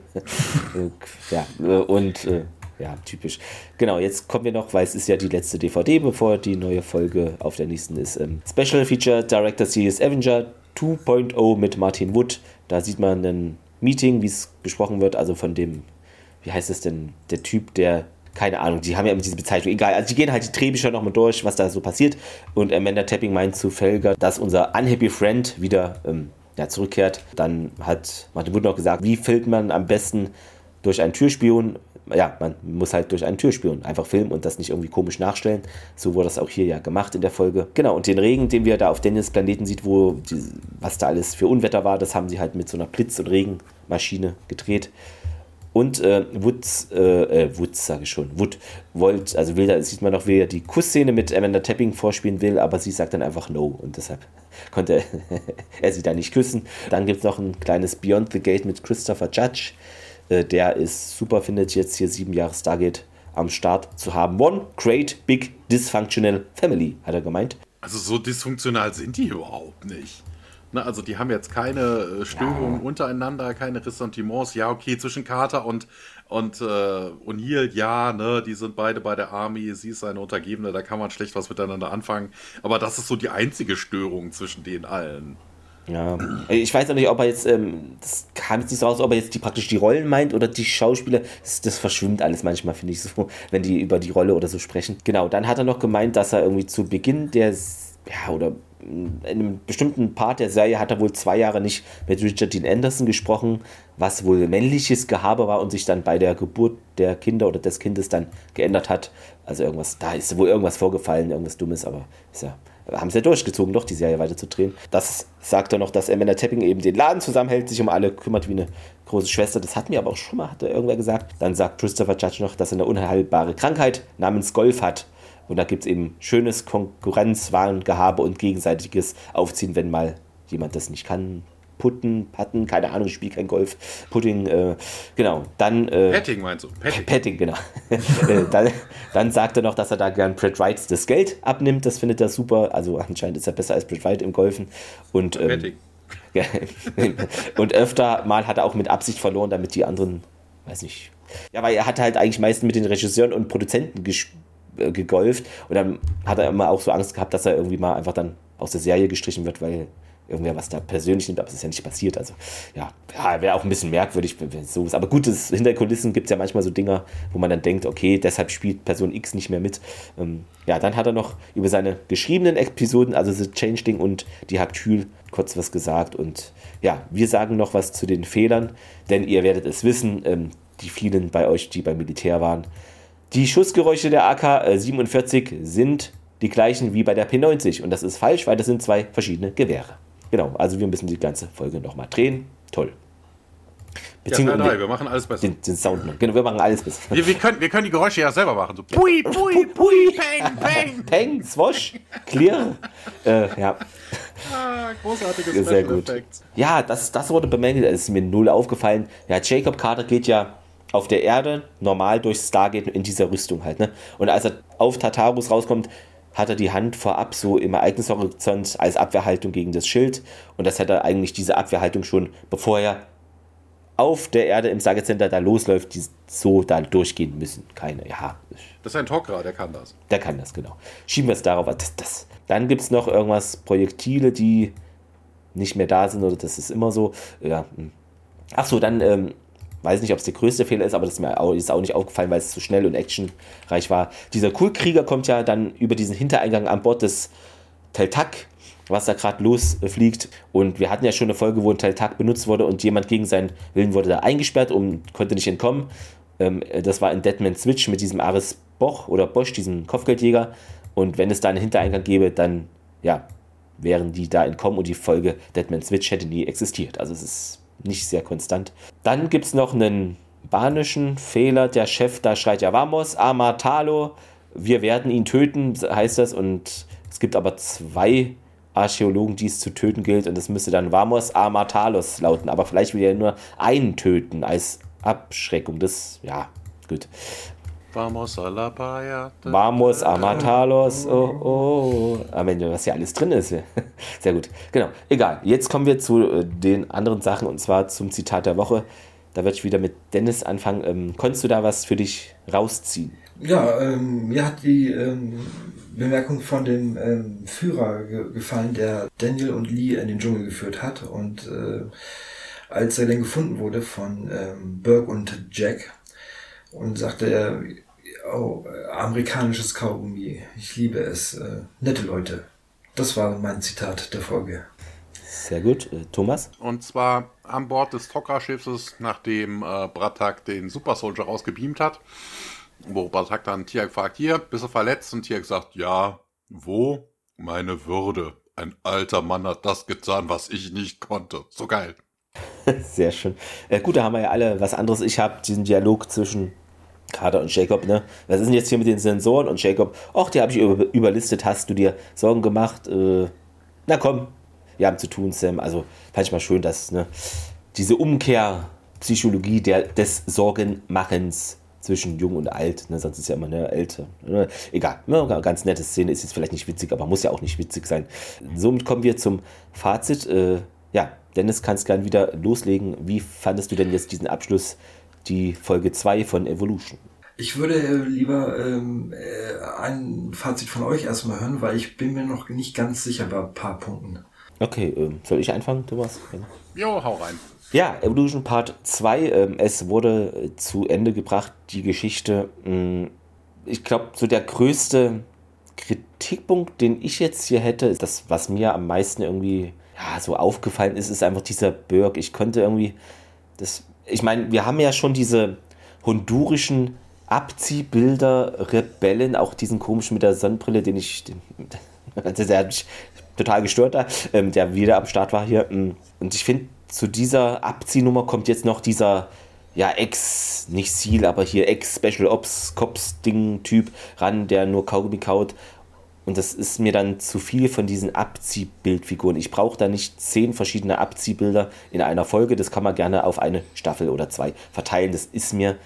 ja, äh, und äh, ja, typisch. Genau, jetzt kommen wir noch, weil es ist ja die letzte DVD, bevor die neue Folge auf der nächsten ist. Ähm, Special Feature Director Series Avenger 2.0 mit Martin Wood. Da sieht man ein Meeting, wie es besprochen wird, also von dem, wie heißt es denn, der Typ, der keine Ahnung, die haben ja immer diese Bezeichnung, egal. Also die gehen halt die Drehbücher nochmal durch, was da so passiert. Und Amanda Tapping meint zu Felger, dass unser Unhappy Friend wieder ähm, ja, zurückkehrt. Dann hat Martin Wood noch gesagt, wie filmt man am besten durch einen Türspion? Ja, man muss halt durch einen Türspion einfach filmen und das nicht irgendwie komisch nachstellen. So wurde das auch hier ja gemacht in der Folge. Genau, und den Regen, den wir da auf Dennis Planeten sieht, wo die, was da alles für Unwetter war, das haben sie halt mit so einer Blitz- und Regenmaschine gedreht. Und äh, Woods, äh, äh, Woods sage ich schon, Wood wollte, also will da, sieht man noch, wie er die Kussszene mit Amanda Tapping vorspielen will, aber sie sagt dann einfach no und deshalb konnte er sie da nicht küssen. Dann gibt es noch ein kleines Beyond the Gate mit Christopher Judge. Äh, der ist super, findet jetzt hier sieben Jahre Stargate am Start zu haben. One great big dysfunctional family, hat er gemeint. Also so dysfunktional sind die überhaupt nicht. Ne, also die haben jetzt keine äh, Störungen ja. untereinander, keine Ressentiments. Ja, okay, zwischen Carter und, und äh, O'Neill, ja, ne, die sind beide bei der Army, sie ist seine Untergebene, da kann man schlecht was miteinander anfangen. Aber das ist so die einzige Störung zwischen den allen. Ja, ich weiß auch nicht, ob er jetzt, ähm, das kam jetzt nicht so aus, ob er jetzt die praktisch die Rollen meint oder die Schauspieler. Das, das verschwimmt alles manchmal, finde ich so, wenn die über die Rolle oder so sprechen. Genau, dann hat er noch gemeint, dass er irgendwie zu Beginn der, ja, oder in einem bestimmten Part der Serie hat er wohl zwei Jahre nicht mit Richard Dean Anderson gesprochen, was wohl männliches Gehabe war und sich dann bei der Geburt der Kinder oder des Kindes dann geändert hat. Also irgendwas, da ist wohl irgendwas vorgefallen, irgendwas Dummes, aber ist ja, haben sie ja durchgezogen, doch die Serie weiterzudrehen. Das sagt er noch, dass Amanda Tapping eben den Laden zusammenhält, sich um alle kümmert wie eine große Schwester. Das hatten wir aber auch schon mal, hat er irgendwer gesagt. Dann sagt Christopher Judge noch, dass er eine unheilbare Krankheit namens Golf hat und da gibt es eben schönes Konkurrenzwarengehabe und gegenseitiges Aufziehen, wenn mal jemand das nicht kann. Putten, Patten, keine Ahnung, ich spiele kein Golf. Pudding, äh, genau. Dann. Äh, Petting meinst du? Petting, Petting genau. Äh, dann, dann sagt er noch, dass er da gern Brad Wright das Geld abnimmt. Das findet er super. Also anscheinend ist er besser als Brad Wright im Golfen. Und, ähm, Petting. und öfter mal hat er auch mit Absicht verloren, damit die anderen, weiß nicht. Ja, weil er hat halt eigentlich meistens mit den Regisseuren und Produzenten äh, gegolft. Und dann hat er immer auch so Angst gehabt, dass er irgendwie mal einfach dann aus der Serie gestrichen wird, weil irgendwer was da persönlich nimmt, aber es ist ja nicht passiert. Also ja, ja wäre auch ein bisschen merkwürdig, wenn es so ist. Aber gut, das, hinter Kulissen gibt es ja manchmal so Dinger, wo man dann denkt, okay, deshalb spielt Person X nicht mehr mit. Ähm, ja, dann hat er noch über seine geschriebenen Episoden, also The Changeling und die Haktyl, kurz was gesagt. Und ja, wir sagen noch was zu den Fehlern, denn ihr werdet es wissen, ähm, die vielen bei euch, die beim Militär waren, die Schussgeräusche der AK-47 sind die gleichen wie bei der P90 und das ist falsch, weil das sind zwei verschiedene Gewehre. Genau, also wir müssen die ganze Folge nochmal drehen. Toll. Beziehungsweise ja, drei, wir machen alles besser. den, den Sound noch. Genau, wir machen alles besser. Wir, wir, können, wir können die Geräusche ja selber machen. So, pui, pui, pui, peng, peng. Peng, Swosh, Clear. äh, ja. Ah, großartige Sehr Special gut. Effects. Ja, das, das wurde bemängelt, es ist mir null aufgefallen. Ja, Jacob Carter geht ja auf der Erde normal durchs Stargate in dieser Rüstung halt. Ne? Und als er auf Tartarus rauskommt, hat er die Hand vorab so im Ereignishorizont als Abwehrhaltung gegen das Schild. Und das hat er eigentlich diese Abwehrhaltung schon, bevor er auf der Erde im Stargate Center da losläuft, die so da durchgehen müssen. Keine, ja, Das ist ein Tok'ra, der kann das. der kann das, genau. Schieben wir es darauf. Das, das. Dann gibt es noch irgendwas, Projektile, die nicht mehr da sind, oder das ist immer so. Ja. hm. Ach so, dann, ähm, weiß nicht, ob es der größte Fehler ist, aber das ist mir auch, ist auch nicht aufgefallen, weil es zu schnell und actionreich war. Dieser Kulkrieger kommt ja dann über diesen Hintereingang an Bord des Teltak, was da gerade losfliegt. Und wir hatten ja schon eine Folge, wo ein Teltak benutzt wurde und jemand gegen seinen Willen wurde da eingesperrt und konnte nicht entkommen. Ähm, das war in Deadman Switch mit diesem Aris Boch oder Bosch, diesem Kopfgeldjäger. Und wenn es da einen Hintereingang gäbe, dann ja, wären die da entkommen und die Folge Deadman Switch hätte nie existiert. Also es ist nicht sehr konstant. Dann gibt es noch einen banischen Fehler. Der Chef da schreit ja Vamos, Amatalo, wir werden ihn töten, heißt das. Und es gibt aber zwei Archäologen, die es zu töten gilt. Und es müsste dann Vamos Amatalos lauten. Aber vielleicht will er nur einen töten als Abschreckung. Das, ja, gut. Vamos a la playa. Vamos, Amatalos, oh, oh. Am Ende, was hier alles drin ist. Sehr gut. Genau, egal. Jetzt kommen wir zu äh, den anderen Sachen und zwar zum Zitat der Woche. Da werde ich wieder mit Dennis anfangen. Ähm, konntest du da was für dich rausziehen? Ja, ähm, mir hat die ähm, Bemerkung von dem ähm, Führer ge gefallen, der Daniel und Lee in den Dschungel geführt hat. Und äh, als er dann gefunden wurde von ähm, Burke und Jack und sagte er, oh, äh, amerikanisches Kaugummi, ich liebe es, äh, nette Leute. Das war mein Zitat der Folge. Sehr gut. Äh, Thomas? Und zwar an Bord des Tok'ra-Schiffes, nachdem äh, Bratak den Super Soldier rausgebeamt hat. Wo Bratak dann Tiak fragt, hier, bist du verletzt? Und Tiak sagt, ja, wo? Meine Würde. Ein alter Mann hat das getan, was ich nicht konnte. So geil. Sehr schön. Äh, gut, da haben wir ja alle was anderes. Ich habe diesen Dialog zwischen Carter und Jacob, ne? Was ist denn jetzt hier mit den Sensoren? Und Jacob, ach, die habe ich über, überlistet. Hast du dir Sorgen gemacht? Äh, na komm, wir haben zu tun, Sam. Also fand ich mal schön, dass ne, diese Umkehrpsychologie des Sorgenmachens zwischen jung und alt, ne, sonst ist ja immer eine älter. Ne, egal, ne, ganz nette Szene, ist jetzt vielleicht nicht witzig, aber muss ja auch nicht witzig sein. Somit kommen wir zum Fazit. Äh, ja, Dennis, kannst gern wieder loslegen. Wie fandest du denn jetzt diesen Abschluss, die Folge 2 von Evolution? Ich würde äh, lieber ähm, äh, ein Fazit von euch erstmal hören, weil ich bin mir noch nicht ganz sicher bei ein paar Punkten. Okay, ähm, soll ich anfangen, Thomas? Jo, hau rein. Ja, Evolution Part 2, ähm, es wurde äh, zu Ende gebracht, die Geschichte. Mh, ich glaube, so der größte Kritikpunkt, den ich jetzt hier hätte, ist das, was mir am meisten irgendwie ja, so aufgefallen ist, ist einfach dieser Burg. Ich konnte irgendwie das. Ich meine, wir haben ja schon diese hondurischen Abziehbilder, Rebellen, auch diesen komischen mit der Sonnenbrille, den ich. Den, der hat mich total gestört da, ähm, der wieder am Start war hier. mm. Und ich finde, zu dieser Abziehnummer kommt jetzt noch dieser, ja, Ex, nicht Seal, aber hier Ex-Special Ops Cops-Ding-Typ ran, der nur Kaugummi kaut. Und das ist mir dann zu viel von diesen Abziehbildfiguren. Ich brauche da nicht zehn verschiedene Abziehbilder in einer Folge. Das kann man gerne auf eine Staffel oder zwei verteilen. Das ist mir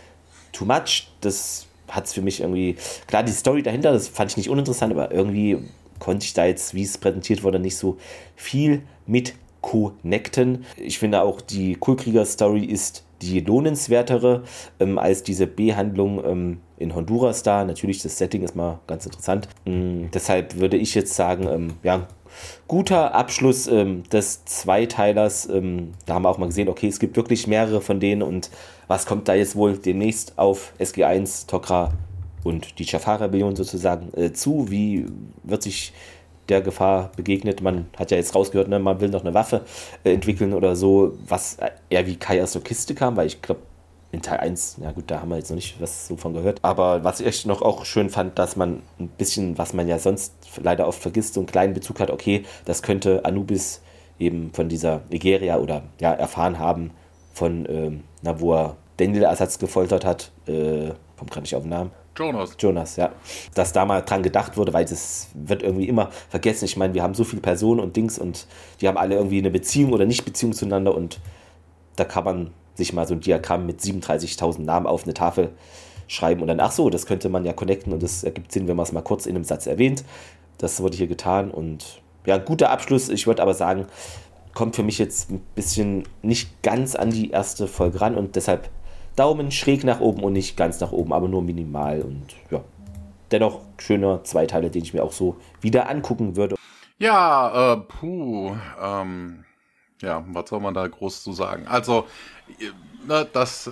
too much. Das hat es für mich irgendwie. Klar, die Story dahinter, das fand ich nicht uninteressant, aber irgendwie konnte ich da jetzt, wie es präsentiert wurde, nicht so viel mit connecten. Ich finde auch, die Kulkrieger-Story ist die lohnenswertere ähm, als diese B-Handlung ähm, in Honduras da. Natürlich, das Setting ist mal ganz interessant. Ähm, deshalb würde ich jetzt sagen, ähm, ja, guter Abschluss ähm, des Zweiteilers. Ähm, da haben wir auch mal gesehen, okay, es gibt wirklich mehrere von denen und was kommt da jetzt wohl demnächst auf SG1, Tokra und die Jafar-Rebellion sozusagen äh, zu? Wie wird sich der Gefahr begegnet? Man hat ja jetzt rausgehört, ne, man will noch eine Waffe äh, entwickeln oder so, was eher wie Kai aus der Kiste kam, weil ich glaube, in Teil 1, ja gut, da haben wir jetzt noch nicht was so von gehört. Aber was ich echt noch auch schön fand, dass man ein bisschen, was man ja sonst leider oft vergisst, so einen kleinen Bezug hat, okay, das könnte Anubis eben von dieser Nigeria oder ja, erfahren haben von, ähm, na, wo er Daniel-Ersatz gefoltert hat, äh, kommt gerade nicht auf den Namen. Jonas. Jonas, ja. Dass da mal dran gedacht wurde, weil das wird irgendwie immer vergessen. Ich meine, wir haben so viele Personen und Dings und die haben alle irgendwie eine Beziehung oder nicht Beziehung zueinander und da kann man sich mal so ein Diagramm mit 37.000 Namen auf eine Tafel schreiben und dann, ach so, das könnte man ja connecten und das ergibt Sinn, wenn man es mal kurz in einem Satz erwähnt. Das wurde hier getan und ja, guter Abschluss. Ich würde aber sagen, kommt für mich jetzt ein bisschen nicht ganz an die erste Folge ran und deshalb Daumen schräg nach oben und nicht ganz nach oben, aber nur minimal und ja. Dennoch schöner Zweiteile, den ich mir auch so wieder angucken würde. Ja, äh, puh, ähm, ja, was soll man da groß zu sagen? Also, ne, das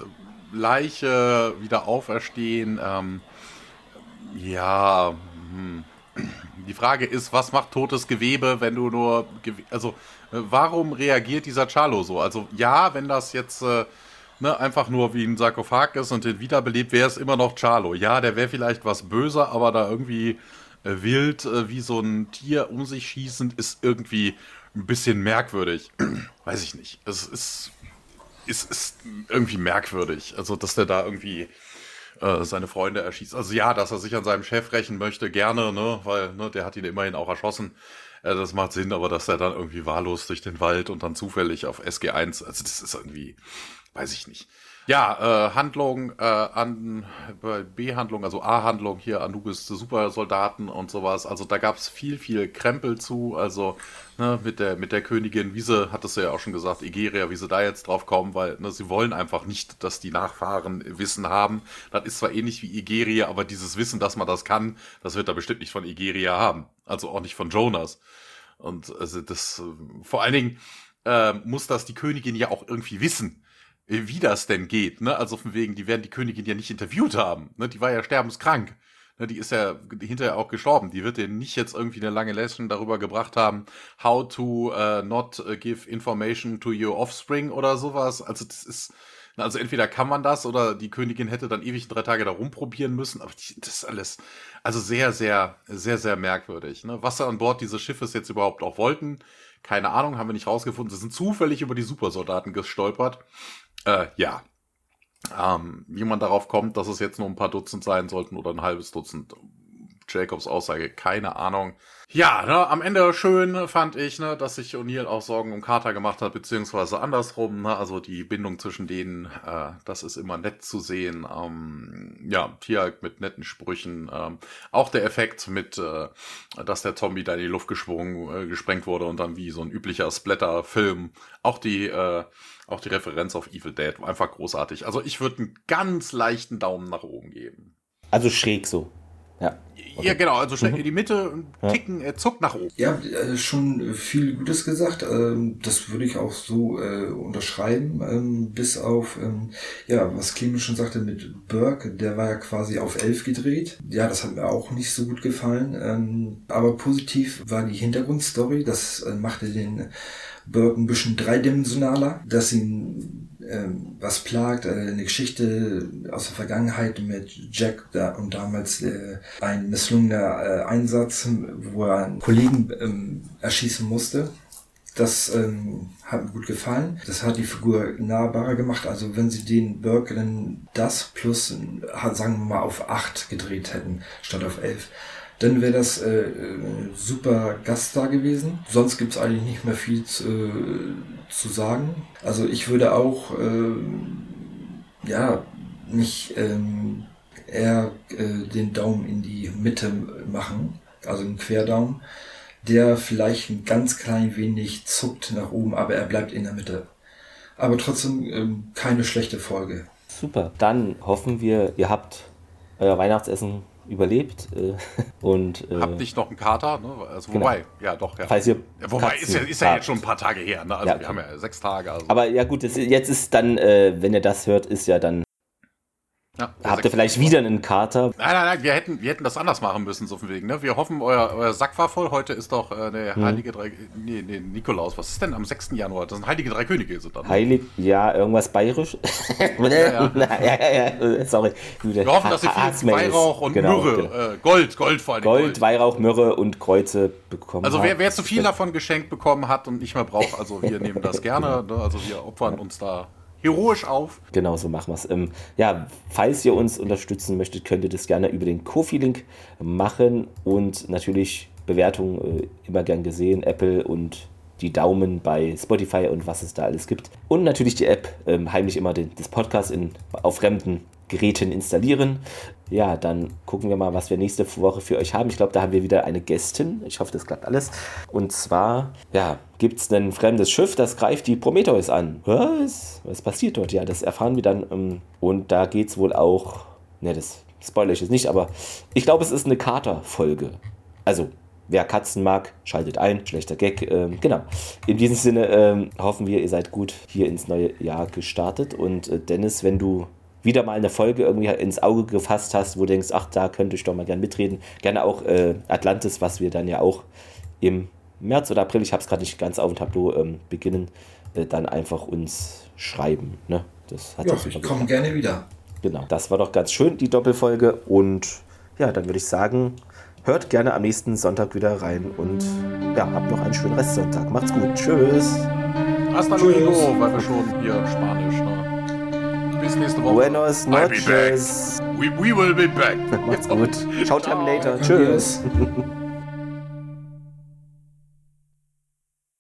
Leiche wieder auferstehen, ähm, ja, hm. die Frage ist, was macht totes Gewebe, wenn du nur, also, äh, warum reagiert dieser Charlo so? Also, ja, wenn das jetzt, äh, ne, einfach nur wie ein Sarkophag ist und den wiederbelebt, wäre es immer noch Charlo. Ja, der wäre vielleicht was böser, aber da irgendwie äh, wild äh, wie so ein Tier um sich schießend ist irgendwie ein bisschen merkwürdig. Weiß ich nicht. Es ist, ist, ist irgendwie merkwürdig. Also, dass der da irgendwie äh, seine Freunde erschießt. Also ja, dass er sich an seinem Chef rächen möchte, gerne, ne, weil ne, der hat ihn immerhin auch erschossen. Äh, das macht Sinn, aber dass er dann irgendwie wahllos durch den Wald und dann zufällig auf SG1, also das ist irgendwie, weiß ich nicht. Ja, äh, Handlung äh, an B-Handlung, also A-Handlung hier Anubis Supersoldaten und sowas. Also da gab's viel, viel Krempel zu. Also ne, mit der mit der Königin, wie sie, hat es ja auch schon gesagt, Igeria, wie sie da jetzt drauf kommen, weil ne, sie wollen einfach nicht, dass die Nachfahren Wissen haben. Das ist zwar ähnlich wie Igeria, aber dieses Wissen, dass man das kann, das wird er bestimmt nicht von Igeria haben. Also auch nicht von Jonas. Und also das vor allen Dingen äh, muss das die Königin ja auch irgendwie wissen wie das denn geht. Ne? Also von wegen, die werden die Königin ja nicht interviewt haben. Ne? Die war ja sterbenskrank. Ne? Die ist ja hinterher auch gestorben. Die wird denen nicht jetzt irgendwie eine lange Lesson darüber gebracht haben, how to uh, not äh, give information to your offspring oder sowas. Also das ist, also entweder kann man das oder die Königin hätte dann ewig drei Tage da rumprobieren müssen. Aber das ist alles, also sehr, sehr, sehr, sehr merkwürdig. Ne? Was an Bord dieses Schiffes jetzt überhaupt auch wollten, keine Ahnung, haben wir nicht rausgefunden. Sie sind zufällig über die Supersoldaten gestolpert äh, ja. Ähm, wie man darauf kommt, dass es jetzt nur ein paar Dutzend sein sollten oder ein halbes Dutzend. Jacobs Aussage, keine Ahnung. Ja, ne, am Ende schön fand ich, ne, dass sich O'Neill auch Sorgen um Carter gemacht hat, beziehungsweise andersrum, ne, also die Bindung zwischen denen, äh, das ist immer nett zu sehen. Ähm, ja, Tiag mit netten Sprüchen. Ähm, auch der Effekt mit, äh, dass der Zombie da in die Luft gesprungen, äh, gesprengt wurde und dann wie so ein üblicher Splatter-Film. Auch die, äh, auch die Referenz auf Evil Dead, einfach großartig. Also ich würde einen ganz leichten Daumen nach oben geben. Also schräg so. Ja. Okay. Ja, genau, also schnell mhm. in die Mitte, ticken, er zuckt nach oben. Ja, äh, schon viel Gutes gesagt. Ähm, das würde ich auch so äh, unterschreiben, ähm, bis auf, ähm, ja, was Clemens schon sagte mit Burke, der war ja quasi auf elf gedreht. Ja, das hat mir auch nicht so gut gefallen. Aber positiv war die Hintergrundstory, das äh, machte den Burke ein bisschen dreidimensionaler, dass ihn ähm, was plagt, äh, eine Geschichte aus der Vergangenheit mit Jack da, und damals äh, ein misslungener äh, Einsatz, wo er einen Kollegen ähm, erschießen musste. Das ähm, hat mir gut gefallen. Das hat die Figur nahbarer gemacht. Also wenn sie den Burke dann das plus, sagen wir mal, auf acht gedreht hätten, statt auf elf, dann wäre das äh, super Gaststar gewesen. Sonst gibt's eigentlich nicht mehr viel zu, äh, zu sagen. Also ich würde auch äh, ja nicht ähm, eher äh, den Daumen in die Mitte machen, also einen Querdaumen, der vielleicht ein ganz klein wenig zuckt nach oben, aber er bleibt in der Mitte. Aber trotzdem ähm, keine schlechte Folge. Super. Dann hoffen wir, ihr habt euer Weihnachtsessen überlebt. Äh, und, äh, Habt nicht noch einen Kater? Ne? Also, genau. wobei, ja doch. Ja. Falls ihr wobei, ist ja, ist ja jetzt schon ein paar Tage her. Ne? Also ja, wir haben ja sechs Tage. Also. Aber ja gut, jetzt ist dann, äh, wenn ihr das hört, ist ja dann ja, Habt ihr vielleicht wieder einen Kater? Nein, nein, nein, wir hätten, wir hätten das anders machen müssen, so von wegen. Ne? Wir hoffen, euer, euer Sack war voll. Heute ist doch äh, der hm. Heilige Drei... Nee, nee, Nikolaus. Was ist denn am 6. Januar? Das sind Heilige Drei Könige. Sind dann, Heilig... Ja, irgendwas bayerisch. ja, ja. ja, ja, ja. Sorry. Wir hoffen, dass ihr viel Weihrauch und genau, Myrrhe, genau. Äh, Gold, Gold vor allem. Gold, Gold, Weihrauch, Myrrhe und Kreuze bekommen Also wer, wer zu viel davon geschenkt bekommen hat und nicht mehr braucht, also wir nehmen das gerne. Ne? Also wir opfern uns da heroisch auf. Genau, so machen wir es. Ähm, ja, falls ihr uns unterstützen möchtet, könnt ihr das gerne über den Kofi-Link machen und natürlich Bewertungen äh, immer gern gesehen, Apple und die Daumen bei Spotify und was es da alles gibt. Und natürlich die App, ähm, heimlich immer den, das Podcast in, auf fremden Geräten installieren. Ja, dann gucken wir mal, was wir nächste Woche für euch haben. Ich glaube, da haben wir wieder eine Gästin. Ich hoffe, das klappt alles. Und zwar, ja, gibt es ein fremdes Schiff, das greift die Prometheus an. Was? Was passiert dort? Ja, das erfahren wir dann. Ähm, und da geht es wohl auch, ne, das spoilere ich jetzt nicht, aber ich glaube, es ist eine Kater-Folge. Also, Wer Katzen mag, schaltet ein. Schlechter Gag. Ähm, genau. In diesem Sinne ähm, hoffen wir, ihr seid gut hier ins neue Jahr gestartet. Und äh, Dennis, wenn du wieder mal eine Folge irgendwie ins Auge gefasst hast, wo du denkst, ach, da könnte ich doch mal gerne mitreden. Gerne auch äh, Atlantis, was wir dann ja auch im März oder April, ich habe es gerade nicht ganz auf dem Tableau, ähm, beginnen, äh, dann einfach uns schreiben. Ne? Das hat ja, ich komme gerne wieder. Genau, das war doch ganz schön, die Doppelfolge. Und ja, dann würde ich sagen, hört gerne am nächsten Sonntag wieder rein und ja, habt noch einen schönen Restsonntag. Macht's gut. Tschüss. Hasta luego, weil wir schon hier Spanisch, Buenos noches. We, we will be back. Macht's gut. Ciao, Terminator. Tschüss.